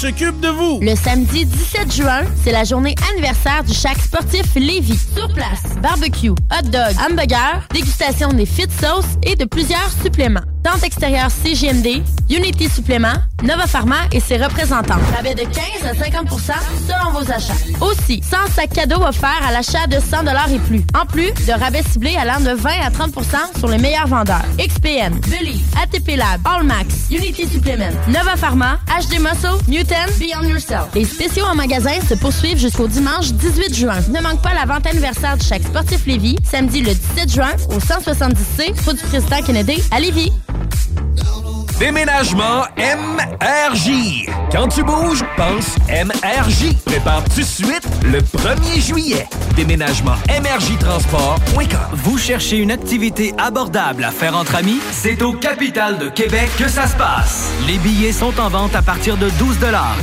Le samedi 17 juin, c'est la journée anniversaire du Chac sportif Lévis. Sur place, barbecue, hot dog, hamburger, dégustation des fit sauces et de plusieurs suppléments. Tente extérieure CGMD, Unity Supplément, Nova Pharma et ses représentants. Rabais de 15 à 50% selon vos achats. Aussi, 100 sacs cadeaux offerts à l'achat de 100 et plus. En plus de rabais ciblés allant de 20 à 30% sur les meilleurs vendeurs. XPM, Believe, ATP Lab, Allmax, Unity Supplement, Nova Pharma, HD Muscle, Newton, Beyond Yourself. Les spéciaux en magasin se poursuivent jusqu'au dimanche 18 juin. Ne manque pas la vente anniversaire du Chaque Sportif Lévis, samedi le 17 juin au 170C, route du Président Kennedy à Lévis. Down Déménagement MRJ. Quand tu bouges, pense MRJ. Prépare tout de suite le 1er juillet. Déménagement MRJTransport.com. Vous cherchez une activité abordable à faire entre amis? C'est au Capital de Québec que ça se passe. Les billets sont en vente à partir de 12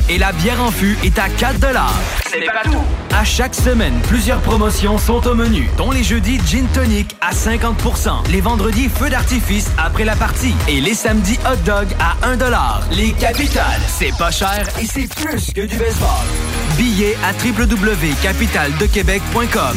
et la bière en fût est à 4 C'est pas tout. À chaque semaine, plusieurs promotions sont au menu, dont les jeudis Gin Tonic à 50% les vendredis Feu d'artifice après la partie et les samedis Hot Dog à 1 Les Capitales, c'est pas cher et c'est plus que du baseball. Billets à www.capitaldequebec.com.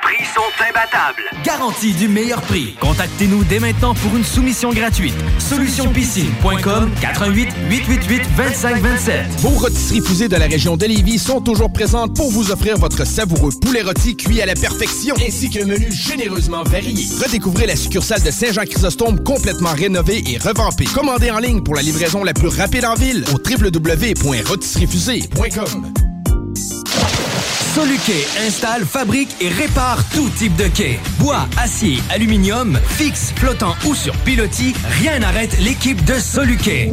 Prix sont imbattables. Garantie du meilleur prix. Contactez-nous dès maintenant pour une soumission gratuite. Solutionpiscine.com 88 888 2527. Vos rôtisseries fusées de la région de Lévis sont toujours présentes pour vous offrir votre savoureux poulet rôti cuit à la perfection ainsi qu'un menu généreusement varié. Redécouvrez la succursale de Saint-Jean-Chrysostome complètement rénovée et revampée. Commandez en ligne pour la livraison la plus rapide en ville au www.rôtisseriefusée.com. Soluquet installe, fabrique et répare tout type de quai. Bois, acier, aluminium, fixe, flottant ou sur pilotis, rien n'arrête l'équipe de Soluquet.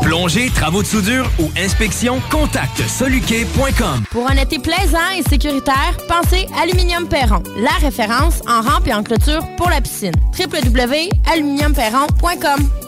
Plongée, travaux de soudure ou inspection, contacte soluquet.com. Pour un été plaisant et sécuritaire, pensez Aluminium Perron, la référence en rampe et en clôture pour la piscine. www.aluminiumperron.com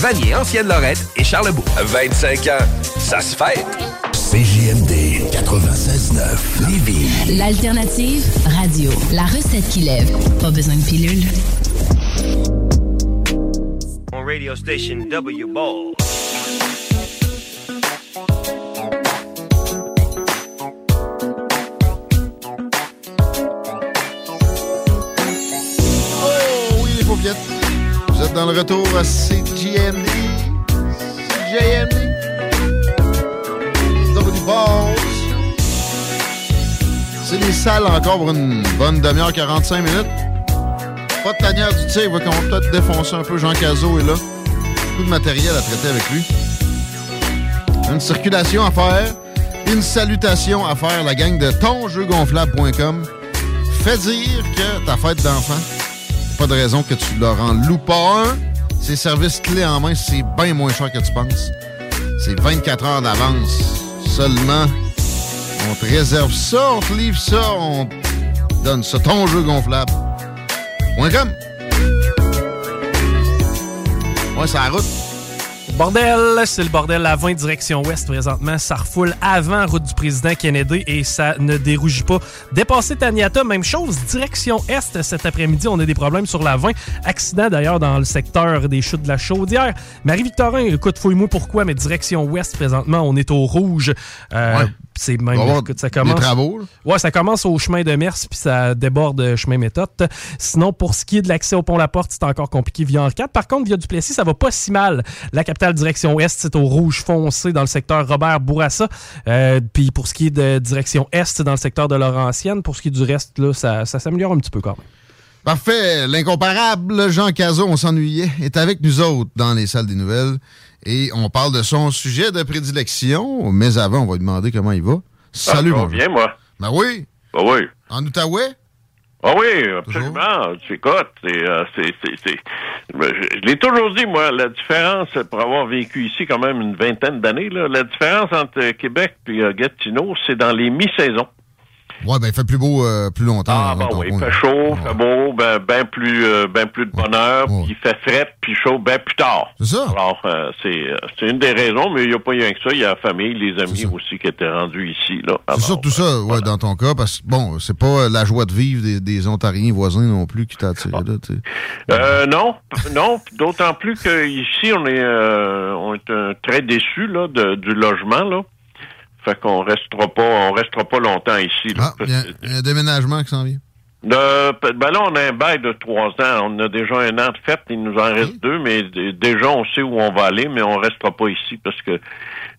Vanier, Ancienne-Lorette et Charlebourg. 25 ans, ça se fait. CJMD 96.9 Lévis. L'alternative radio. La recette qui lève. Pas besoin de pilule. On radio station W Ball. Oh oui, les paupiètes. Vous êtes dans le retour à CJMD. CJMD. W Balls. C'est les salles encore pour une bonne demi-heure, 45 minutes. Pas de tanière du tigre, qu'on va peut-être défoncer un peu. Jean Cazot est là. Beaucoup de matériel à traiter avec lui. Une circulation à faire. Une salutation à faire, la gang de tonjeugonflable.com. Fais dire que ta fête d'enfant, pas de raison que tu leur en loues pas un. Ces services clés en main, c'est bien moins cher que tu penses. C'est 24 heures d'avance seulement. On te réserve ça, on te livre ça, on te donne ça. Ton jeu gonflable. Point com. Ouais, c'est la route. Bordel, c'est le bordel à 20 direction ouest présentement. Ça refoule avant route du président Kennedy et ça ne dérougit pas. Dépassé Taniata, même chose. Direction est cet après-midi, on a des problèmes sur la 20. Accident d'ailleurs dans le secteur des chutes de la Chaudière. Marie-Victorin, écoute, fouille-moi pourquoi, mais direction ouest présentement, on est au rouge. Euh, Ouais. C'est même, écoute, ça commence. des travaux, là. Ouais, ça commence au chemin de Mers puis ça déborde chemin méthode. Sinon, pour ce qui est de l'accès au pont La Porte, c'est encore compliqué via IV. Par contre, via Duplessis, ça va pas si mal. La capitale direction ouest, c'est au rouge foncé dans le secteur Robert Bourassa. Euh, puis pour ce qui est de direction est, c'est dans le secteur de Laurentienne. Pour ce qui est du reste, là, ça, ça s'améliore un petit peu quand même. Parfait. L'incomparable Jean Cazot, on s'ennuyait, est avec nous autres dans les salles des nouvelles. Et on parle de son sujet de prédilection. Mais avant, on va lui demander comment il va. Salut, ah, mon bien, moi. Ben oui. Ben oui. En Outaouais? Ah oui, absolument. Tu écoutes, c'est, euh, c'est, c'est, c'est- ben, je, l'ai toujours dit, moi, la différence, pour avoir vécu ici quand même une vingtaine d'années, là, la différence entre Québec et euh, Gatineau, c'est dans les mi-saisons. Ouais, ben il fait plus beau euh, plus longtemps. Ah dans bon, ton oui, il fait chaud, il fait beau, ben, ben plus, euh, ben plus de bonheur, puis il fait frais, puis chaud, ben plus tard. C'est ça. Alors, euh, c'est, euh, c'est une des raisons, mais il n'y a pas rien que ça. Il y a la famille, les amis aussi qui étaient rendus ici, là. C'est surtout ça, ouais, dans ton cas, parce que, bon, c'est pas la joie de vivre des, des Ontariens voisins non plus qui t'a attiré là, tu sais. Euh, non, non. D'autant plus qu'ici, on est, euh, on est euh, très déçus là, de- du logement. Là. Fait qu'on restera pas, on restera pas longtemps ici. Là, Il y, a- il y a un déménagement qui s'en vient. Euh, ben là, on a un bail de trois ans. On a déjà un an de fait. Il nous en reste deux, mais déjà, on sait où on va aller, mais on restera pas ici parce que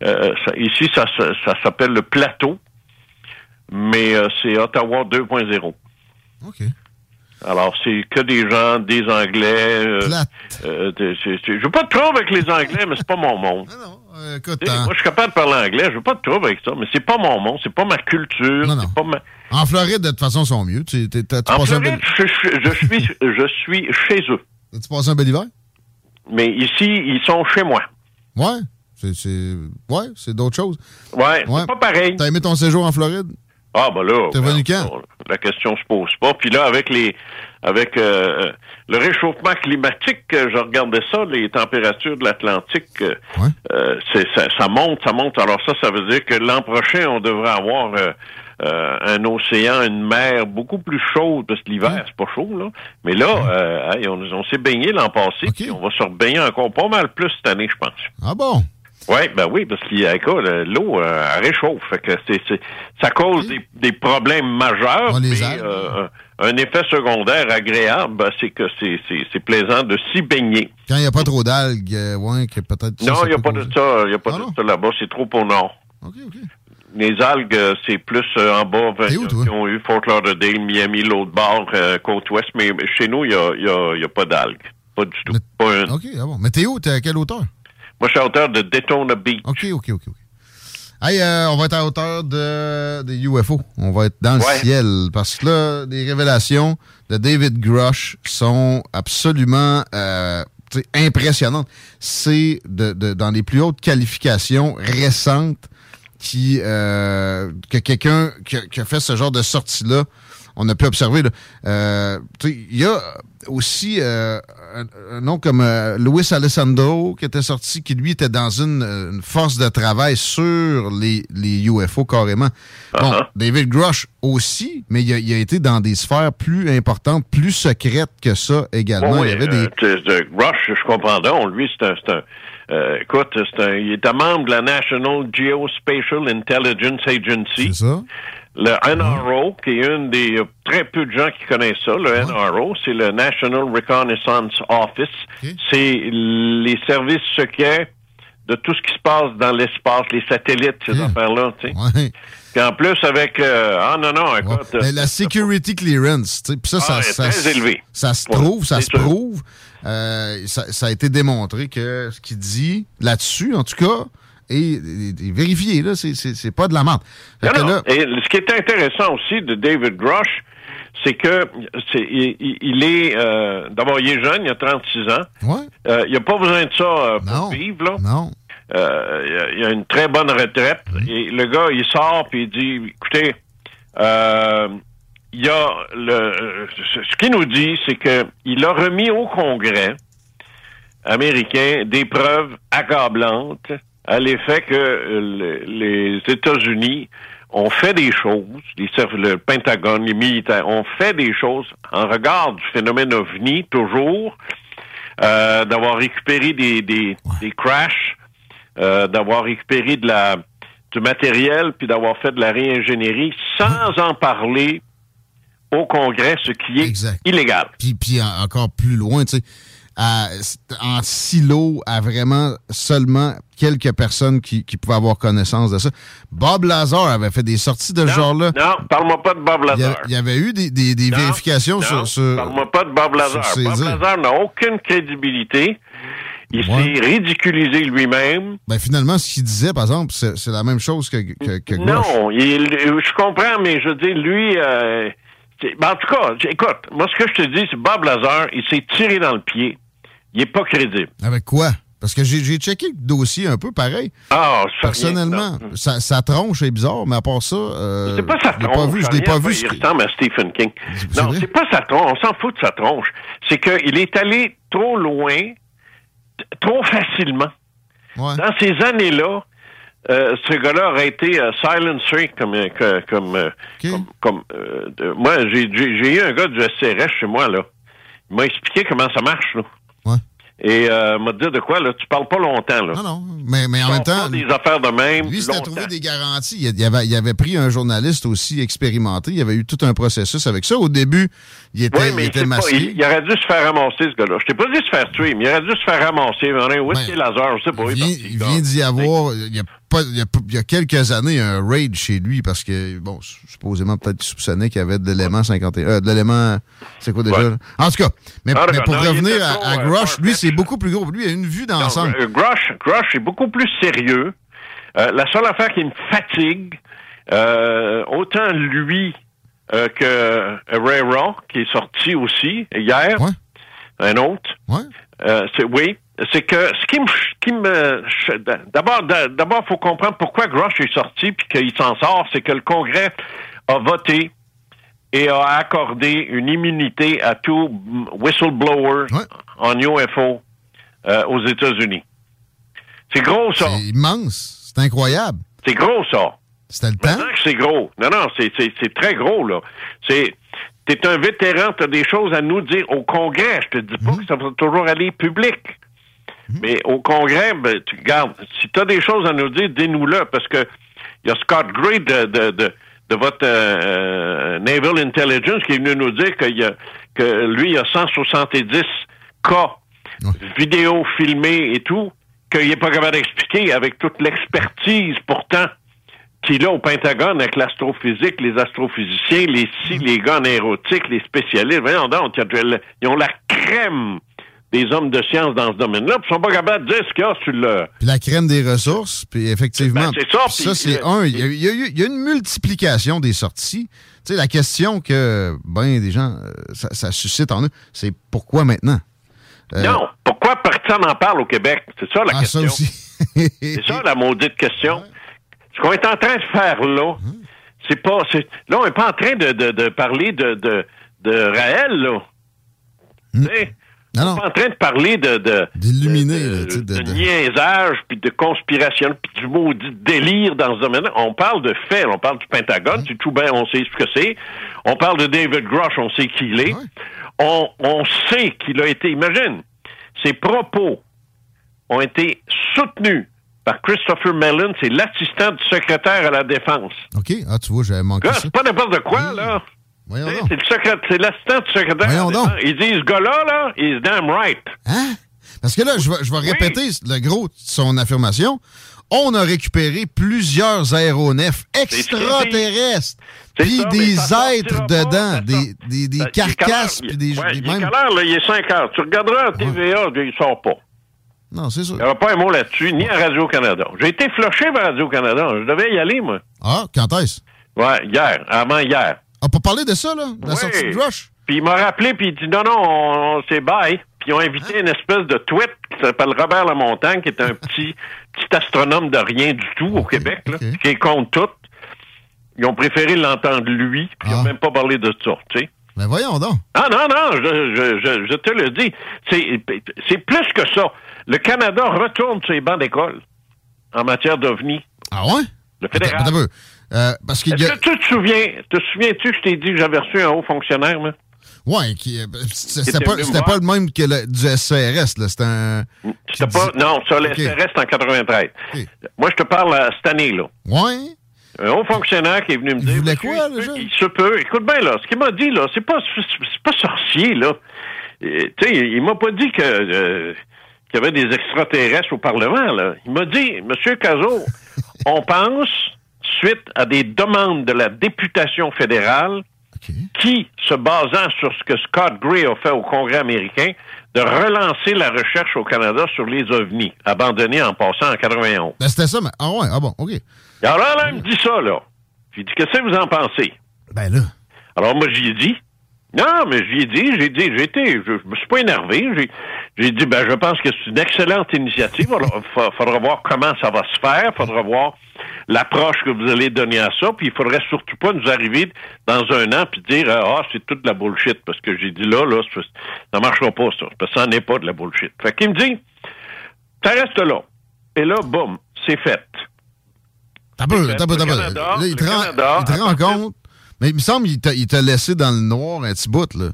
euh, ça- ici, ça, ça s'appelle le plateau, mais euh, c'est Ottawa 2.0. OK. Alors, c'est que des gens, des Anglais. euh, euh, je veux pas de trouble avec les Anglais, mais c'est pas mon monde. Euh, écoute, sais, Moi, je suis capable de parler anglais, je veux pas de trouble avec ça, mais c'est pas mon monde, c'est pas ma culture, pas ma... En Floride, de toute façon, ils sont mieux. Tu En Floride, je, je- suis, je suis chez eux. As-tu passé un bel hiver? Mais ici, ils sont chez moi. Ouais. C'est, ouais, c'est d'autres choses. Ouais, c'est pas pareil. T'as aimé ton séjour en Floride? Ah, ben là. T'es ben, quand? La question se pose pas. Puis là, avec les, avec euh, le réchauffement climatique, euh, je regardais ça, les températures de l'Atlantique, euh, euh, c'est, ça, ça monte, ça monte. Alors ça, ça veut dire que l'an prochain, on devrait avoir euh, euh, un océan, une mer beaucoup plus chaude, parce que l'hiver, c'est pas chaud, là. Mais là, euh, hey, on, on s'est baigné l'an passé, puis on va se rebaigner encore pas mal plus cette année, je pense. Ah bon? Oui, ben oui, parce écoute, euh, l'eau euh, réchauffe. Fait que c'est, c'est- ça cause des, des problèmes majeurs, mais euh, un, effet secondaire agréable, ben, c'est que c'est, plaisant de s'y baigner. Quand il n'y a pas trop d'algues, euh, ouais, que peut-être. non, il n'y a pas causer. de ça, il a pas de ça là-bas, c'est trop au nord. Les algues, c'est plus en bas, qui ont eu Fort Lauderdale, Miami, l'autre bord, côte ouest, mais chez nous, il n'y a, y a- il y a pas d'algues. Pas du tout. Pas une. OK, ah bon. Mais t'es où? T'es à quelle hauteur? Moi, je suis à hauteur de Daytona Beach. OK, OK, OK. ok. Hey, euh, on va être à hauteur de, des UFO. On va être dans le Ouais. ciel. Parce que là, les révélations de David Grush sont absolument euh, impressionnantes. C'est de, de- dans les plus hautes qualifications récentes qui euh, que quelqu'un qui a fait ce genre de sortie-là, on a pu observer. Euh, Il y a aussi euh, un, un nom comme euh, Luis Alessandro qui était sorti, qui lui était dans une, euh, une force de travail sur les, les UFO carrément. Bon, David Grush aussi, mais il a, il a été dans des sphères plus importantes, plus secrètes que ça également. Oui, il y avait des... euh, t'sais, de Rush, je comprends donc. Lui, c'est un, euh, écoute, c'est un, il est un membre de la National Geospatial Intelligence Agency. C'est ça. Le NRO, qui est une des euh, très peu de gens qui connaissent ça, le NRO, c'est le National Reconnaissance Office. C'est les services secrets de tout ce qui se passe dans l'espace, les satellites, ces affaires-là, tu sais. Puis en plus, avec... euh, ah non, non, écoute... Mais la security clearance, tu sais, puis ça, ça, Ah, ça, très élevée. ça se Ouais, trouve, ça se sûr. prouve. Euh, ça, ça a été démontré que ce qu'il dit là-dessus, en tout cas, est, est- est vérifié. Là, c'est, c'est, c'est pas de la menthe. Là- Et ce qui est intéressant aussi de David Grush, c'est que c'est, il, est euh, d'abord il est jeune, il a 36 ans. Ouais. Euh, il a pas besoin de ça euh, pour vivre là. Non. Euh, il, a, une très bonne retraite. Et le gars, il sort puis il dit, écoutez, euh, il y a le ce ce qu'il nous dit, c'est que il a remis au Congrès américain des preuves accablantes à l'effet que euh, le- les États-Unis ont fait des choses, les, le Pentagone, les militaires ont fait des choses en regard du phénomène OVNI, toujours, euh, d'avoir récupéré des, des, des crashs, euh, d'avoir récupéré de la du matériel, puis d'avoir fait de la réingénierie sans en parler au Congrès, ce qui est illégal. Puis, puis en- encore plus loin, tu sais, à- en silo à vraiment seulement quelques personnes qui, qui pouvaient avoir connaissance de ça. Bob Lazar avait fait des sorties de ce genre-là. Non, parle-moi pas de Bob Lazar. il y avait eu des, des- des Non, vérifications non, sur, Parle-moi pas de Bob Lazar. Bob dires. Lazar n'a aucune crédibilité. Il s'est ridiculisé lui-même. Ben, finalement, ce qu'il disait, par exemple, c'est la même chose que, que. Non, il- je comprends, mais je veux dire, lui, euh, ben, en tout cas, écoute, moi, ce que je te dis, c'est Bob Lazar, il s'est tiré dans le pied. Il est pas crédible. Avec quoi? Parce que j'ai checké le dossier un peu pareil. Ah, ça Personnellement, sa, sa tronche est bizarre, mais à part ça, euh, C'est pas sa je l'ai pas tronche. vu. Je l'ai pas vu. Il ressemble à Stephen King. Non, c'est pas sa tronche. On s'en fout de sa tronche. C'est qu'il est allé trop loin, trop facilement. Dans ces années-là, euh, ce gars-là aurait été euh, silencé comme euh, comme euh, comme, comme, moi j'ai j'ai eu un gars du SCRS chez moi là. Il m'a expliqué comment ça marche là. Et euh, m'a dit de quoi là, tu parles pas longtemps là. Non non, mais, mais en même temps, des affaires de même. lui, c'était longtemps. trouvé des garanties. Il, il avait, il avait pris un journaliste aussi expérimenté. Il avait eu tout un processus avec ça. Au début, il était, Oui, il mais était pas- masqué. il, il aurait dû se faire ramasser, ce gars-là. Je t'ai pas dit se faire tuer, mais il aurait dû se faire ramasser. On a est Lazare? Je sais pas. Il vient, il vient d'y avoir, il y, a pas, il, y a, il y a quelques années, un raid chez lui parce que, bon, supposément, peut-être qu'il soupçonnait qu'il y avait de l'élément 51. Euh, de l'élément. C'est quoi déjà? Ouais. En tout cas, mais, Ah, mais pour Non, revenir à, à euh, Grush, lui, c'est beaucoup plus gros. Lui, il a une vue d'ensemble. Euh, Grush, Grush est beaucoup plus sérieux. Euh, la seule affaire qui me fatigue, euh, autant lui euh, que Ray Raw, qui est sorti aussi hier, un autre. Euh, c'est, oui, c'est que ce qui me, qui me d'abord, d'abord, faut comprendre pourquoi Grush est sorti puis qu'il s'en sort, c'est que le Congrès a voté et a accordé une immunité à tout whistleblower en UFO euh, aux États-Unis. C'est gros, ça. C'est immense. C'est incroyable. C'est gros, ça. C'était le temps? C'est gros. Non, non, c'est, très gros, là. C'est, t'es un vétéran, t'as des choses à nous dire au Congrès. Je te dis pas que ça va toujours aller public. Mais au Congrès, ben, tu regardes, si t'as des choses à nous dire, dis-nous-le, parce que il y a Scott Gray de, de, de, de votre euh, Naval Intelligence qui est venu nous dire qu'il y a, que lui, il y a 170 cas vidéo filmés et tout, qu'il n'est pas capable d'expliquer avec toute l'expertise pourtant qu'il a au Pentagone avec l'astrophysique, les astrophysiciens, les si, les gars en aérotique, les spécialistes. Voyons donc, ils ont la crème des hommes de science dans ce domaine-là, puis ils sont pas capables de dire ce qu'il y a sur le... Puis la crème des ressources, puis effectivement. Ben, c'est ça, puis puis, c'est un. Il y, a, il y a eu- il y a une multiplication des sorties. Tu sais, la question que, ben, des gens, euh, ça, ça suscite en eux, c'est pourquoi maintenant? Euh, Non, pourquoi personne n'en parle au Québec? C'est ça la Ah, question. ça aussi. c'est ça la maudite question. Ce qu'on est en train de faire là, Hum. c'est pas... Là, on n'est pas en train de, de, de parler de, de, de Raël, là. Tu sais, Non, on non. n'est pas en train de parler de... D'illuminer, de, de- de de- niaisage, puis de conspiration, puis du maudit délire dans ce domaine-là. On parle de faits, on parle du Pentagone, c'est tout bien, on sait ce que c'est. On parle de David Grush, on sait qui il est. On, on sait qu'il a été, imagine, ses propos ont été soutenus par Christopher Mellon, c'est l'assistant du secrétaire à la Défense. OK. Ah, tu vois, j'avais manqué c'est pas n'importe quoi, là. Voyons donc. C'est le secré- c'est l'assistant du secrétaire Voyons donc. Il dit, ce gars-là, là, he's damn right. Hein? Parce que là, je vais, je vais répéter le gros de son affirmation. On a récupéré plusieurs aéronefs extraterrestres, puis des êtres dedans, des, des, des est carcasses, puis des? Ouais, des il est même... quelle heure, là? Il est 5 heures. Tu regarderas à TVA, il sort pas. Non, c'est sûr. Il n'y aura pas un mot là-dessus, ni à Radio-Canada. J'ai été flushé par Radio-Canada. Je devais y aller, moi. Ah, quand est-ce? Ouais, hier, avant hier. Ah, pour parler de ça, là, de la Oui. sortie de Rush? Puis il m'a rappelé, puis il dit non, non, on, on- c'est bye. Puis ils ont invité une espèce de tweet qui s'appelle Robert Lamontagne, qui est un [laughs] petit, petit astronome de rien du tout au Québec, là, qui est contre tout. Ils ont préféré l'entendre lui, puis ils n'ont même pas parlé de ça, tu sais. Ben voyons donc. Ah non, non, je, je, je, je te le dis. C'est, c'est plus que ça. Le Canada retourne ses bancs d'école en matière d'OVNI. Ah ouais? Le fédéral. Attends, attends. Euh, parce qu'il Est-ce a... que tu te souviens, te souviens-tu que je t'ai dit que j'avais reçu un haut fonctionnaire, moi? Ouais, qui, euh, c'était pas, me c'était voir. pas le même que le, du SCRS, là. C'était un... C'était pas, non, ça, le Ok. SRS, c'est en 93. Moi, je te parle à cette année, là. Ouais? Un haut fonctionnaire qui est venu me dire. voulait quoi, il se peut- Il se peut. Écoute bien, là, ce qu'il m'a dit, là, c'est pas, c'est pas sorcier, là. Et, Tu sais, il m'a pas dit que euh, qu'il y avait des extraterrestres au Parlement. Là. Il m'a dit, Monsieur Cazot, [laughs] on pense, suite à des demandes de la députation fédérale, qui, se basant sur ce que Scott Gray a fait au Congrès américain, de relancer la recherche au Canada sur les ovnis, abandonnés en passant en 91. Ben, c'était ça, mais. Ah ouais, ah bon, OK. Alors là, il me dit ça, là. J'ai dit, qu'est-ce que vous en pensez? Ben là. Alors moi, j'y ai dit. Non, mais j'y ai dit, j'ai dit, j'ai été, je, je me suis pas énervé. J'ai, dit, ben, je pense que c'est une excellente initiative. Il faudra, voir comment ça va se faire. faudra voir l'approche que vous allez donner à ça. Puis il faudrait surtout pas nous arriver dans un an puis dire, ah, c'est toute de la bullshit. Parce que j'ai dit là, là, ça marchera pas, ça. Parce que ça n'est pas de la bullshit. Fait qu'il me dit, ça reste là. Et là, boum, c'est fait. T'as peu, t'as peu, t'as peu. Là, il te rend, Canada, il te rend compte. Mais il me semble qu'il t'a- il t'a laissé dans le noir un petit bout, là.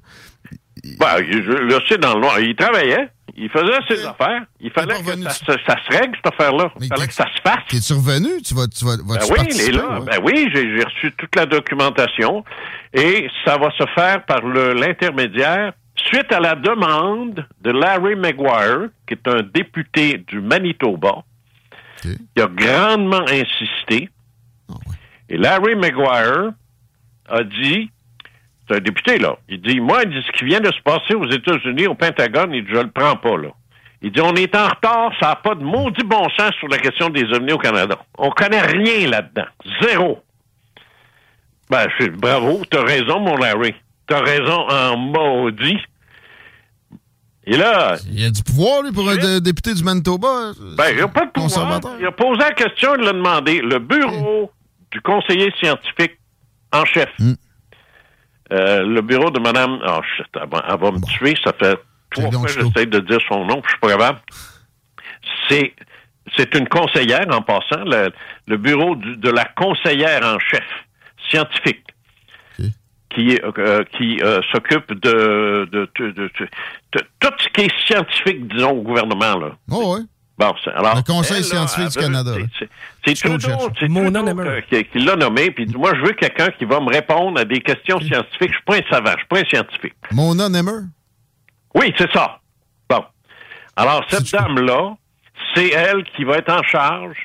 Ben, je le sais dans le noir. Il travaillait. Il faisait ses affaires. Il fallait que ça, se- ça se règle, cette affaire-là. Il fallait que ça se fasse. T'es-tu revenu? Tu vas, tu vas, Ben vas-tu oui, il est là. ouais? Ben oui, j'ai reçu toute la documentation et ça va se faire par l'intermédiaire suite à la demande de Larry Maguire, qui est un député du Manitoba, qui a grandement insisté. Ah Et Larry Maguire a dit, c'est un député, là, il dit, moi, il dit, ce qui vient de se passer aux États-Unis, au Pentagone, il dit, je le prends pas, là. Il dit, on est en retard, ça n'a pas de maudit bon sens sur la question des ovnis au Canada. On connaît rien là-dedans. Zéro. Ben, je- bravo, t'as raison, mon Larry. T'as raison en maudit. Et là, Il y a du pouvoir, lui, pour un dé- député du Manitoba. ben, il n'y a pas de pouvoir. Il a posé la question, il l'a demandé. Le bureau du conseiller scientifique en chef, Hmm. Euh, le bureau de Mme... Oh, shit, elle va, elle va me tuer. Ça fait trois fois que j'essaie de dire son nom, puis je suis pas capable. C'est... C'est une conseillère, en passant, le, le bureau du- de la conseillère en chef scientifique qui, euh, qui euh, s'occupe de, de, de- de- tout ce qui est scientifique, disons, au gouvernement. Là. Oh, ouais. Bon, c'est- alors, Le Conseil elle, là, scientifique du Canada. c'est- Trudeau, Trudeau qui, qui l'a nommé, puis moi, je veux quelqu'un qui va me répondre à des questions scientifiques. Je suis pas un savant, je suis pas un scientifique. Mona Nemer? Oui, c'est ça. Bon. Alors, cette dame-là, c'est elle qui va être en charge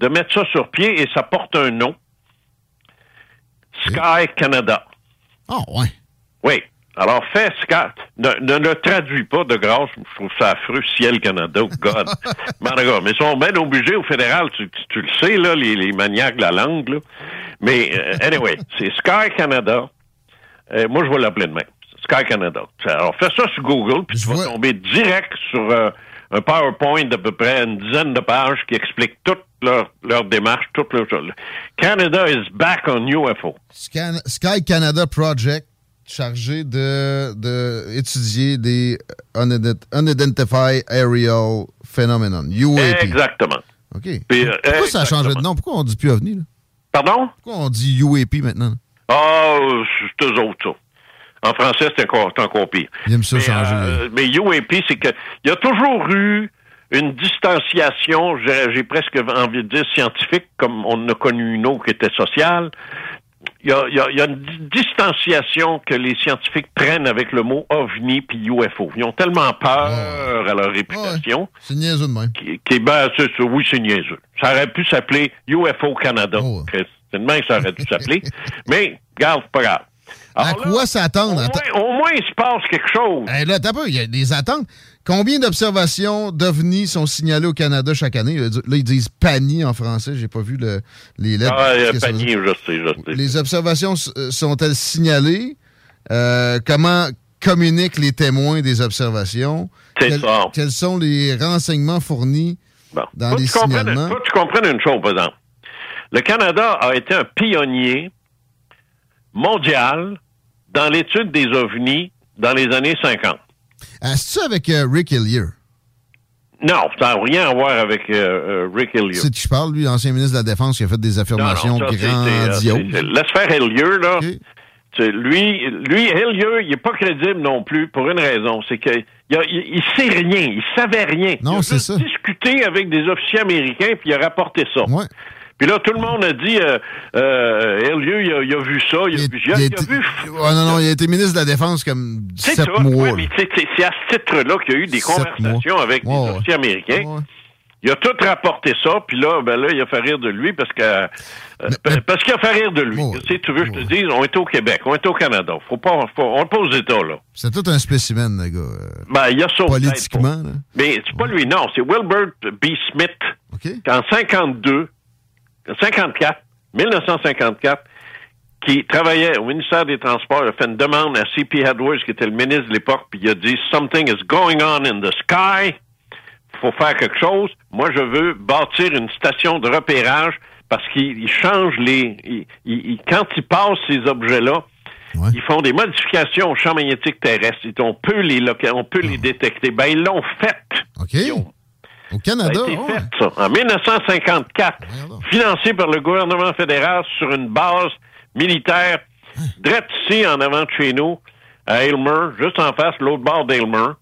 de mettre ça sur pied et ça porte un nom. Sky Canada. Ah, ouais. Oui. Alors, fais Sky. Ne, ne le traduis pas de grâce. Je trouve ça affreux. Ciel Canada. oh God. [laughs] mais, ils sont bien obligés au fédéral. Tu, tu- tu le sais, là, les, les maniaques de la langue, là. Mais, euh, anyway, [laughs] c'est Sky Canada. Euh, moi, je vais l'appeler demain. Sky Canada. Alors, fais ça sur Google, puis tu vas tomber direct sur euh, un PowerPoint d'à peu près une dizaine de pages qui explique toute leur, leur démarche, toute leur... Canada is back on UFO. Scan- Sky Canada Project, chargé de, de étudier des unident- Unidentified Aerial Phenomenon, UAP. Exactement. OK. Puis, euh, Pourquoi ça a changé de nom? Pourquoi on dit plus OVNI? Là? Pardon? Pourquoi on dit UAP maintenant? Ah, c'est eux autres, ça. En français, c'est encore, encore pire. Il aime ça mais, changer. euh, mais UAP, c'est que il y a toujours eu une distanciation, j'ai j'ai presque envie de dire scientifique, comme on a connu une autre qui était sociale. Il y a, il y a- il y a une di- distanciation que les scientifiques prennent avec le mot ovni puis UFO. Ils ont tellement peur à leur réputation. C'est niaiseux de même. Qui, qui- ben, c'est ça, oui, c'est niaiseux. Ça aurait pu s'appeler UFO Canada. Oh. C'est de même que ça aurait dû s'appeler. [laughs] Mais, c'est pas grave. à quoi s'attendre? Au moins, au moins, il se passe quelque chose. Eh, là, t'as il y a des attentes. Combien d'observations d'OVNI sont signalées au Canada chaque année? Là, ils disent PANI en français. J'ai pas vu le- les lettres. Ah, euh, panier, je sais, je sais. Les observations euh, sont-elles signalées? Euh, comment communiquent les témoins des observations? C'est Quels- ça. Quels sont les renseignements fournis dans Faut les signalements? faut que tu comprennes une chose, par exemple. Le Canada a été un pionnier mondial dans l'étude des ovnis dans les années 50. Est-ce avec euh, Rick Hillier? Non, ça n'a rien à voir avec euh, euh, Rick Hillier. C'est qui je parle, lui, ancien ministre de la Défense, qui a fait des affirmations Non, non, ça, euh, grandioses. Laisse faire Hillier, là. Lui, lui, Hillier, il n'est pas crédible non plus pour une raison. C'est qu'il il, a- il- il sait rien, il savait rien. Non, il a c'est ça. discuté avec des officiers américains puis il a rapporté ça. Puis là, tout le monde a dit, euh, euh, Ellieu, il a, il a vu ça, il a vu, il a- Il a il a été- vu non, non, il a été ministre de la Défense comme 7 ça. mois. Ouais, c'est- à ce titre-là qu'il y a eu des Sept conversations mois. avec des Ouais, américains. Il a tout rapporté ça, puis là, ben là, il a fait rire de lui parce que euh, pa- parce qu'il a fait rire de lui. Tu sais, tu veux que je te dise, on est au Québec, on est au Canada. Faut pas, faut- on n'est pas aux États là. C'est tout un spécimen, le gars. euh, Ben, il y a au-tête, Politiquement, là. Mais c'est pas lui, non. C'est Wilbert B. Smith, qu'en 52, 54, 1954, qui travaillait au ministère des Transports, a fait une demande à C.P. Edwards, qui était le ministre de l'époque, puis il a dit « Something is going on in the sky. faut faire quelque chose. Moi, je veux bâtir une station de repérage parce qu'ils ils changent les... quand ils passent ces objets-là, ils font des modifications au champ magnétique terrestre. On peut les, on peut les détecter. Ben, ils l'ont fait. Ils ont- Au Canada, ça a été fait, ça, en 1954, financé par le gouvernement fédéral sur une base militaire, direct ici, en avant de chez nous, à Aylmer, juste en face, l'autre bord d'Aylmer.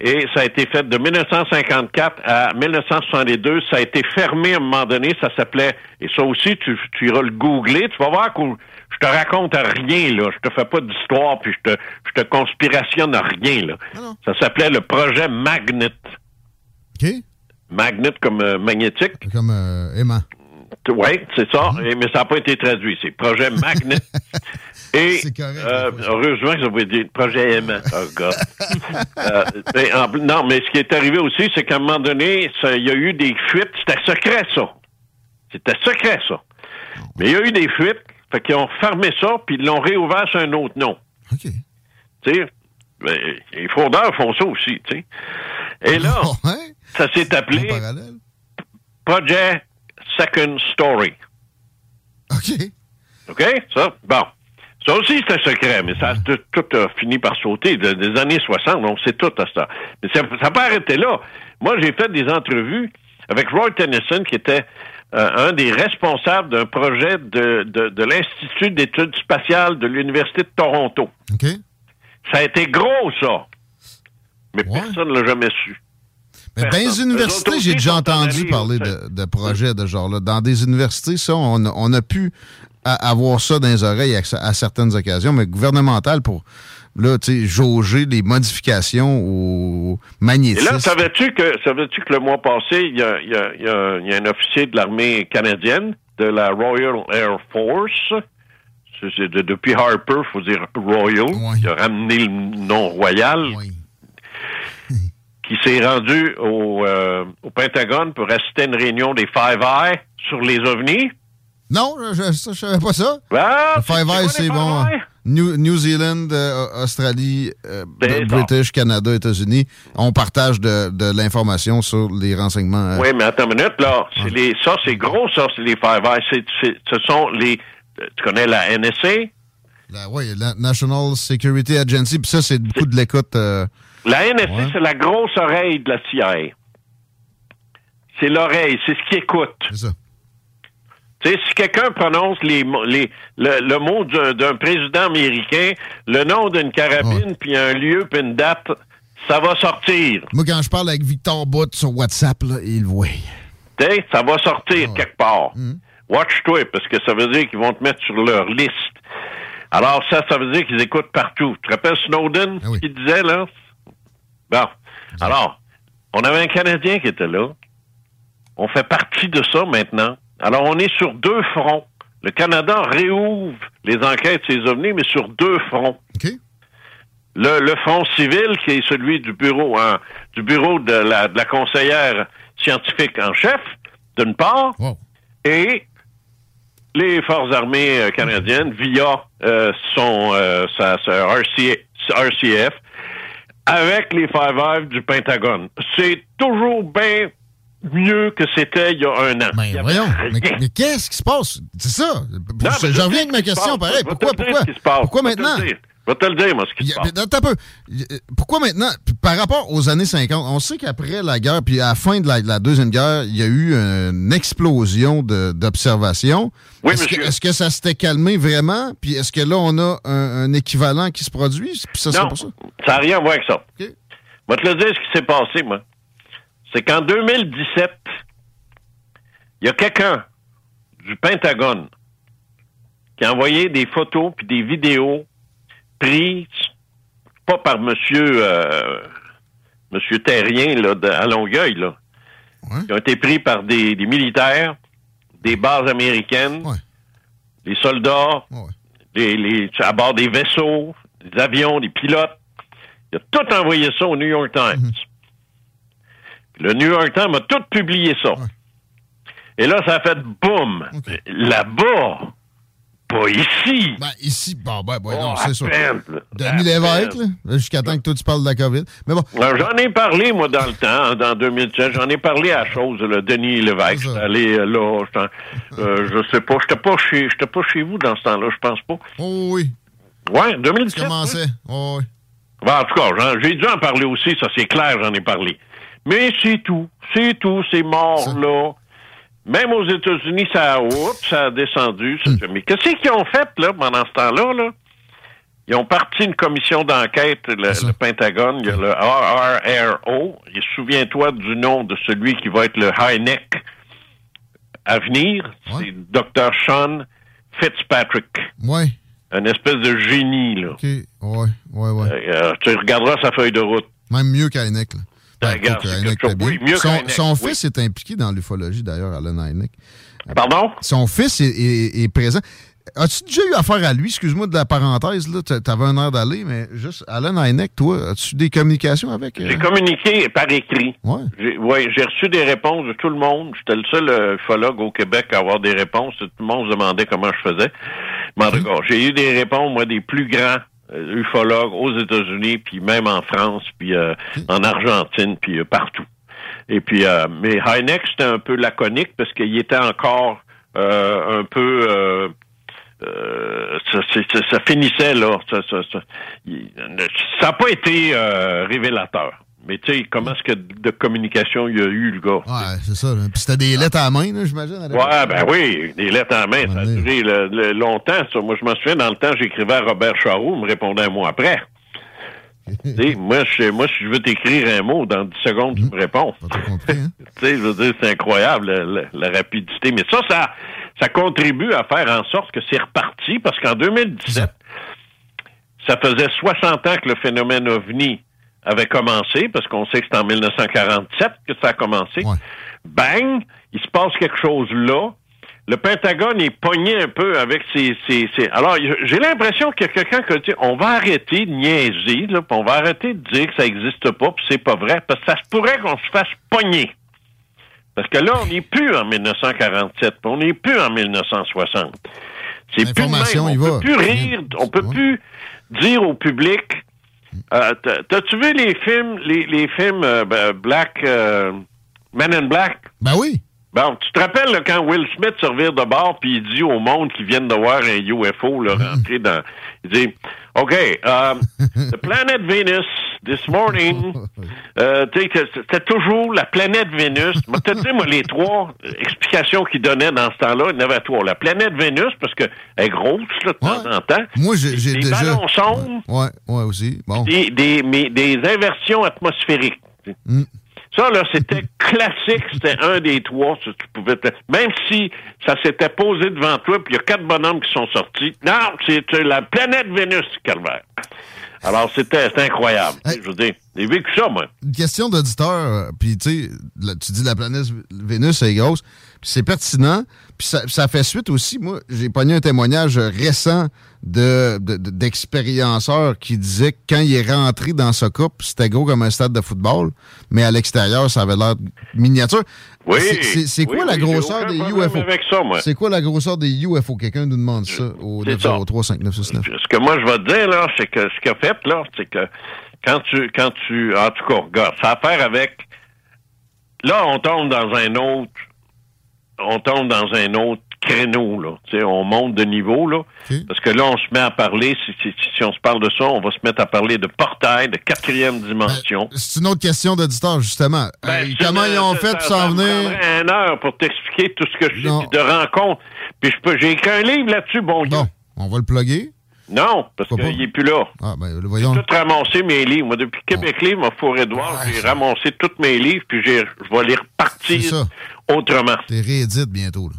Et ça a été fait de 1954 à 1962. Ça a été fermé à un moment donné. Ça s'appelait, et ça aussi, tu, tu iras le googler. Tu vas voir que je te raconte rien, là. Je te fais pas d'histoire, puis je te, je te conspirationne à rien, là. Ça s'appelait le projet Magnet. OK. Magnet comme euh, magnétique. Comme euh, aimant. Oui, c'est ça. Et- mais ça n'a pas été traduit. C'est projet Magnet. [laughs] Et euh, heureusement que ça veut dire projet M. Oh God. [laughs] Euh, mais en plus- non, mais ce qui est arrivé aussi, c'est qu'à un moment donné, il y a eu des fuites. C'était secret, ça. C'était secret, ça. Mais il y a eu des fuites. Fait qu'ils ont fermé ça, puis ils l'ont réouvert sur un autre nom. OK. Tu sais, ben, les fraudeurs font ça aussi, tu sais. Et là, [laughs] ça s'est appelé Project Second Story. OK. OK? Ça, bon. Ça aussi, c'est un secret, mais ça a tout, tout a fini par sauter de- des années 60. On sait tout à ça. Mais ça n'a pas arrêté là. Moi, j'ai fait des entrevues avec Roy Tennyson, qui était euh, un des responsables d'un projet de, de, de l'Institut d'études spatiales de l'Université de Toronto. OK. Ça a été gros, ça. Mais personne ne l'a jamais su. Mais dans les universités, j'ai déjà entendu parler de, de projets de genre-là. Dans des universités, ça, on, a- on a pu avoir ça dans les oreilles à, à certaines occasions, mais gouvernemental pour, là, jauger les modifications au Et magnétisme. là, savais-tu que, savais-tu que le mois passé, il y a, il y a- y a- y a un officier de l'armée canadienne, de la Royal Air Force, c'est- c'est de- depuis Harper, il faut dire Royal, qui a ramené le nom royal, qui s'est rendu au, euh, au Pentagone pour assister à une réunion des Five Eye sur les ovnis. Non, je, je savais pas ça. Ah, le Five Eyes, c'est bon. Eyes? New, New Zealand, euh, Australie, euh, British, Canada, États-Unis, on partage de, de l'information sur les renseignements. Oui, mais attends une minute, là. Les, ça, c'est gros, ça, c'est les Five Eyes. Ce sont les. Tu connais la NSA? ouais, la National Security Agency, puis ça, c'est beaucoup de l'écoute. La NSA, Ouais. c'est la grosse oreille de la CIA. C'est l'oreille, c'est ce qui écoute. C'est ça. Tu sais, si quelqu'un prononce les, mo- les, le, le mot d'un président américain, le nom d'une carabine, puis un lieu, puis une date, ça va sortir. Moi, quand je parle avec Victor Bout sur WhatsApp, là, il le voit. Tu sais, ça va sortir quelque part. Mm. Watch-toi, parce que ça veut dire qu'ils vont te mettre sur leur liste. Alors, ça, ça veut dire qu'ils écoutent partout. Tu te rappelles Snowden, Ah ce qu'il disait, là? Bon. Alors, on avait un Canadien qui était là. On fait partie de ça maintenant. Alors, on est sur deux fronts. Le Canada réouvre les enquêtes sur les ovnis, mais sur deux fronts. Le, le front civil, qui est celui du bureau, hein, du bureau de la, de la conseillère scientifique en chef, d'une part, et les forces armées euh, canadiennes via euh, son euh, sa, sa RCA RCF avec les Five Eyes du Pentagone. C'est toujours bien mieux que c'était il y a un an. Y avait Voyons, mais, mais qu'est-ce qui se passe? C'est ça. Non, mais je je reviens avec ma question, pareil. Pourquoi, pourquoi? Pourquoi maintenant? Je vais te le dire, moi, ce qui se passe. mais attends un peu. Euh, Pourquoi maintenant, par rapport aux années 50, on sait qu'après la guerre, puis à la fin de la, de la Deuxième Guerre, il y a eu une explosion d'observations. Oui, est-ce, que, monsieur. est-ce que ça s'était calmé vraiment? Puis est-ce que là, on a un, un équivalent qui se produit? Puis ça, c'est Non, pas ça? ça n'a rien à voir avec ça. Je vais te le dire ce qui s'est passé, moi. C'est qu'en 2017, il y a quelqu'un du Pentagone qui a envoyé des photos puis des vidéos prises pas par monsieur euh, monsieur Terrien là, de- à Longueuil, là. Qui ont été pris par des, des militaires, des bases américaines, des soldats, les, les- à bord des vaisseaux, des avions, des pilotes. Il a tout envoyé ça au New York Times. Puis Le New York Times a tout publié ça. Et là, ça a fait boum. Là-bas, pas ici. Ben, ici, bon, ben, ben, Oh, non, c'est sûr. Denis Lévesque, jusqu'à temps que toi, tu parles de la COVID. Mais bon. J'en ai parlé, moi, dans le temps, dans 2017. J'en ai parlé à la chose, là, Denis Lévesque. J'étais allé euh, là, euh, je sais pas, j'étais pas chez, j'étais pas chez vous dans ce temps-là, je pense pas. Oh oui. Ouais, 2017. commençait. Oh oui. Bon, en tout cas, j'ai dû en parler aussi, ça c'est clair, j'en ai parlé. Mais c'est tout, c'est tout, c'est mort là. Même aux États-Unis, ça a, oups, ça a descendu. ça. Mais qu'est-ce qu'ils ont fait là pendant ce temps-là là? Ils ont parti une commission d'enquête, le, le Pentagone, il y a le RRRO. Et souviens-toi du nom de celui qui va être le high neck à venir. C'est Dr. Sean Fitzpatrick. Ouais. Un espèce de génie, là. OK. Ouais, ouais, ouais. Euh, tu regarderas sa feuille de route. Même mieux qu'Heineken. là. Ben, regarde, que oui, mieux son, oui. fils est impliqué dans l'ufologie, d'ailleurs, Alan Heineck. Pardon? Son fils est, est- est présent. As-tu déjà eu affaire à lui? Excuse-moi de la parenthèse, là. T'a- T'avais un air d'aller, mais juste, Alan Heineck, toi, as-tu des communications avec? euh? J'ai communiqué par écrit. Ouais. J'ai ouais, j'ai reçu des réponses de tout le monde. J'étais le seul euh, ufologue au Québec à avoir des réponses. Tout le monde se demandait comment je faisais. Mais en tout cas, j'ai eu des réponses, moi, des plus grands ufologues aux États-Unis, puis même en France, puis euh, en Argentine, puis euh, partout. Et puis, euh, mais Heineck, c'était un peu laconique parce qu'il était encore euh, un peu... euh, euh, ça, ça- ça finissait là. Ça n'a ça, il- ça a pas été euh, révélateur. Mais tu sais, comment est-ce que de communication il y a eu, le gars? Ouais, c'est ça. Puis c'était des lettres à la main, là, j'imagine. à. Ouais, ben oui, des lettres en main, ça a duré le- le- longtemps, ça. Moi, je me souviens, dans le temps, j'écrivais à Robert Charroux, il me répondait un mois après. Tu sais, [laughs] moi, je, moi, si je veux t'écrire un mot, dans 10 secondes, tu me réponds. [laughs] tu sais, je veux dire, c'est incroyable, la, la- la rapidité. Mais ça, ça, ça contribue à faire en sorte que c'est reparti, parce qu'en 2017, ça faisait 60 ans que le phénomène OVNI avait commencé, parce qu'on sait que c'est en 1947 que ça a commencé. Bang! Il se passe quelque chose là. Le Pentagone est pogné un peu avec ses... ses, ses- Alors, j'ai l'impression qu'il y a quelqu'un qui a dit on va arrêter de niaiser, là, on va arrêter de dire que ça n'existe pas, puis c'est pas vrai, parce que ça se pourrait qu'on se fasse pogner. Parce que là, on n'est plus en 1947, puis on n'est plus en 1960. C'est plus même. On il peut plus rire, on peut plus dire au public. Euh, t'as- T'as-tu vu les films, les, les films euh, ben, Black, euh, Men in Black? Ben oui. Bon, tu te rappelles là, quand Will Smith se revire de bord puis il dit au monde qui viennent de voir un UFO là, rentrer dans... Il dit, OK, um, [laughs] the planet Venus, this morning, [laughs] euh, tu sais, que c'était toujours la planète Vénus. Moi, te dire, moi, les trois explications qu'il donnait dans ce temps-là, il y en avait trois. La planète Vénus, parce qu'elle est grosse, là, de temps en temps. Moi, j'ai déjà. ballons sombres, Ouais, ouais, aussi. Bon. des, des, mais des inversions atmosphériques. Mm. Ça, là, c'était classique, c'était un des trois. tu pouvais te- Même si ça s'était posé devant toi, puis il y a quatre bonhommes qui sont sortis. Non, c'est la planète Vénus, Calvaire. Alors, c'était c'était incroyable. Je veux dire, j'ai vécu ça, moi. Une question d'auditeur, euh, puis tu sais, tu dis la planète Vénus est grosse, puis c'est pertinent, puis ça, ça fait suite aussi. Moi, j'ai pogné un témoignage récent de, de- de- d'expérienceurs qui disait que quand il est rentré dans ce couple, c'était gros comme un stade de football, mais à l'extérieur, ça avait l'air miniature. Oui. C'est, quoi Oui, la oui, j'ai grosseur des UFO? C'est quoi la grosseur des UFO? Quelqu'un nous demande ça au C'est ça. 903-5969. Ce que moi, je vais te dire, là, c'est que ce qu'il a fait, là, c'est que quand tu, quand tu, en tout cas, regarde, ça a à faire avec, là, on tombe dans un autre, on tombe dans un autre créneau, là. Tu sais, on monte de niveau, là. Parce que là, on se met à parler, si, si, si on se parle de ça, on va se mettre à parler de portail, de quatrième dimension. C'est une autre question d'auditeur, justement. Euh, comment ils ont fait pour s'en venir? Ben, une heure pour t'expliquer tout ce que je sais, puis de rencontre. Puis je peux, j'ai écrit un livre là-dessus, bon Dieu. On va le plugger. Non, parce qu'il n'est plus là. Ah, ben, le voyons. J'ai tout ramassé mes livres. Moi, depuis Québec Livre, ma four Édouard, j'ai ramassé tous mes livres, puis j'ai, je vais les repartir C'est ça. autrement. T'es réédite bientôt, là.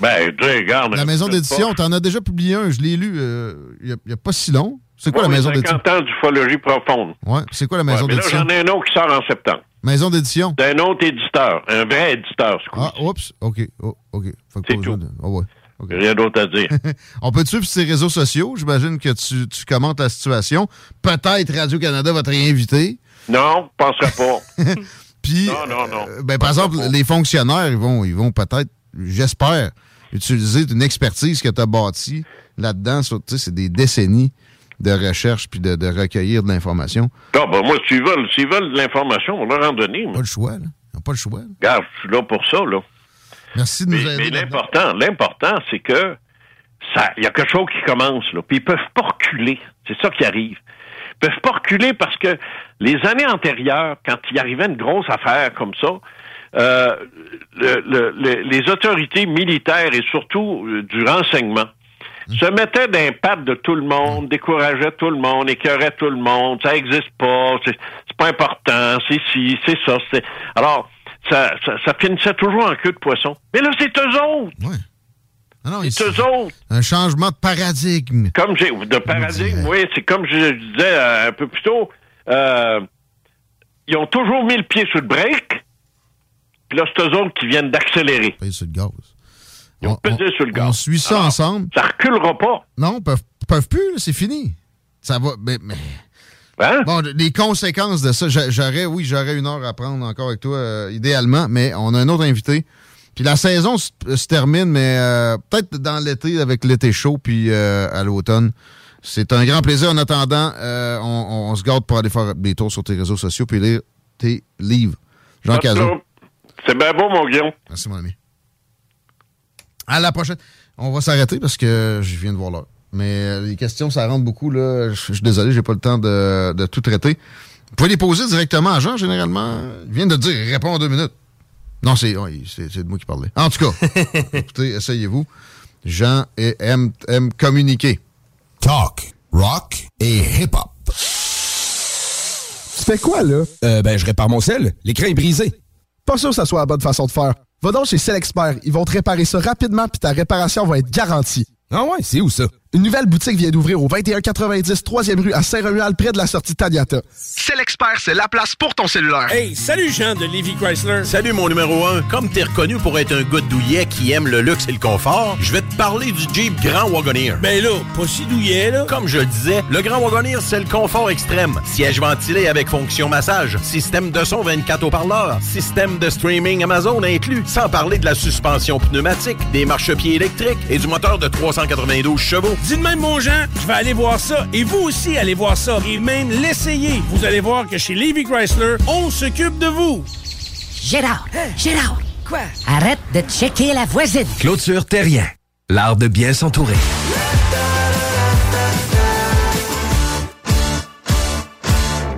Ben, tu regarde. La maison d'édition, t'en as déjà publié un, je l'ai lu euh, il n'y a, pas si long. C'est quoi Ouais, la maison mais d'édition? 50 ans d'ufologie profonde. Ouais, c'est quoi la maison Ouais, là, d'édition? j'en ai un autre qui sort en septembre. Maison d'édition? D'un autre éditeur. Un vrai éditeur, ce coup. Ah, oups, OK. Oh, OK. Que besoin de- ah ouais. Rien d'autre à dire. [laughs] On peut te suivre sur tes réseaux sociaux? J'imagine que tu, tu commentes la situation. Peut-être Radio-Canada va te réinviter. non, je penserais pas. [laughs] Puis, non, non, non. euh, ben, par exemple, les fonctionnaires, ils vont, ils vont peut-être, j'espère, utiliser une expertise que tu as bâtie là-dedans. sur- Tu sais, c'est des décennies de recherche puis de, de recueillir de l'information. Ah, ben, moi, s'ils veulent, s'ils veulent de l'information, on leur en donner. moi. Pas le choix, là. Ils n'ont pas le choix. là. Regarde, je suis là pour ça, là. Merci de nous Mais, aider. mais l'important, l'important, c'est que ça, il y a quelque chose qui commence, là. Puis ils peuvent pas reculer. C'est ça qui arrive. Ils peuvent pas reculer parce que les années antérieures, quand il arrivait une grosse affaire comme ça, euh, le- le- le- les autorités militaires et surtout euh, du renseignement se mettaient d'un pattes de tout le monde, décourageaient tout le monde, écœuraient tout le monde, ça existe pas, c'est pas important, c'est ci, c'est ça. c'est- Alors, ça, ça, ça finissait toujours en queue de poisson. Mais là, c'est eux autres! Ah non, c'est eux autres! Un changement de paradigme. Comme j'ai de paradigme, oui, c'est comme je disais euh, un peu plus tôt. euh, ils ont toujours mis le pied sur le break, puis là, c'est eux autres qui viennent d'accélérer. Payer sur le gaz. Ils ont pesé sur le gaz. On suit ça Alors, ensemble. Ça reculera pas. Non, ils peuvent, peuvent plus, c'est fini. Ça va. Mais, mais- Hein? Bon, les conséquences de ça, j'a- j'aurais, oui, j'aurais une heure à prendre encore avec toi, euh, idéalement, mais on a un autre invité. Puis la saison se, se termine, mais euh, peut-être dans l'été, avec l'été chaud, puis euh, à l'automne. C'est un grand plaisir. En attendant, euh, on, on se garde pour aller faire des tours sur tes réseaux sociaux puis lire tes livres. Jean Cazot. C'est bien beau, mon Guillaume. Merci, mon ami. À la prochaine. On va s'arrêter parce que je viens de voir l'heure. Mais euh, les questions, ça rentre beaucoup. Là. Je suis désolé, j'ai pas le temps de, de tout traiter. Vous pouvez les poser directement à Jean, généralement. Il vient de dire, il répond en deux minutes. Non, c'est de moi qui parlais. En tout cas, [laughs] écoutez, essayez-vous. Jean est- aime, aime communiquer. Talk, rock et hip-hop. Tu fais quoi, là? Euh, ben, je répare mon sel. L'écran est brisé. Pas sûr que ça soit la bonne façon de faire. Va donc chez Selexpert. Ils vont te réparer ça rapidement puis ta réparation va être garantie. Ah ouais, c'est où ça? Une nouvelle boutique vient d'ouvrir au 2190 3e rue à Saint-Romuald près de la sortie Taniata. C'est l'expert, c'est la place pour ton cellulaire. Hey, salut Jean de Lévi Chrysler. Salut mon numéro 1. Comme t'es reconnu pour être un gars de douillet qui aime le luxe et le confort, je vais te parler du Jeep Grand Wagoneer. Ben là, pas si douillet, là. Comme je le disais, le Grand Wagoneer, c'est le confort extrême. Siège ventilé avec fonction massage, système de son 24 haut-parleurs, système de streaming Amazon inclus, sans parler de la suspension pneumatique, des marchepieds électriques et du moteur de 392 chevaux. Dis de même, mon Jean, je vais aller voir ça. Et vous aussi, allez voir ça. Et même l'essayer. Vous allez voir que chez Lévi Chrysler, on s'occupe de vous. Gérard, Gérard. Quoi? Arrête de checker la voisine. Clôture Terrien, l'art de bien s'entourer.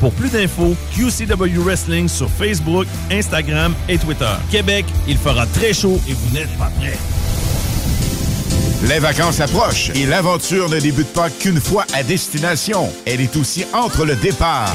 Pour plus d'infos, QCW Wrestling sur Facebook, Instagram et Twitter. Québec, il fera très chaud et vous n'êtes pas prêts. Les vacances approchent et l'aventure ne débute pas qu'une fois à destination. Elle est aussi entre le départ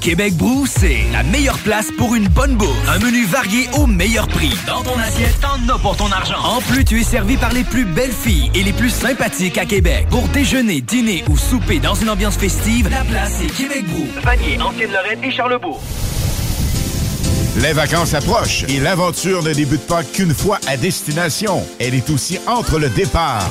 Québec Brou, c'est la meilleure place pour une bonne bouffe. Un menu varié au meilleur prix. Dans ton assiette, t'en as pour ton argent. En plus, tu es servi par les plus belles filles et les plus sympathiques à Québec. Pour déjeuner, dîner ou souper dans une ambiance festive, la place est Québec Brou. Vanier, Ancienne-Lorraine et Charlebourg. Les vacances approchent et l'aventure ne débute pas qu'une fois à destination. Elle est aussi entre le départ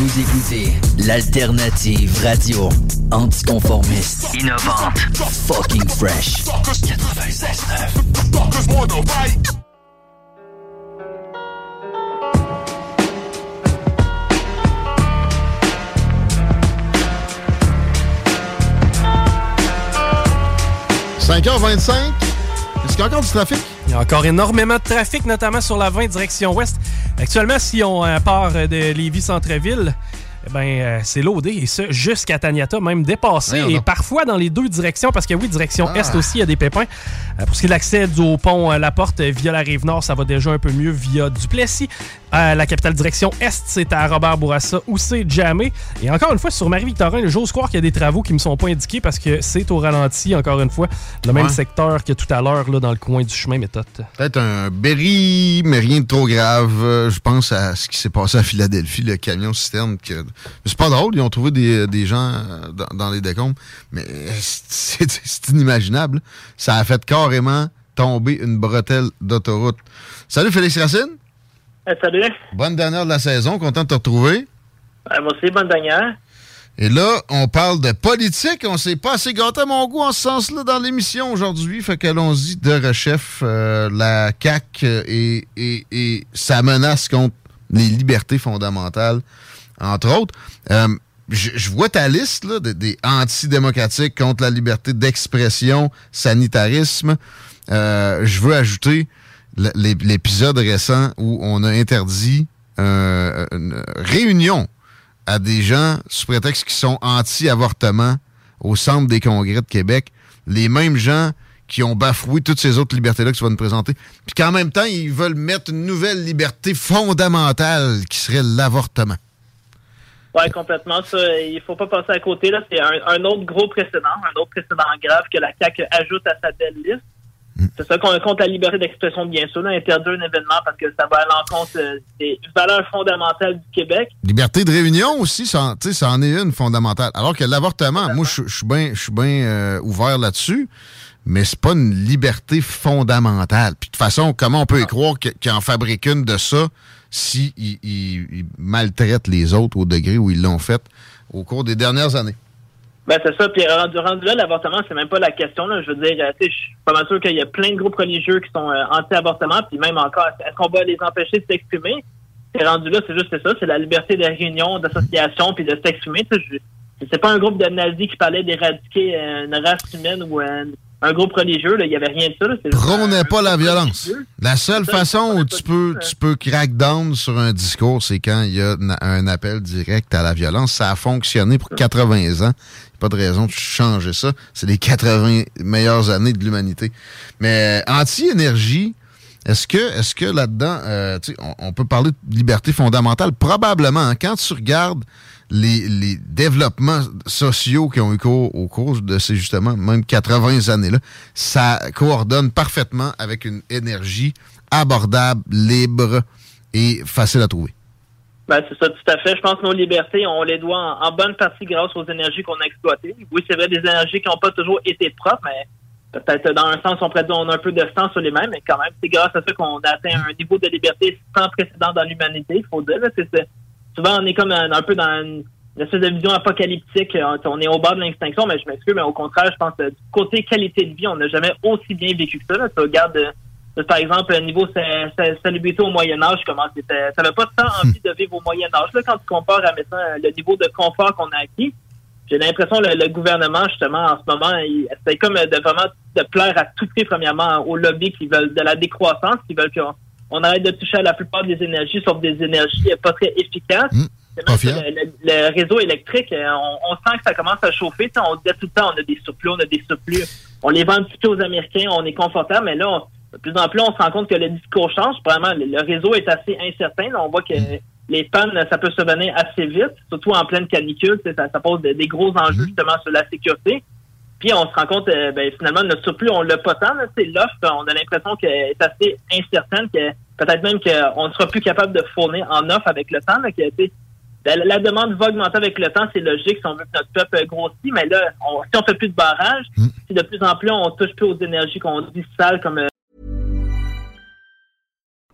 Vous écoutez l'alternative radio anticonformiste, innovante, fucking fresh. 96.9. 5h25. Est-ce qu'il y a encore du trafic? Il y a encore énormément de trafic, notamment sur la 20 direction ouest. Actuellement, si on euh, part de Lévis-Centreville, eh ben, euh, c'est loadé, et ça jusqu'à Taniata, même dépassé, et parfois dans les deux directions, parce que oui, direction Ah. Est aussi, il y a des pépins. Euh, pour ce qui est de l'accès au pont euh, La Porte via la rive nord, ça va déjà un peu mieux via Duplessis. Euh, la capitale direction Est, c'est à Robert Bourassa où c'est jamais. Et encore une fois, sur Marie-Victorin, j'ose croire qu'il y a des travaux qui me sont pas indiqués parce que c'est au ralenti, encore une fois, le même secteur que tout à l'heure, là, dans le coin du chemin méthode. Peut-être un Berry, mais rien de trop grave. Euh, je pense à ce qui s'est passé à Philadelphie, le camion citerne. Que... C'est pas drôle, ils ont trouvé des, des gens euh, dans, dans les décombres, mais c'est inimaginable. Ça a fait carrément tomber une bretelle d'autoroute. Salut Félix Racine. Eh, salut. Bonne dernière de la saison, content de te retrouver. Euh, moi aussi, bonne dernière. Et là, on parle de politique. On s'est pas assez gâté à mon goût en ce sens-là dans l'émission aujourd'hui. Fait qu'allons-y de rechef. euh, la CAQ et, et, et sa menace contre les libertés fondamentales, entre autres. Euh, je je vois ta liste là, de- des antidémocratiques contre la liberté d'expression, sanitarisme. Euh, je veux ajouter l'épisode récent où on a interdit euh, une réunion à des gens sous prétexte qu'ils sont anti-avortement au centre des congrès de Québec. Les mêmes gens qui ont bafoué toutes ces autres libertés-là que tu vas nous présenter. Puis qu'en même temps, ils veulent mettre une nouvelle liberté fondamentale qui serait l'avortement. Oui, complètement. Ça, il faut pas passer à côté. C'est un, un autre gros précédent, un autre précédent grave que la CAQ ajoute à sa belle liste. C'est ça qu'on contre la liberté d'expression, bien sûr, là, interdire un événement parce que ça va à l'encontre euh, des valeurs fondamentales du Québec. Liberté de réunion aussi, ça, ça en est une fondamentale. Alors que l'avortement, moi, je suis bien euh, ouvert là-dessus, mais c'est pas une liberté fondamentale. Puis de toute façon, comment on peut y croire qu'il en fabrique une de ça si il, il- il maltraite les autres au degré où ils l'ont fait au cours des dernières années? Ben, c'est ça. Puis rendu, rendu là, l'avortement, c'est même pas la question. Là. Je veux dire, euh, tu sais, je suis pas mal sûr qu'il y a plein de groupes religieux qui sont euh, anti-avortement. Puis même encore, est-ce qu'on va les empêcher de s'exprimer? C'est rendu là, c'est juste ça. C'est la liberté de réunion, d'association, puis de s'exprimer. C'est pas un groupe de nazis qui parlait d'éradiquer euh, une race humaine ou euh, un groupe religieux. Là. Il y avait rien de ça. Prônez pas la violence. La seule ça, façon où tu peux, tu peux crack down sur un discours, c'est quand il y a un appel direct à la violence. Ça a fonctionné pour 80 ans. Pas de raison de changer ça. C'est les 80 meilleures années de l'humanité. Mais euh, anti-énergie, est-ce que, est-ce que là-dedans, euh, on peut parler de liberté fondamentale? Probablement. hein. Quand tu regardes les, les développements sociaux qui ont eu cours au cours de ces, justement, même 80 années-là, ça coordonne parfaitement avec une énergie abordable, libre et facile à trouver. Ben, c'est ça, tout à fait. Je pense que nos libertés, on les doit en, bonne partie grâce aux énergies qu'on a exploitées. Oui, c'est vrai, des énergies qui n'ont pas toujours été propres, mais peut-être dans un sens, on on a un peu de sang sur les mêmes, mais quand même, c'est grâce à ça qu'on a atteint un niveau de liberté sans précédent dans l'humanité, il faut dire. là. Souvent, on est comme un, peu dans une, espèce de vision apocalyptique. On, on est au bord de l'extinction, mais je m'excuse, mais au contraire, je pense que du côté qualité de vie, on n'a jamais aussi bien vécu que ça. Là. Tu regardes, euh, par exemple, le niveau sa- sa- salubrité au Moyen Âge, comment c'était? Ça n'avait pas tant envie de vivre au Moyen Âge. Là, quand tu compares à maintenant le niveau de confort qu'on a acquis, j'ai l'impression que le, le gouvernement, justement, en ce moment, c'est comme de vraiment de plaire à tout prix, premièrement, aux lobbies qui veulent de la décroissance, qui veulent qu'on on arrête de toucher à la plupart des énergies, sauf des énergies pas très efficaces. Que le, le- le réseau électrique, euh, on, on sent que ça commence à chauffer. On disait tout le temps, on a des surplus, on a des surplus. On les vend un petit peu aux Américains, on est confortable, mais là, on- de plus en plus, on se rend compte que le discours change. Vraiment, le, réseau est assez incertain. Là, on voit que les pannes, ça peut se venir assez vite, surtout en pleine canicule. Ça, ça pose des, des gros enjeux justement sur la sécurité. Puis on se rend compte, euh, ben, finalement, notre surplus, on l'a pas tant. C'est l'offre, on a l'impression qu'elle est assez incertaine, que peut-être même qu'on ne sera plus capable de fournir en offre avec le temps. là, que, tu sais, la, la demande va augmenter avec le temps, c'est logique si on veut que notre peuple grossit, mais là, on, si on fait plus de barrage, si de plus en plus on touche plus aux énergies qu'on dit sales comme euh,